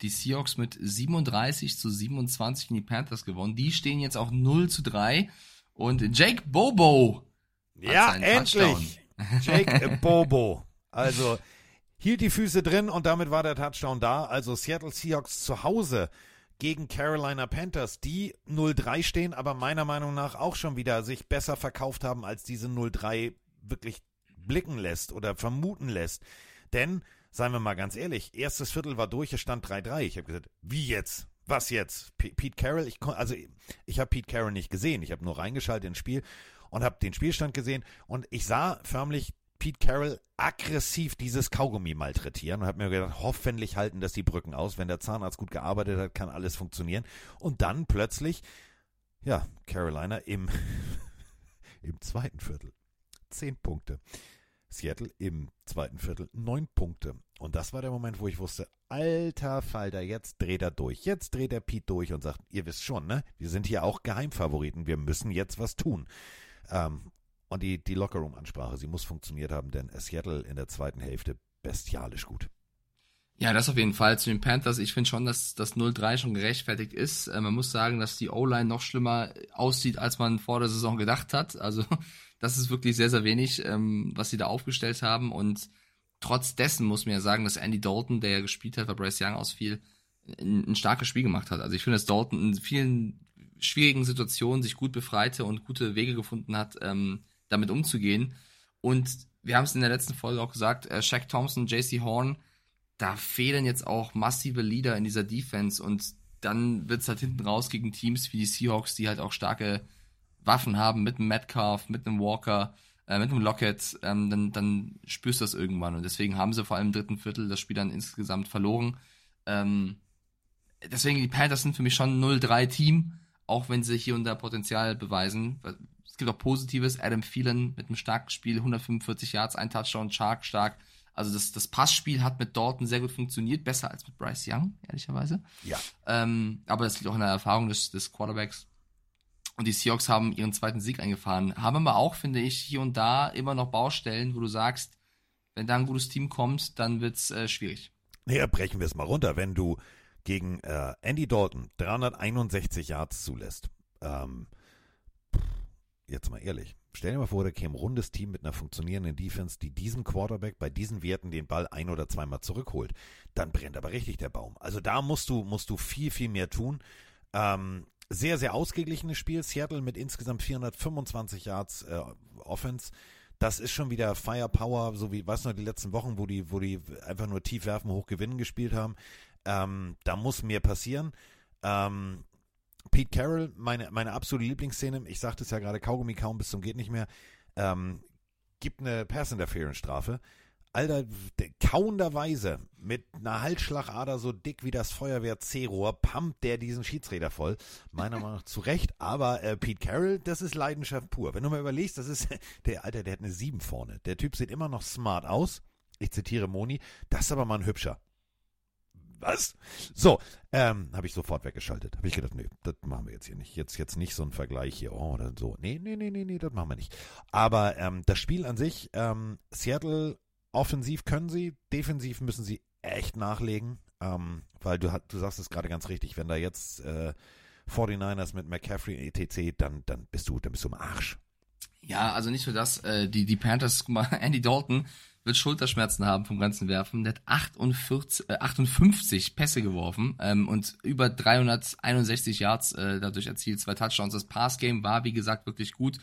die Seahawks mit 37 zu 27 in die Panthers gewonnen. Die stehen jetzt auch 0 zu 3. Und Jake Bobo. Ja, endlich. Jake Bobo. Also hielt die Füße drin und damit war der Touchdown da. Also Seattle Seahawks zu Hause gegen Carolina Panthers, die 0-3 stehen, aber meiner Meinung nach auch schon wieder sich besser verkauft haben, als diese 0-3 wirklich blicken lässt oder vermuten lässt. Denn seien wir mal ganz ehrlich, erstes Viertel war durch, es stand 3-3. Ich habe gesagt, wie jetzt? Was jetzt? P Pete Carroll? Ich also ich habe Pete Carroll nicht gesehen. Ich habe nur reingeschaltet ins Spiel und habe den Spielstand gesehen und ich sah förmlich Pete Carroll aggressiv dieses Kaugummi malträtieren und habe mir gedacht, hoffentlich halten das die Brücken aus. Wenn der Zahnarzt gut gearbeitet hat, kann alles funktionieren. Und dann plötzlich, ja, Carolina im, im zweiten Viertel. Zehn Punkte. Seattle im zweiten Viertel neun Punkte. Und das war der Moment, wo ich wusste, alter Falter, jetzt dreht er durch. Jetzt dreht der Pete durch und sagt, ihr wisst schon, ne? Wir sind hier auch Geheimfavoriten. Wir müssen jetzt was tun. Ähm, und die, die Lockerroom-Ansprache, sie muss funktioniert haben, denn Seattle in der zweiten Hälfte bestialisch gut. Ja, das auf jeden Fall. Zu den Panthers, ich finde schon, dass das 0-3 schon gerechtfertigt ist. Äh, man muss sagen, dass die O-Line noch schlimmer aussieht, als man vor der Saison gedacht hat. Also das ist wirklich sehr, sehr wenig, ähm, was sie da aufgestellt haben. Und trotz dessen muss man ja sagen, dass Andy Dalton, der ja gespielt hat, weil Bryce Young ausfiel, ein, ein starkes Spiel gemacht hat. Also ich finde, dass Dalton in vielen schwierigen Situationen sich gut befreite und gute Wege gefunden hat, ähm, damit umzugehen. Und wir haben es in der letzten Folge auch gesagt, äh, Shaq Thompson, JC Horn, da fehlen jetzt auch massive Leader in dieser Defense und dann wird es halt hinten raus gegen Teams wie die Seahawks, die halt auch starke Waffen haben mit einem Metcalf, mit einem Walker. äh, mit einem Lockett, ähm, dann, dann spürst du das irgendwann. Und deswegen haben sie vor allem im dritten Viertel das Spiel dann insgesamt verloren. Ähm, deswegen, die Panthers sind für mich schon 0-3-Team, auch wenn sie hier und da Potenzial beweisen. Es gibt auch Positives. Adam Thielen mit einem starken Spiel, 145 Yards, ein Touchdown, Shark stark. Also das, das Passspiel hat mit Dorton sehr gut funktioniert, besser als mit Bryce Young, ehrlicherweise. Ja. Ähm, aber das liegt auch in der Erfahrung des, des Quarterbacks. Und die Seahawks haben ihren zweiten Sieg eingefahren. Haben aber auch, finde ich, hier und da immer noch Baustellen, wo du sagst, wenn da ein gutes Team kommt, dann wird's äh, schwierig. Naja, brechen wir es mal runter. Wenn du gegen äh, Andy Dalton 361 Yards zulässt, ähm, jetzt mal ehrlich, stell dir mal vor, da käme ein rundes Team mit einer funktionierenden Defense, die diesem Quarterback bei diesen Werten den Ball ein oder zweimal zurückholt, dann brennt aber richtig der Baum. Also da musst du, musst du viel, viel mehr tun. Ähm, sehr, sehr ausgeglichenes Spiel. Seattle mit insgesamt 425 Yards äh, Offense. Das ist schon wieder Firepower, so wie, weißt du die letzten Wochen, wo die, wo die einfach nur tief werfen, hoch gewinnen gespielt haben. Ähm, da muss mehr passieren. Ähm, Pete Carroll, meine, meine absolute Lieblingsszene, ich sagte es ja gerade, Kaugummi kaum bis zum geht nicht mehr, ähm, gibt eine Pass Interference Strafe. Alter, kauenderweise mit einer Halsschlagader so dick wie das Feuerwehr C-Rohr pumpt der diesen Schiedsrichter voll. Meiner Meinung nach zu Recht, aber äh, Pete Carroll, das ist Leidenschaft pur. Wenn du mal überlegst, das ist der Alter, der hat eine 7 vorne. Der Typ sieht immer noch smart aus. Ich zitiere Moni, das ist aber mal ein hübscher. Was? So, ähm, habe ich sofort weggeschaltet. Habe ich gedacht, nee, das machen wir jetzt hier nicht. Jetzt, jetzt nicht so ein Vergleich hier, oh, oder so. Nee, nee, nee, nee, nee, das machen wir nicht. Aber ähm, das Spiel an sich, ähm, Seattle Offensiv können sie, defensiv müssen sie echt nachlegen, ähm, weil du, du sagst es gerade ganz richtig, wenn da jetzt äh, 49ers mit McCaffrey etc., dann, dann bist du, dann bist du im Arsch. Ja, also nicht nur das, äh, die, die Panthers, guck mal, Andy Dalton wird Schulterschmerzen haben vom ganzen Werfen. Der hat 48, äh, 58 Pässe geworfen ähm, und über 361 Yards äh, dadurch erzielt, zwei Touchdowns. Das Passgame war, wie gesagt, wirklich gut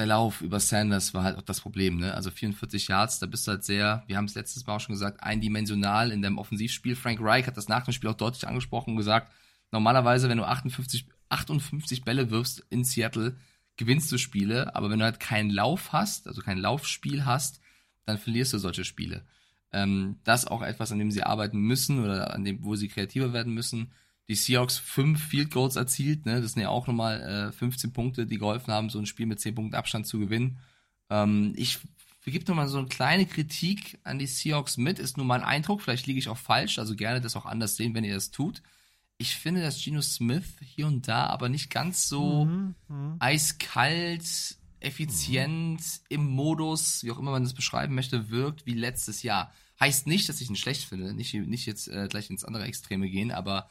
der Lauf über Sanders war halt auch das Problem, ne? Also 44 Yards, da bist du halt sehr, wir haben es letztes Mal auch schon gesagt, eindimensional in deinem Offensivspiel. Frank Reich hat das nach dem Spiel auch deutlich angesprochen und gesagt, normalerweise, wenn du 58, 58 Bälle wirfst in Seattle, gewinnst du Spiele, aber wenn du halt keinen Lauf hast, also kein Laufspiel hast, dann verlierst du solche Spiele. Ähm, das auch etwas, an dem sie arbeiten müssen oder an dem, wo sie kreativer werden müssen die Seahawks fünf Field Goals erzielt. Ne? Das sind ja auch nochmal äh, 15 Punkte, die geholfen haben, so ein Spiel mit 10 Punkten Abstand zu gewinnen. Ähm, ich gebe nochmal so eine kleine Kritik an die Seahawks mit. Ist nur mein Eindruck, vielleicht liege ich auch falsch, also gerne das auch anders sehen, wenn ihr das tut. Ich finde, dass Geno Smith hier und da aber nicht ganz so mhm, mhm. eiskalt, effizient, mhm. im Modus, wie auch immer man das beschreiben möchte, wirkt wie letztes Jahr. Heißt nicht, dass ich ihn schlecht finde, nicht, nicht jetzt äh, gleich ins andere Extreme gehen, aber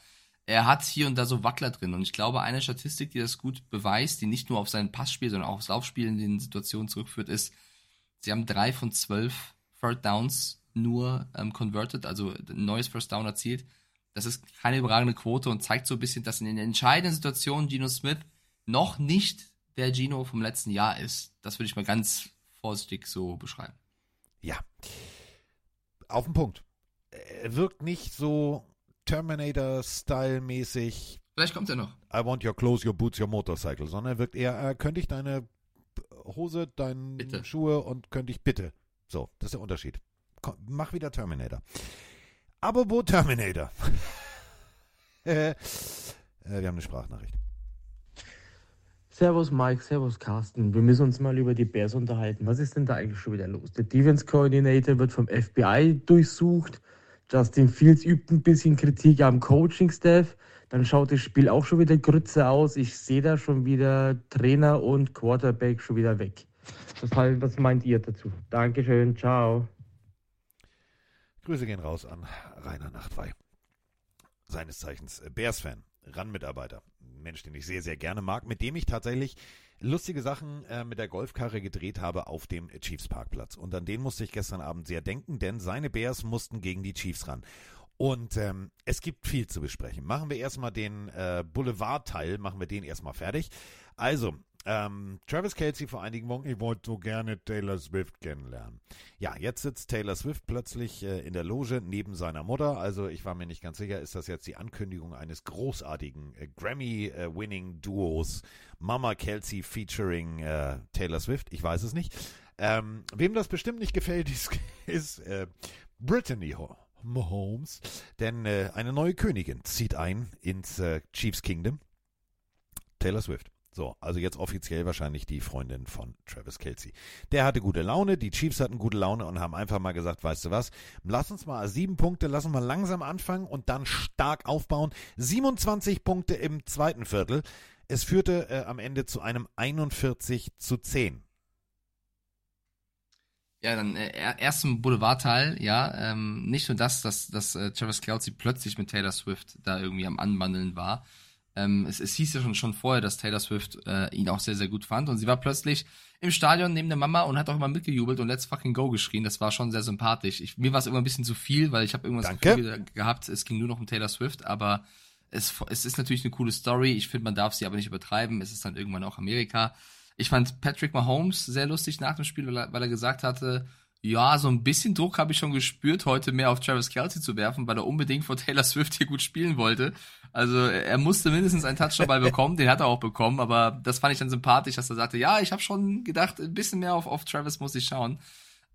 er hat hier und da so Wackler drin. Und ich glaube, eine Statistik, die das gut beweist, die nicht nur auf sein Passspiel, sondern auch aufs Laufspiel in den Situationen zurückführt, ist, sie haben drei von zwölf Third Downs nur ähm, converted, also ein neues First Down erzielt. Das ist keine überragende Quote und zeigt so ein bisschen, dass in den entscheidenden Situationen Geno Smith noch nicht der Gino vom letzten Jahr ist. Das würde ich mal ganz vorsichtig so beschreiben. Ja. Auf den Punkt. Er wirkt nicht so Terminator-Style-mäßig. Vielleicht kommt er noch. I want your clothes, your boots, your motorcycle, sondern er wirkt eher, äh, könnte ich deine Hose, deine bitte. Schuhe und könnte ich bitte. So, das ist der Unterschied. Komm, mach wieder Terminator. Aber wo Terminator? äh, wir haben eine Sprachnachricht. Servus Mike, Servus Carsten. Wir müssen uns mal über die Bears unterhalten. Was ist denn da eigentlich schon wieder los? Der Defense Coordinator wird vom FBI durchsucht. Justin Fields übt ein bisschen Kritik am Coaching-Staff. Dann schaut das Spiel auch schon wieder Grütze aus. Ich sehe da schon wieder Trainer und Quarterback schon wieder weg. Was, meint ihr dazu? Dankeschön, ciao. Grüße gehen raus an Rainer Nachtwey. Seines Zeichens Bears-Fan, RAN-Mitarbeiter. Mensch, den ich sehr, sehr gerne mag, mit dem ich tatsächlich lustige Sachen äh, mit der Golfkarre gedreht habe auf dem Chiefs Parkplatz. Und an den musste ich gestern Abend sehr denken, denn seine Bears mussten gegen die Chiefs ran. Und ähm, es gibt viel zu besprechen. Machen wir erstmal den äh, Boulevard-Teil, machen wir den erstmal fertig. Also, Ähm, Travis Kelsey vor einigen Wochen, ich wollte so gerne Taylor Swift kennenlernen. Ja, jetzt sitzt Taylor Swift plötzlich äh, in der Loge neben seiner Mutter. Also ich war mir nicht ganz sicher, ist das jetzt die Ankündigung eines großartigen äh, Grammy-Winning-Duos Mama Kelsey featuring äh, Taylor Swift? Ich weiß es nicht. Ähm, wem das bestimmt nicht gefällt, ist, ist äh, Brittany Mahomes, denn äh, eine neue Königin zieht ein ins äh, Chiefs Kingdom. Taylor Swift. So, also jetzt offiziell wahrscheinlich die Freundin von Travis Kelsey. Der hatte gute Laune, die Chiefs hatten gute Laune und haben einfach mal gesagt, weißt du was, lass uns mal sieben Punkte, lass uns mal langsam anfangen und dann stark aufbauen. 27 Punkte im zweiten Viertel. Es führte äh, am Ende zu einem 41 zu 10. Ja, dann äh, erst im Boulevardteil, ja, ähm, nicht nur das, dass, dass äh, Travis Kelsey plötzlich mit Taylor Swift da irgendwie am Anbandeln war, ähm, es, es hieß ja schon, schon vorher, dass Taylor Swift äh, ihn auch sehr, sehr gut fand. Und sie war plötzlich im Stadion neben der Mama und hat auch immer mitgejubelt und Let's fucking go geschrien. Das war schon sehr sympathisch. Ich, mir war es immer ein bisschen zu viel, weil ich habe irgendwas Gefühl gehabt, es ging nur noch um Taylor Swift, aber es, es ist natürlich eine coole Story. Ich finde, man darf sie aber nicht übertreiben. Es ist dann irgendwann auch Amerika. Ich fand Patrick Mahomes sehr lustig nach dem Spiel, weil er, weil er gesagt hatte, ja, so ein bisschen Druck habe ich schon gespürt, heute mehr auf Travis Kelsey zu werfen, weil er unbedingt vor Taylor Swift hier gut spielen wollte. Also er musste mindestens einen Touchdown-Ball bekommen, den hat er auch bekommen, aber das fand ich dann sympathisch, dass er sagte, ja, ich habe schon gedacht, ein bisschen mehr auf, auf Travis muss ich schauen.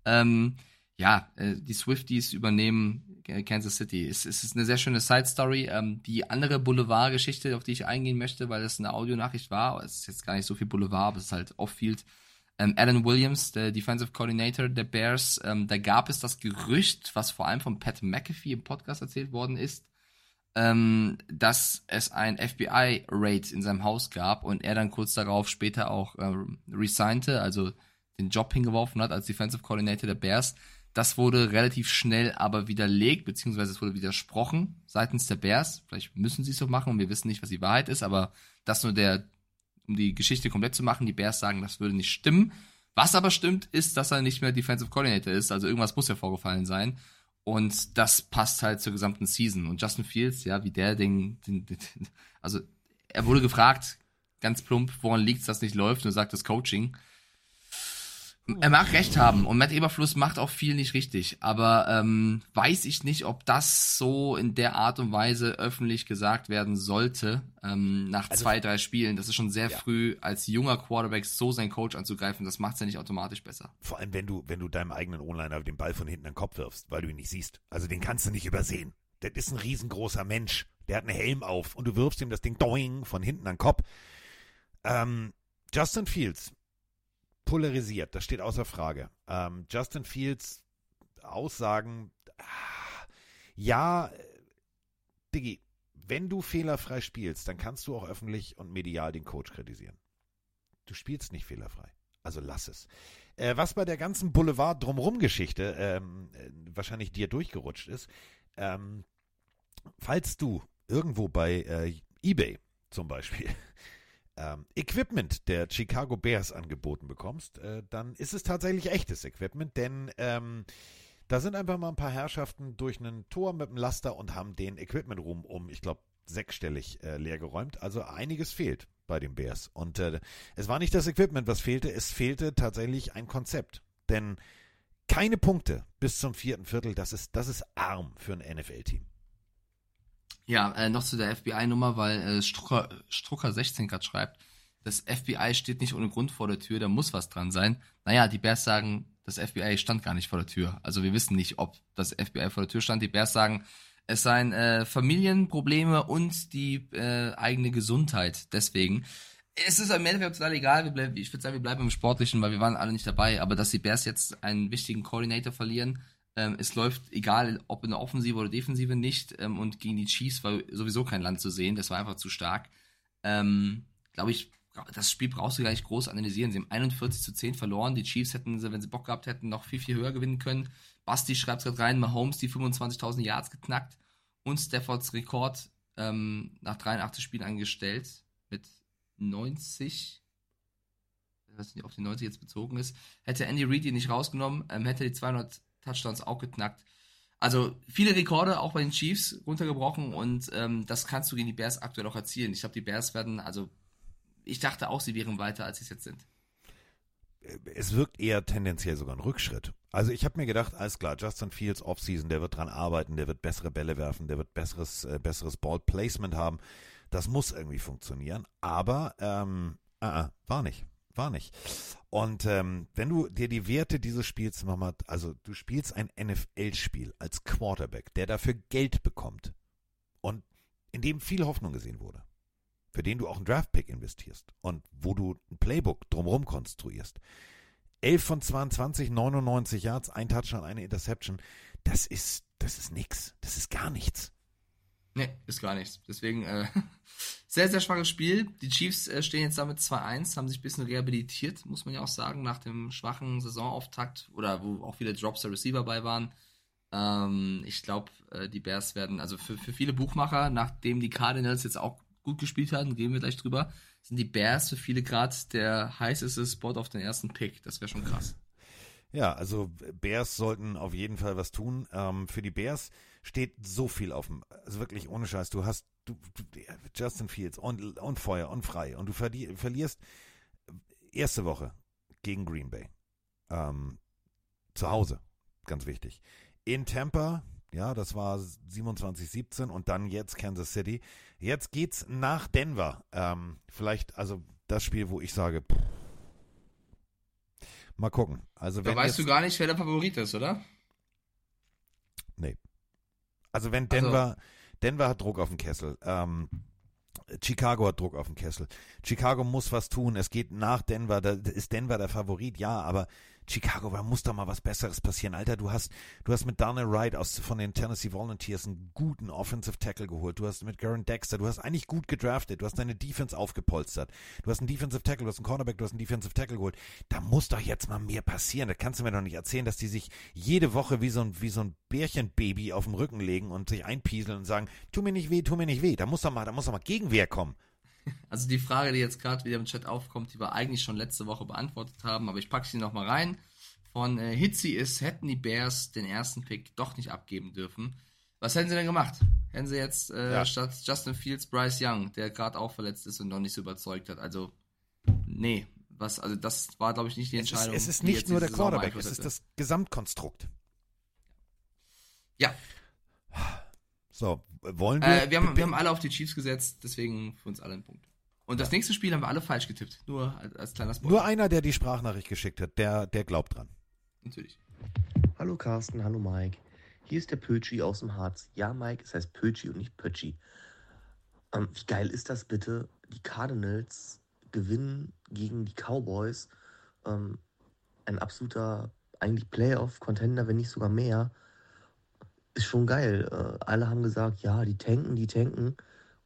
Ähm, ja, äh, die Swifties übernehmen Kansas City. Es, es ist eine sehr schöne Side-Story. Ähm, die andere Boulevard-Geschichte, auf die ich eingehen möchte, weil es eine Audionachricht war, es ist jetzt gar nicht so viel Boulevard, aber es ist halt off-field ähm, Alan Williams, der Defensive Coordinator der Bears, ähm, da gab es das Gerücht, was vor allem von Pat McAfee im Podcast erzählt worden ist, ähm, dass es ein FBI-Raid in seinem Haus gab und er dann kurz darauf später auch äh, resignte, also den Job hingeworfen hat als Defensive Coordinator der Bears. Das wurde relativ schnell aber widerlegt, beziehungsweise es wurde widersprochen seitens der Bears. Vielleicht müssen sie es so machen und wir wissen nicht, was die Wahrheit ist, aber das nur der um die Geschichte komplett zu machen. Die Bears sagen, das würde nicht stimmen. Was aber stimmt, ist, dass er nicht mehr Defensive Coordinator ist. Also irgendwas muss ja vorgefallen sein. Und das passt halt zur gesamten Season. Und Justin Fields, ja, wie der den, den, den also er wurde gefragt, ganz plump, woran liegt es, dass nicht läuft? Und er sagt das Coaching er mag recht haben und Matt Eberfluss macht auch viel nicht richtig, aber ähm, weiß ich nicht, ob das so in der Art und Weise öffentlich gesagt werden sollte ähm, nach also, zwei, drei Spielen. Das ist schon sehr ja. früh als junger Quarterback so seinen Coach anzugreifen, das macht es ja nicht automatisch besser. Vor allem, wenn du, wenn du deinem eigenen O-Liner den Ball von hinten an den Kopf wirfst, weil du ihn nicht siehst. Also den kannst du nicht übersehen. Das ist ein riesengroßer Mensch, der hat einen Helm auf und du wirfst ihm das Ding doing von hinten an den Kopf. Ähm, Justin Fields polarisiert, das steht außer Frage. Ähm, Justin Fields Aussagen, ah, ja, Diggi, wenn du fehlerfrei spielst, dann kannst du auch öffentlich und medial den Coach kritisieren. Du spielst nicht fehlerfrei. Also lass es. Äh, was bei der ganzen Boulevard drumrum Geschichte ähm, äh, wahrscheinlich dir durchgerutscht ist, ähm, falls du irgendwo bei äh, eBay zum Beispiel ähm, Equipment der Chicago Bears angeboten bekommst, äh, dann ist es tatsächlich echtes Equipment, denn ähm, da sind einfach mal ein paar Herrschaften durch einen Tor mit dem Laster und haben den Equipment Room um, ich glaube, sechsstellig äh, leergeräumt. Also einiges fehlt bei den Bears. Und äh, es war nicht das Equipment, was fehlte, es fehlte tatsächlich ein Konzept. Denn keine Punkte bis zum vierten Viertel, das ist, das ist arm für ein NFL-Team. Ja, äh, noch zu der FBI-Nummer, weil äh, Strucker, Strucker 16 gerade schreibt, das FBI steht nicht ohne Grund vor der Tür, da muss was dran sein. Naja, die Bears sagen, das FBI stand gar nicht vor der Tür. Also wir wissen nicht, ob das FBI vor der Tür stand. Die Bears sagen, es seien äh, Familienprobleme und die äh, eigene Gesundheit. Deswegen. Es ist im Endeffekt total egal. Bleiben, ich würde sagen, wir bleiben im Sportlichen, weil wir waren alle nicht dabei. Aber dass die Bears jetzt einen wichtigen Coordinator verlieren, ähm, es läuft, egal ob in der Offensive oder Defensive, nicht. Ähm, und gegen die Chiefs war sowieso kein Land zu sehen. Das war einfach zu stark. Ähm, Glaube ich, das Spiel brauchst du gar nicht groß analysieren. Sie haben 41 zu 10 verloren. Die Chiefs hätten, wenn sie Bock gehabt hätten, noch viel, viel höher gewinnen können. Basti schreibt gerade rein, Mahomes die 25.000 Yards geknackt und Staffords Rekord ähm, nach 83 Spielen angestellt mit 90. Ich weiß nicht, ob die 90 jetzt bezogen ist. Hätte Andy Reid die nicht rausgenommen, ähm, hätte die 200 Touchdowns auch geknackt. Also viele Rekorde auch bei den Chiefs runtergebrochen und ähm, das kannst du gegen die Bears aktuell auch erzielen. Ich glaube, die Bears werden, also ich dachte auch, sie wären weiter, als sie es jetzt sind. Es wirkt eher tendenziell sogar ein Rückschritt. Also ich habe mir gedacht, alles klar, Justin Fields Offseason, der wird dran arbeiten, der wird bessere Bälle werfen, der wird besseres, äh, besseres Ball haben. Das muss irgendwie funktionieren. Aber ähm, äh, äh, war nicht. War nicht. Und ähm, wenn du dir die Werte dieses Spiels nochmal, also du spielst ein NFL-Spiel als Quarterback, der dafür Geld bekommt und in dem viel Hoffnung gesehen wurde, für den du auch einen Draftpick investierst und wo du ein Playbook drumherum konstruierst. 11 von 22, 99 Yards, ein Touchdown, eine Interception, das ist, das ist nix. Das ist gar nichts. Nee, ist gar nichts. Deswegen, äh, sehr, sehr schwaches Spiel. Die Chiefs äh, stehen jetzt damit 2-1, haben sich ein bisschen rehabilitiert, muss man ja auch sagen, nach dem schwachen Saisonauftakt oder wo auch viele Drops der Receiver bei waren. Ähm, ich glaube, äh, die Bears werden, also für, für viele Buchmacher, nachdem die Cardinals jetzt auch gut gespielt haben, gehen wir gleich drüber, sind die Bears für viele gerade der heißeste Spot auf den ersten Pick. Das wäre schon krass. Ja, also Bears sollten auf jeden Fall was tun. Ähm, für die Bears steht so viel auf dem, also wirklich ohne Scheiß. Du hast du, du, Justin Fields und, und Feuer und frei und du verli verlierst erste Woche gegen Green Bay. Ähm, zu Hause, ganz wichtig. In Tampa, ja, das war 27-17 und dann jetzt Kansas City. Jetzt geht's nach Denver. Ähm, vielleicht, also das Spiel, wo ich sage, pff, mal gucken. Also da weißt jetzt, du gar nicht, wer der Favorit ist, oder? Nee. Also wenn Denver, Denver hat Druck auf den Kessel. Ähm, Chicago hat Druck auf den Kessel. Chicago muss was tun. Es geht nach Denver. Da ist Denver der Favorit, ja, aber Chicago, da muss doch mal was Besseres passieren. Alter, du hast, du hast mit Darnell Wright aus, von den Tennessee Volunteers einen guten Offensive Tackle geholt. Du hast mit Garen Dexter, du hast eigentlich gut gedraftet. Du hast deine Defense aufgepolstert. Du hast einen Defensive Tackle, du hast einen Cornerback, du hast einen Defensive Tackle geholt. Da muss doch jetzt mal mehr passieren. Da kannst du mir doch nicht erzählen, dass die sich jede Woche wie so ein, wie so ein Bärchenbaby auf dem Rücken legen und sich einpieseln und sagen, tu mir nicht weh, tu mir nicht weh. Da muss doch mal, da muss doch mal Gegenwehr kommen. Also die Frage, die jetzt gerade wieder im Chat aufkommt, die wir eigentlich schon letzte Woche beantwortet haben, aber ich packe sie nochmal rein. Von äh, Hitzi ist, hätten die Bears den ersten Pick doch nicht abgeben dürfen. Was hätten sie denn gemacht? Hätten sie jetzt äh, Ja. statt Justin Fields Bryce Young, der gerade auch verletzt ist und noch nicht so überzeugt hat. Also, nee. Was, also das war, glaube ich, nicht die Es ist, Entscheidung. es ist nicht nur der Quarterback, es ist das Gesamtkonstrukt. Ja. So, wollen wir? Äh, wir, haben, wir haben alle auf die Chiefs gesetzt, deswegen für uns alle ein Punkt. Und das nächste Spiel haben wir alle falsch getippt. Nur als, als kleiner Spoiler. Nur einer, der die Sprachnachricht geschickt hat, der, der glaubt dran. Natürlich. Hallo Carsten, hallo Mike. Hier ist der Pötschi aus dem Harz. Ja, Mike, es heißt Pötschi und nicht Pötschi. Ähm, wie geil ist das bitte? Die Cardinals gewinnen gegen die Cowboys. Ähm, ein absoluter, eigentlich Playoff-Contender, wenn nicht sogar mehr. Ist schon geil. Äh, alle haben gesagt, ja, die tanken, die tanken.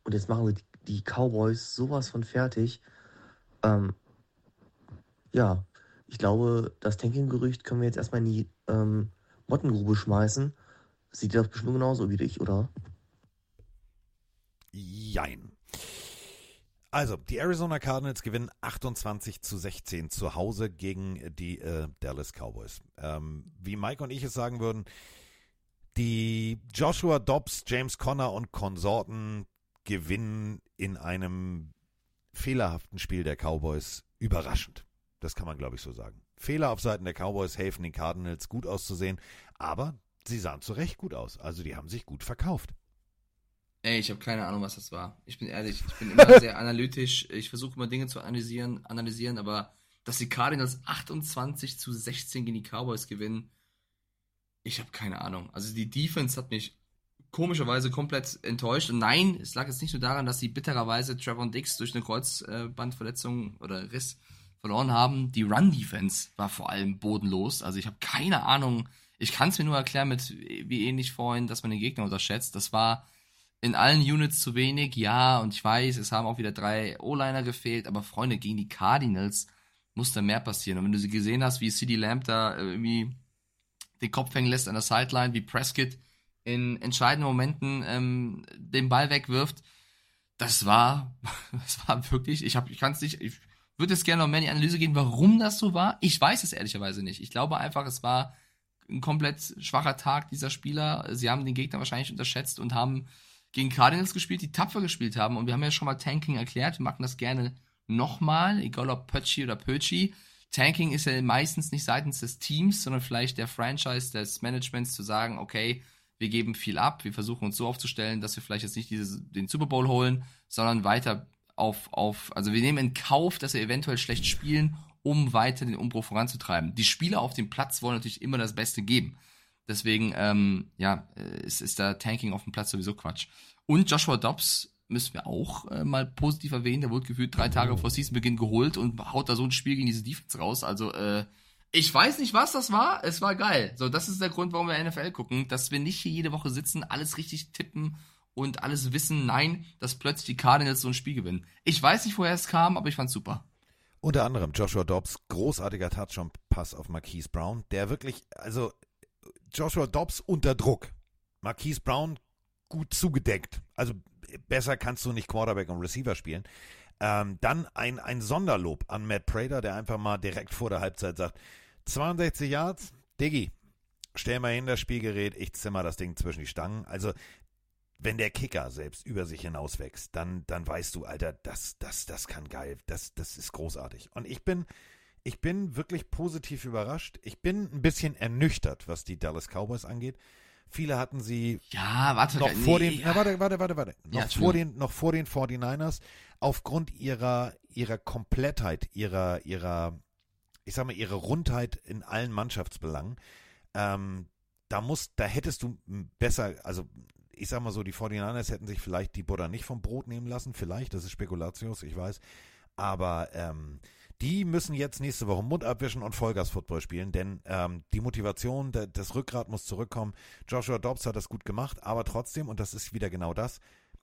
Und jetzt machen sie die, die Cowboys sowas von fertig. Ähm, ja, ich glaube, das Tanking-Gerücht können wir jetzt erstmal in die ähm, Mottengrube schmeißen. Sieht das bestimmt genauso wie dich, oder? Jein. Also, die Arizona Cardinals gewinnen 28 zu 16 zu Hause gegen die äh, Dallas Cowboys. Ähm, wie Mike und ich es sagen würden, die Joshua Dobbs, James Conner und Konsorten gewinnen in einem fehlerhaften Spiel der Cowboys überraschend. Das kann man, glaube ich, so sagen. Fehler auf Seiten der Cowboys helfen den Cardinals gut auszusehen, aber sie sahen zu Recht gut aus. Also die haben sich gut verkauft. Ey, ich habe keine Ahnung, was das war. Ich bin ehrlich, ich bin immer sehr analytisch. Ich versuche immer Dinge zu analysieren, analysieren, aber dass die Cardinals 28 zu 16 gegen die Cowboys gewinnen, ich habe keine Ahnung. Also die Defense hat mich komischerweise komplett enttäuscht. Und nein, es lag jetzt nicht nur daran, dass sie bittererweise Trevor Dix durch eine Kreuzbandverletzung oder Riss verloren haben. Die Run-Defense war vor allem bodenlos. Also ich habe keine Ahnung. Ich kann es mir nur erklären mit, wie ähnlich vorhin, dass man den Gegner unterschätzt. Das war in allen Units zu wenig, ja, und ich weiß, es haben auch wieder drei O-Liner gefehlt, aber Freunde, gegen die Cardinals muss da mehr passieren. Und wenn du sie gesehen hast, wie CD Lamb da äh, irgendwie den Kopf hängen lässt an der Sideline, wie Prescott in entscheidenden Momenten ähm, den Ball wegwirft, das war, das war wirklich, ich, hab, ich kann es nicht, ich würde jetzt gerne noch mehr in die Analyse gehen, warum das so war. Ich weiß es ehrlicherweise nicht. Ich glaube einfach, es war ein komplett schwacher Tag dieser Spieler. Sie haben den Gegner wahrscheinlich unterschätzt und haben gegen Cardinals gespielt, die tapfer gespielt haben. Und wir haben ja schon mal Tanking erklärt. Wir machen das gerne nochmal, egal ob Pötschi oder Pötschi. Tanking ist ja meistens nicht seitens des Teams, sondern vielleicht der Franchise, des Managements zu sagen, okay, wir geben viel ab, wir versuchen uns so aufzustellen, dass wir vielleicht jetzt nicht dieses, den Super Bowl holen, sondern weiter auf, auf, also wir nehmen in Kauf, dass wir eventuell schlecht spielen, um weiter den Umbruch voranzutreiben. Die Spieler auf dem Platz wollen natürlich immer das Beste geben. Deswegen, ähm, ja, ist, ist da Tanking auf dem Platz sowieso Quatsch. Und Joshua Dobbs müssen wir auch äh, mal positiv erwähnen. Der wurde gefühlt drei Tage vor Seasonbeginn geholt und haut da so ein Spiel gegen diese Defense raus. Also, äh, ich weiß nicht, was das war. Es war geil. So, das ist der Grund, warum wir NFL gucken, dass wir nicht hier jede Woche sitzen, alles richtig tippen und alles wissen. Nein, dass plötzlich die Cardinals so ein Spiel gewinnen. Ich weiß nicht, woher es kam, aber ich fand's super. Unter anderem Joshua Dobbs, großartiger Touchdown-Pass auf Marquise Brown, der wirklich, also Joshua Dobbs unter Druck. Marquise Brown gut zugedeckt. Also besser kannst du nicht Quarterback und Receiver spielen. Ähm, dann ein, ein Sonderlob an Matt Prater, der einfach mal direkt vor der Halbzeit sagt, 62 Yards, Diggi, stell mal hin das Spielgerät, ich zimmer das Ding zwischen die Stangen. Also wenn der Kicker selbst über sich hinauswächst, dann, dann weißt du, Alter, das, das, das kann geil, das, das ist großartig. Und ich bin, ich bin wirklich positiv überrascht. Ich bin ein bisschen ernüchtert, was die Dallas Cowboys angeht. Viele hatten sie ja, warte, noch nee, vor den, ja. na, warte, warte, warte, warte, noch Ja, vor den, noch vor den 49ers aufgrund ihrer, ihrer Komplettheit, ihrer, ihrer, ich sag mal, ihrer Rundheit in allen Mannschaftsbelangen. Ähm, da muss, da hättest du besser, also ich sag mal so, die 49ers hätten sich vielleicht die Butter nicht vom Brot nehmen lassen, vielleicht, das ist Spekulatius, ich weiß, aber ähm, die müssen jetzt nächste Woche Mund abwischen und Vollgas-Football spielen, denn ähm, die Motivation, der, das Rückgrat muss zurückkommen. Joshua Dobbs hat das gut gemacht, aber trotzdem, und das ist wieder genau das,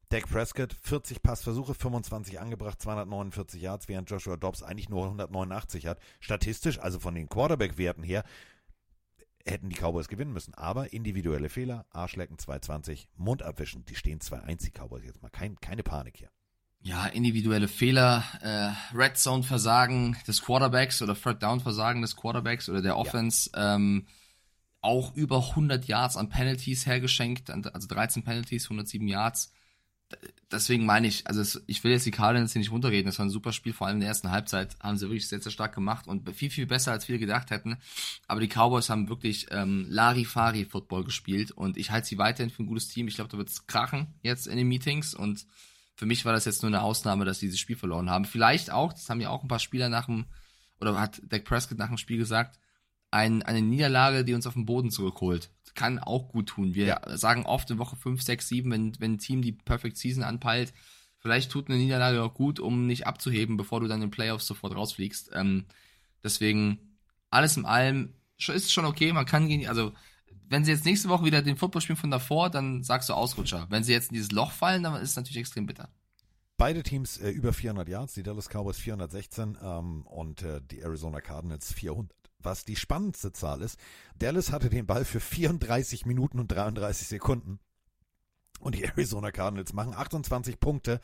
Dak Prescott, 40 Passversuche, 25 angebracht, 249 Yards, während Joshua Dobbs eigentlich nur 189 hat. Statistisch, also von den Quarterback-Werten her, hätten die Cowboys gewinnen müssen. Aber individuelle Fehler, Arschlecken 220, Mund abwischen, die stehen 2-1, die Cowboys jetzt mal. Kein, keine Panik hier. Ja, individuelle Fehler, äh, Red Zone Versagen des Quarterbacks oder Third Down Versagen des Quarterbacks oder der Offense, ähm, auch über 100 Yards an Penalties hergeschenkt, also 13 Penalties, 107 Yards. Deswegen meine ich, also es, ich will jetzt die Cardinals hier nicht runterreden, das war ein super Spiel, vor allem in der ersten Halbzeit haben sie wirklich sehr, sehr stark gemacht und viel, viel besser, als viele gedacht hätten. Aber die Cowboys haben wirklich ähm, Larifari-Football gespielt und ich halte sie weiterhin für ein gutes Team. Ich glaube, da wird es krachen jetzt in den Meetings und für mich war das jetzt nur eine Ausnahme, dass sie dieses Spiel verloren haben. Vielleicht auch, das haben ja auch ein paar Spieler nach dem, oder hat Dak Prescott nach dem Spiel gesagt, ein, eine Niederlage, die uns auf den Boden zurückholt. Kann auch gut tun. Wir ja. sagen oft in Woche 5, 6, 7, wenn, wenn ein Team die Perfect Season anpeilt, vielleicht tut eine Niederlage auch gut, um nicht abzuheben, bevor du dann in den Playoffs sofort rausfliegst. Ähm, deswegen, alles in allem, ist schon okay, man kann gehen, also wenn sie jetzt nächste Woche wieder den Football spielen von davor, dann sagst du Ausrutscher. Wenn sie jetzt in dieses Loch fallen, dann ist es natürlich extrem bitter. Beide Teams äh, über 400 Yards, die Dallas Cowboys 416 ähm, und äh, die Arizona Cardinals 400. Was die spannendste Zahl ist, Dallas hatte den Ball für 34 Minuten und 33 Sekunden und die Arizona Cardinals machen 28 Punkte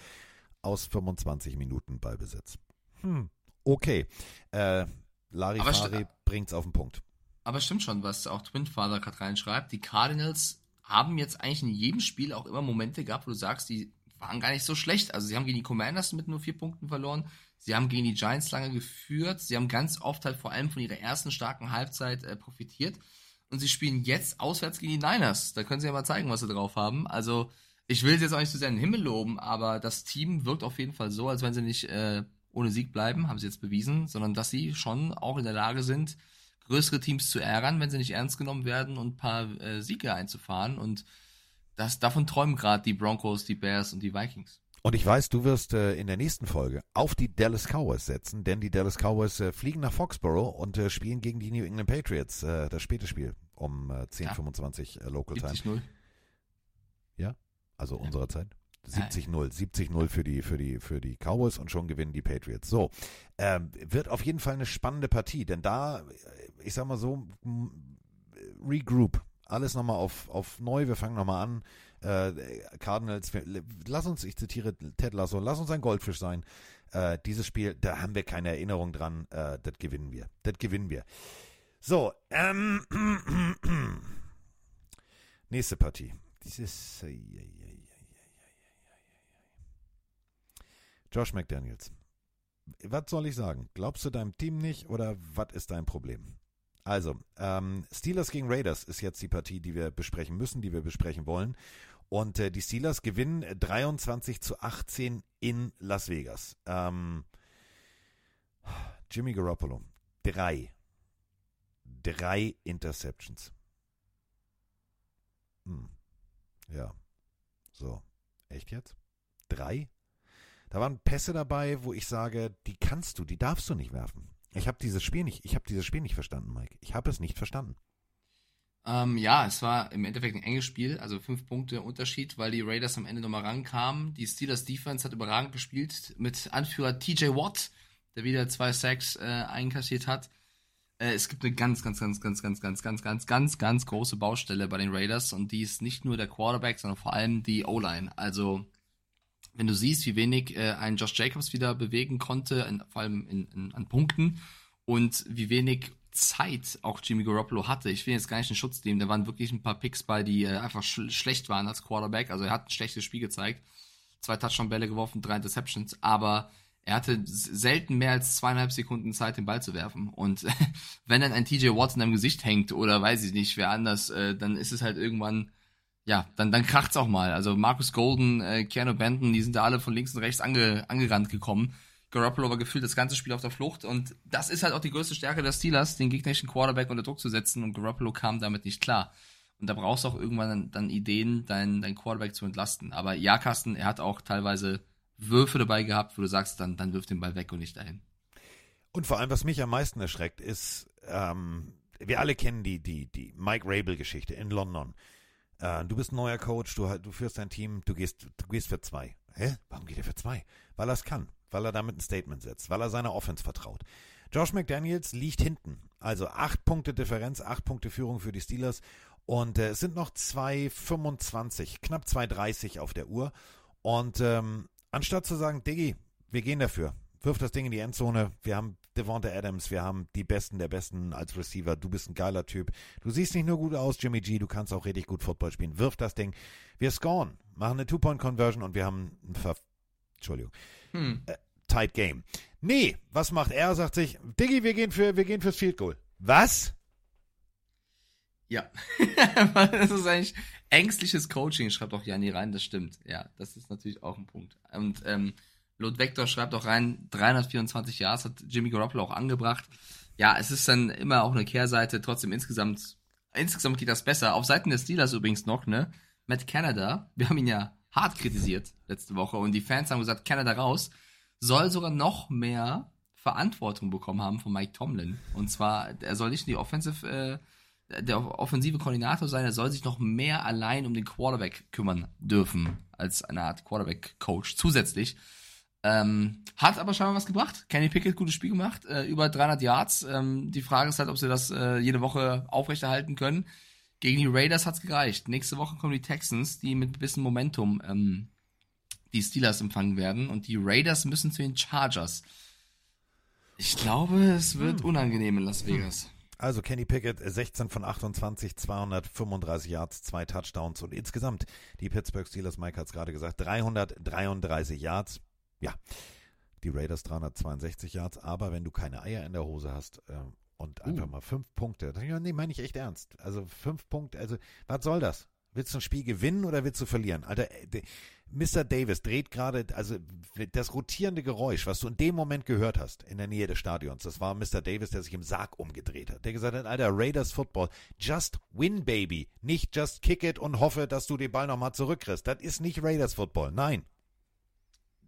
aus 25 Minuten Ballbesitz. Hm, okay. Äh, Larifari bringt's auf den Punkt. Aber stimmt schon, was auch Twin Father gerade reinschreibt. Die Cardinals haben jetzt eigentlich in jedem Spiel auch immer Momente gehabt, wo du sagst, die waren gar nicht so schlecht. Also sie haben gegen die Commanders mit nur vier Punkten verloren. Sie haben gegen die Giants lange geführt. Sie haben ganz oft halt vor allem von ihrer ersten starken Halbzeit äh, profitiert. Und sie spielen jetzt auswärts gegen die Niners. Da können sie ja mal zeigen, was sie drauf haben. Also ich will sie jetzt auch nicht zu sehr in den Himmel loben, aber das Team wirkt auf jeden Fall so, als wenn sie nicht äh, ohne Sieg bleiben, haben sie jetzt bewiesen, sondern dass sie schon auch in der Lage sind, größere Teams zu ärgern, wenn sie nicht ernst genommen werden und ein paar äh, Siege einzufahren. Und das, davon träumen gerade die Broncos, die Bears und die Vikings. Und ich weiß, du wirst äh, in der nächsten Folge auf die Dallas Cowboys setzen, denn die Dallas Cowboys äh, fliegen nach Foxborough und äh, spielen gegen die New England Patriots. äh, das späte Spiel um äh, 10.25 ja. Local Time. 70-0. Ja, also Ja. unserer Zeit. 70-0, 70-0 für die, für, die, für die Cowboys und schon gewinnen die Patriots. So, ähm, wird auf jeden Fall eine spannende Partie, denn da, äh, ich sag mal so, m- regroup. Alles nochmal auf, auf neu, wir fangen nochmal an. Äh, Cardinals, lass uns, ich zitiere Ted Lasso, lass uns ein Goldfisch sein. Äh, dieses Spiel, da haben wir keine Erinnerung dran, äh, das gewinnen wir. Das gewinnen wir. So, ähm, nächste Partie. Dieses, äh, ja, ja, ja, ja, ja, ja, ja, ja. Josh McDaniels. was soll ich sagen? Glaubst du deinem Team nicht oder was ist dein Problem? Also, ähm, Steelers gegen Raiders ist jetzt die Partie, die wir besprechen müssen, die wir besprechen wollen. Und äh, die Steelers gewinnen 23 zu 18 in Las Vegas. Ähm, Jimmy Garoppolo, drei. Drei Interceptions. Hm. Ja. So. Echt jetzt? Drei? Da waren Pässe dabei, wo ich sage, die kannst du, die darfst du nicht werfen. Ich habe dieses Spiel nicht, ich habe dieses Spiel nicht verstanden, Mike. Ich habe es nicht verstanden. Ähm, ja, es war im Endeffekt ein enges Spiel, also fünf Punkte Unterschied, weil die Raiders am Ende nochmal rankamen. Die Steelers Defense hat überragend gespielt mit Anführer TJ Watt, der wieder zwei Sacks äh, einkassiert hat. Äh, es gibt eine ganz, ganz, ganz, ganz, ganz, ganz, ganz, ganz, ganz, ganz große Baustelle bei den Raiders und die ist nicht nur der Quarterback, sondern vor allem die O-Line. Also wenn du siehst, wie wenig äh, ein Josh Jacobs wieder bewegen konnte, in, vor allem in, in, an Punkten und wie wenig Zeit auch Jimmy Garoppolo hatte. Ich will jetzt gar nicht den Schutz nehmen, da waren wirklich ein paar Picks bei, die äh, einfach sch schlecht waren als Quarterback. Also er hat ein schlechtes Spiel gezeigt. Zwei Touchdown-Bälle geworfen, drei Interceptions, aber er hatte selten mehr als zweieinhalb Sekunden Zeit, den Ball zu werfen. Und wenn dann ein TJ Watt in deinem Gesicht hängt oder weiß ich nicht, wer anders, äh, dann ist es halt irgendwann, ja, dann, dann kracht's auch mal. Also Marcus Golden, äh, Keanu Benton, die sind da alle von links und rechts ange, angerannt gekommen. Garoppolo war gefühlt das ganze Spiel auf der Flucht und das ist halt auch die größte Stärke der Steelers, den gegnerischen Quarterback unter Druck zu setzen und Garoppolo kam damit nicht klar. Und da brauchst du auch irgendwann dann, dann Ideen, deinen dein Quarterback zu entlasten. Aber ja, Carsten, er hat auch teilweise Würfe dabei gehabt, wo du sagst, dann, dann wirf den Ball weg und nicht dahin. Und vor allem, was mich am meisten erschreckt, ist, ähm, wir alle kennen die, die, die Mike Rabel-Geschichte in London. Äh, du bist ein neuer Coach, du, du führst dein Team, du gehst, du gehst für zwei. Hä? Warum geht er für zwei? Weil er es kann, weil er damit ein Statement setzt, weil er seiner Offense vertraut. Josh McDaniels liegt hinten. Also acht Punkte Differenz, acht Punkte Führung für die Steelers. Und äh, es sind noch 2,25, knapp 2,30 auf der Uhr. Und ähm, anstatt zu sagen, Diggi, wir gehen dafür, wirf das Ding in die Endzone, wir haben Devonta Adams, wir haben die Besten der Besten als Receiver, du bist ein geiler Typ. Du siehst nicht nur gut aus, Jimmy G, du kannst auch richtig gut Football spielen. Wirf das Ding. Wir scoren, machen eine Two-Point-Conversion und wir haben ein Ver Entschuldigung. Hm. Äh, tight Game. Nee, was macht er? Sagt sich, Diggi, wir gehen für, wir gehen fürs Field Goal. Was? Ja. das ist eigentlich ängstliches Coaching, schreibt auch Janni rein, das stimmt. Ja, das ist natürlich auch ein Punkt. Und ähm, Lord Vector schreibt auch rein, 324 Yards hat Jimmy Garoppolo auch angebracht. Ja, es ist dann immer auch eine Kehrseite, trotzdem insgesamt, insgesamt geht das besser. Auf Seiten des Steelers übrigens noch, ne? Matt Canada, wir haben ihn ja hart kritisiert letzte Woche und die Fans haben gesagt, Canada raus, soll sogar noch mehr Verantwortung bekommen haben von Mike Tomlin. Und zwar, er soll nicht die Offensive, äh, der offensive Koordinator sein, er soll sich noch mehr allein um den Quarterback kümmern dürfen, als eine Art Quarterback-Coach zusätzlich. Ähm, hat aber scheinbar was gebracht. Kenny Pickett, gutes Spiel gemacht, äh, über 300 Yards. Ähm, die Frage ist halt, ob sie das äh, jede Woche aufrechterhalten können. Gegen die Raiders hat's gereicht. Nächste Woche kommen die Texans, die mit ein bisschen Momentum ähm, die Steelers empfangen werden. Und die Raiders müssen zu den Chargers. Ich glaube, es wird hm. unangenehm in Las Vegas. Also Kenny Pickett 16 von 28, 235 Yards, zwei Touchdowns und insgesamt die Pittsburgh Steelers, Mike hat es gerade gesagt, 333 Yards. Ja, die Raiders 362 Yards, aber wenn du keine Eier in der Hose hast äh, und uh. einfach mal fünf Punkte, dann, nee, meine ich echt ernst. Also fünf Punkte, also was soll das? Willst du ein Spiel gewinnen oder willst du verlieren? Alter, äh, Mr. Davis dreht gerade, also das rotierende Geräusch, was du in dem Moment gehört hast, in der Nähe des Stadions, das war Mr. Davis, der sich im Sarg umgedreht hat. Der gesagt hat, Alter, Raiders Football, just win, baby. Nicht just kick it und hoffe, dass du den Ball nochmal zurückkriegst. Das ist nicht Raiders Football, nein.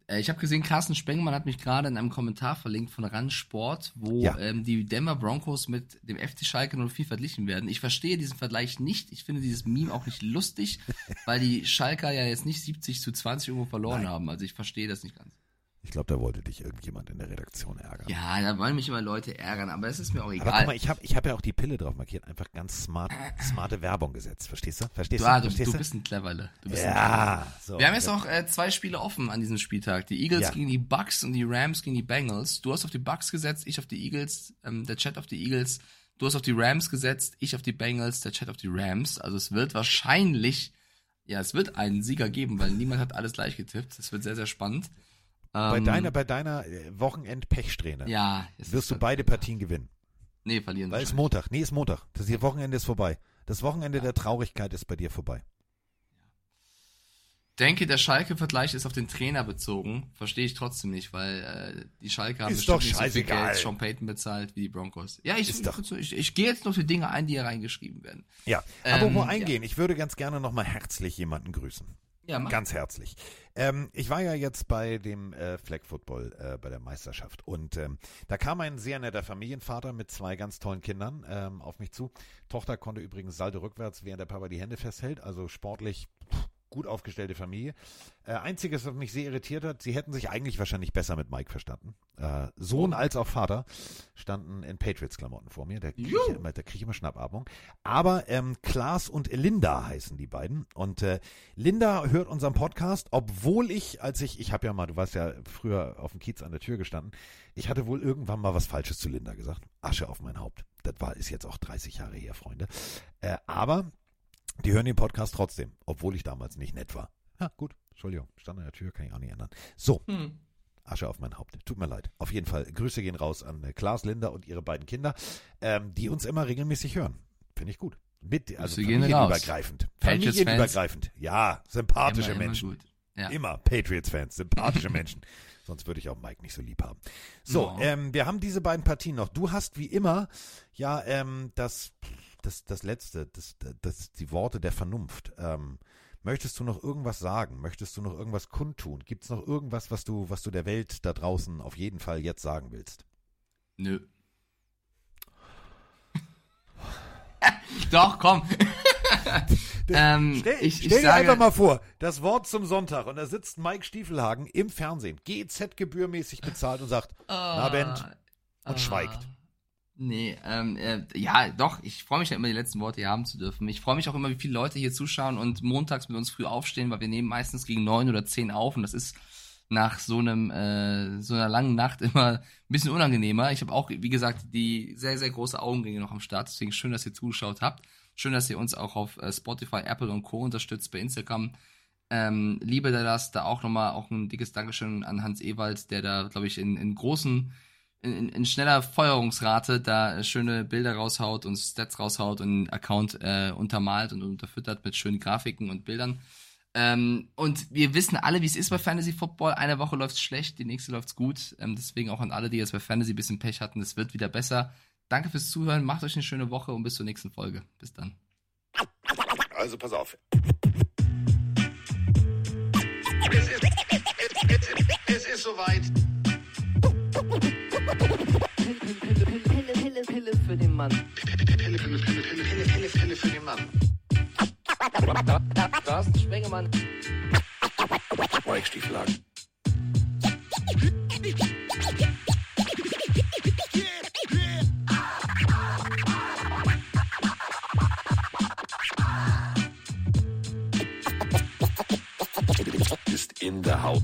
Äh, ich habe gesehen, Carsten Spengmann hat mich gerade in einem Kommentar verlinkt von Rand Sport, wo ja. ähm, die Denver Broncos mit dem FC Schalke 04 verglichen werden. Ich verstehe diesen Vergleich nicht. Ich finde dieses Meme auch nicht lustig, weil die Schalker ja jetzt nicht 70 zu 20 irgendwo verloren Nein. haben. Also ich verstehe das nicht ganz. Ich glaube, da wollte dich irgendjemand in der Redaktion ärgern. Ja, da wollen mich immer Leute ärgern, aber es ist mir auch egal. Aber guck mal, ich habe ich hab ja auch die Pille drauf markiert, einfach ganz smart, smarte Werbung gesetzt. Verstehst du? Verstehst du? du, du, du bist ein Cleverle. Du bist ja, ein so. Wir haben jetzt noch äh, zwei Spiele offen an diesem Spieltag. Die Eagles ja. gegen die Bucks und die Rams gegen die Bengals. Du hast auf die Bucks gesetzt, ich auf die Eagles, ähm, der Chat auf die Eagles. Du hast auf die Rams gesetzt, ich auf die Bengals, der Chat auf die Rams. Also es wird wahrscheinlich, ja, es wird einen Sieger geben, weil niemand hat alles gleich getippt. Es wird sehr, sehr spannend. Bei Ähm, deiner, bei deiner äh, Wochenend-Pechsträhne Ja, wirst du beide Partien gewinnen. Nee, verlieren Weil es. Montag. Nee, ist Montag. Das hier Wochenende ist vorbei. Das Wochenende der Traurigkeit ist bei dir vorbei. denke, der Schalke-Vergleich ist auf den Trainer bezogen. Verstehe ich trotzdem nicht, weil äh, die Schalke haben Ist bestimmt doch nicht so viel. Geld Sean Payton bezahlt wie die Broncos. Ja, ich, ich, ich gehe jetzt noch die Dinge ein, die hier reingeschrieben werden. Ja, Ähm, aber wo ja. eingehen, ich würde ganz gerne nochmal herzlich jemanden grüßen. Ja. Ganz herzlich. Ähm, ich war ja jetzt bei dem äh, Flag Football, äh, bei der Meisterschaft. Und ähm, da kam ein sehr netter Familienvater mit zwei ganz tollen Kindern ähm, auf mich zu. Tochter konnte übrigens Salde rückwärts, während der Papa die Hände festhält. Also sportlich pff, gut aufgestellte Familie. Äh, einziges, was mich sehr irritiert hat, sie hätten sich eigentlich wahrscheinlich besser mit Mike verstanden. Äh, Sohn als auch Vater standen in Patriots-Klamotten vor mir. Da kriege ich, immer- da krieg ich immer Schnappatmung. Aber ähm, Klaas und Linda heißen die beiden. Und äh, Linda hört unseren Podcast, obwohl ich, als ich, ich habe ja mal, du warst ja früher auf dem Kiez an der Tür gestanden, ich hatte wohl irgendwann mal was Falsches zu Linda gesagt. Asche auf mein Haupt. Das war, ist jetzt auch 30 Jahre her, Freunde. Äh, aber die hören den Podcast trotzdem, obwohl ich damals nicht nett war. Ja, gut. Entschuldigung, stand an der Tür, kann ich auch nicht ändern. So. Hm. Asche auf mein Haupt. Tut mir leid. Auf jeden Fall, Grüße gehen raus an äh, Klaas, Linda und ihre beiden Kinder, ähm, die uns immer regelmäßig hören. Finde ich gut. Mit, also familienübergreifend. Familienübergreifend. Ja, sympathische Immer, immer Menschen. gut. Ja. Immer Patriots-Fans, sympathische Menschen. Sonst würde ich auch Mike nicht so lieb haben. So, Ja. ähm, wir haben diese beiden Partien noch. Du hast wie immer ja ähm, das, das, das letzte, das, das, die Worte der Vernunft. Ähm, möchtest du noch irgendwas sagen? Möchtest du noch irgendwas kundtun? Gibt es noch irgendwas, was du, was du der Welt da draußen auf jeden Fall jetzt sagen willst? Nö. Doch, komm. ähm, Stell, ich, ich stell dir sage, einfach mal vor, das Wort zum Sonntag und da sitzt Mike Stiefelhagen im Fernsehen, GZ-gebührmäßig bezahlt und sagt, na Bent, und ah. schweigt. Nee, ähm, äh, ja, doch, ich freue mich ja immer, die letzten Worte hier haben zu dürfen. Ich freue mich auch immer, wie viele Leute hier zuschauen und montags mit uns früh aufstehen, weil wir nehmen meistens gegen neun oder zehn auf und das ist nach so einem äh, so einer langen Nacht immer ein bisschen unangenehmer. Ich habe auch, wie gesagt, die sehr, sehr große Augengänge noch am Start, deswegen schön, dass ihr zugeschaut habt. Schön, dass ihr uns auch auf äh, Spotify, Apple und Co. unterstützt bei Instagram. Ähm, liebe da das, da auch nochmal auch ein dickes Dankeschön an Hans Ewald, der da, glaube ich, in, in großen in, in schneller Feuerungsrate da schöne Bilder raushaut und Stats raushaut und einen Account äh, untermalt und unterfüttert mit schönen Grafiken und Bildern. Ähm, und wir wissen alle, wie es ist bei Fantasy Football. Eine Woche läuft's schlecht, die nächste läuft's gut. Ähm, deswegen auch an alle, die jetzt bei Fantasy ein bisschen Pech hatten, es wird wieder besser. Danke fürs Zuhören, macht euch eine schöne Woche und bis zur nächsten Folge. Bis dann. Also pass auf. Es ist, es ist soweit. Pille, Pille, für den Mann. Pille, Pille, Pille, Pille, Pille, Pille, für den Mann. Carsten Spengemann. Mike Stieflagen. Ist in der Haut,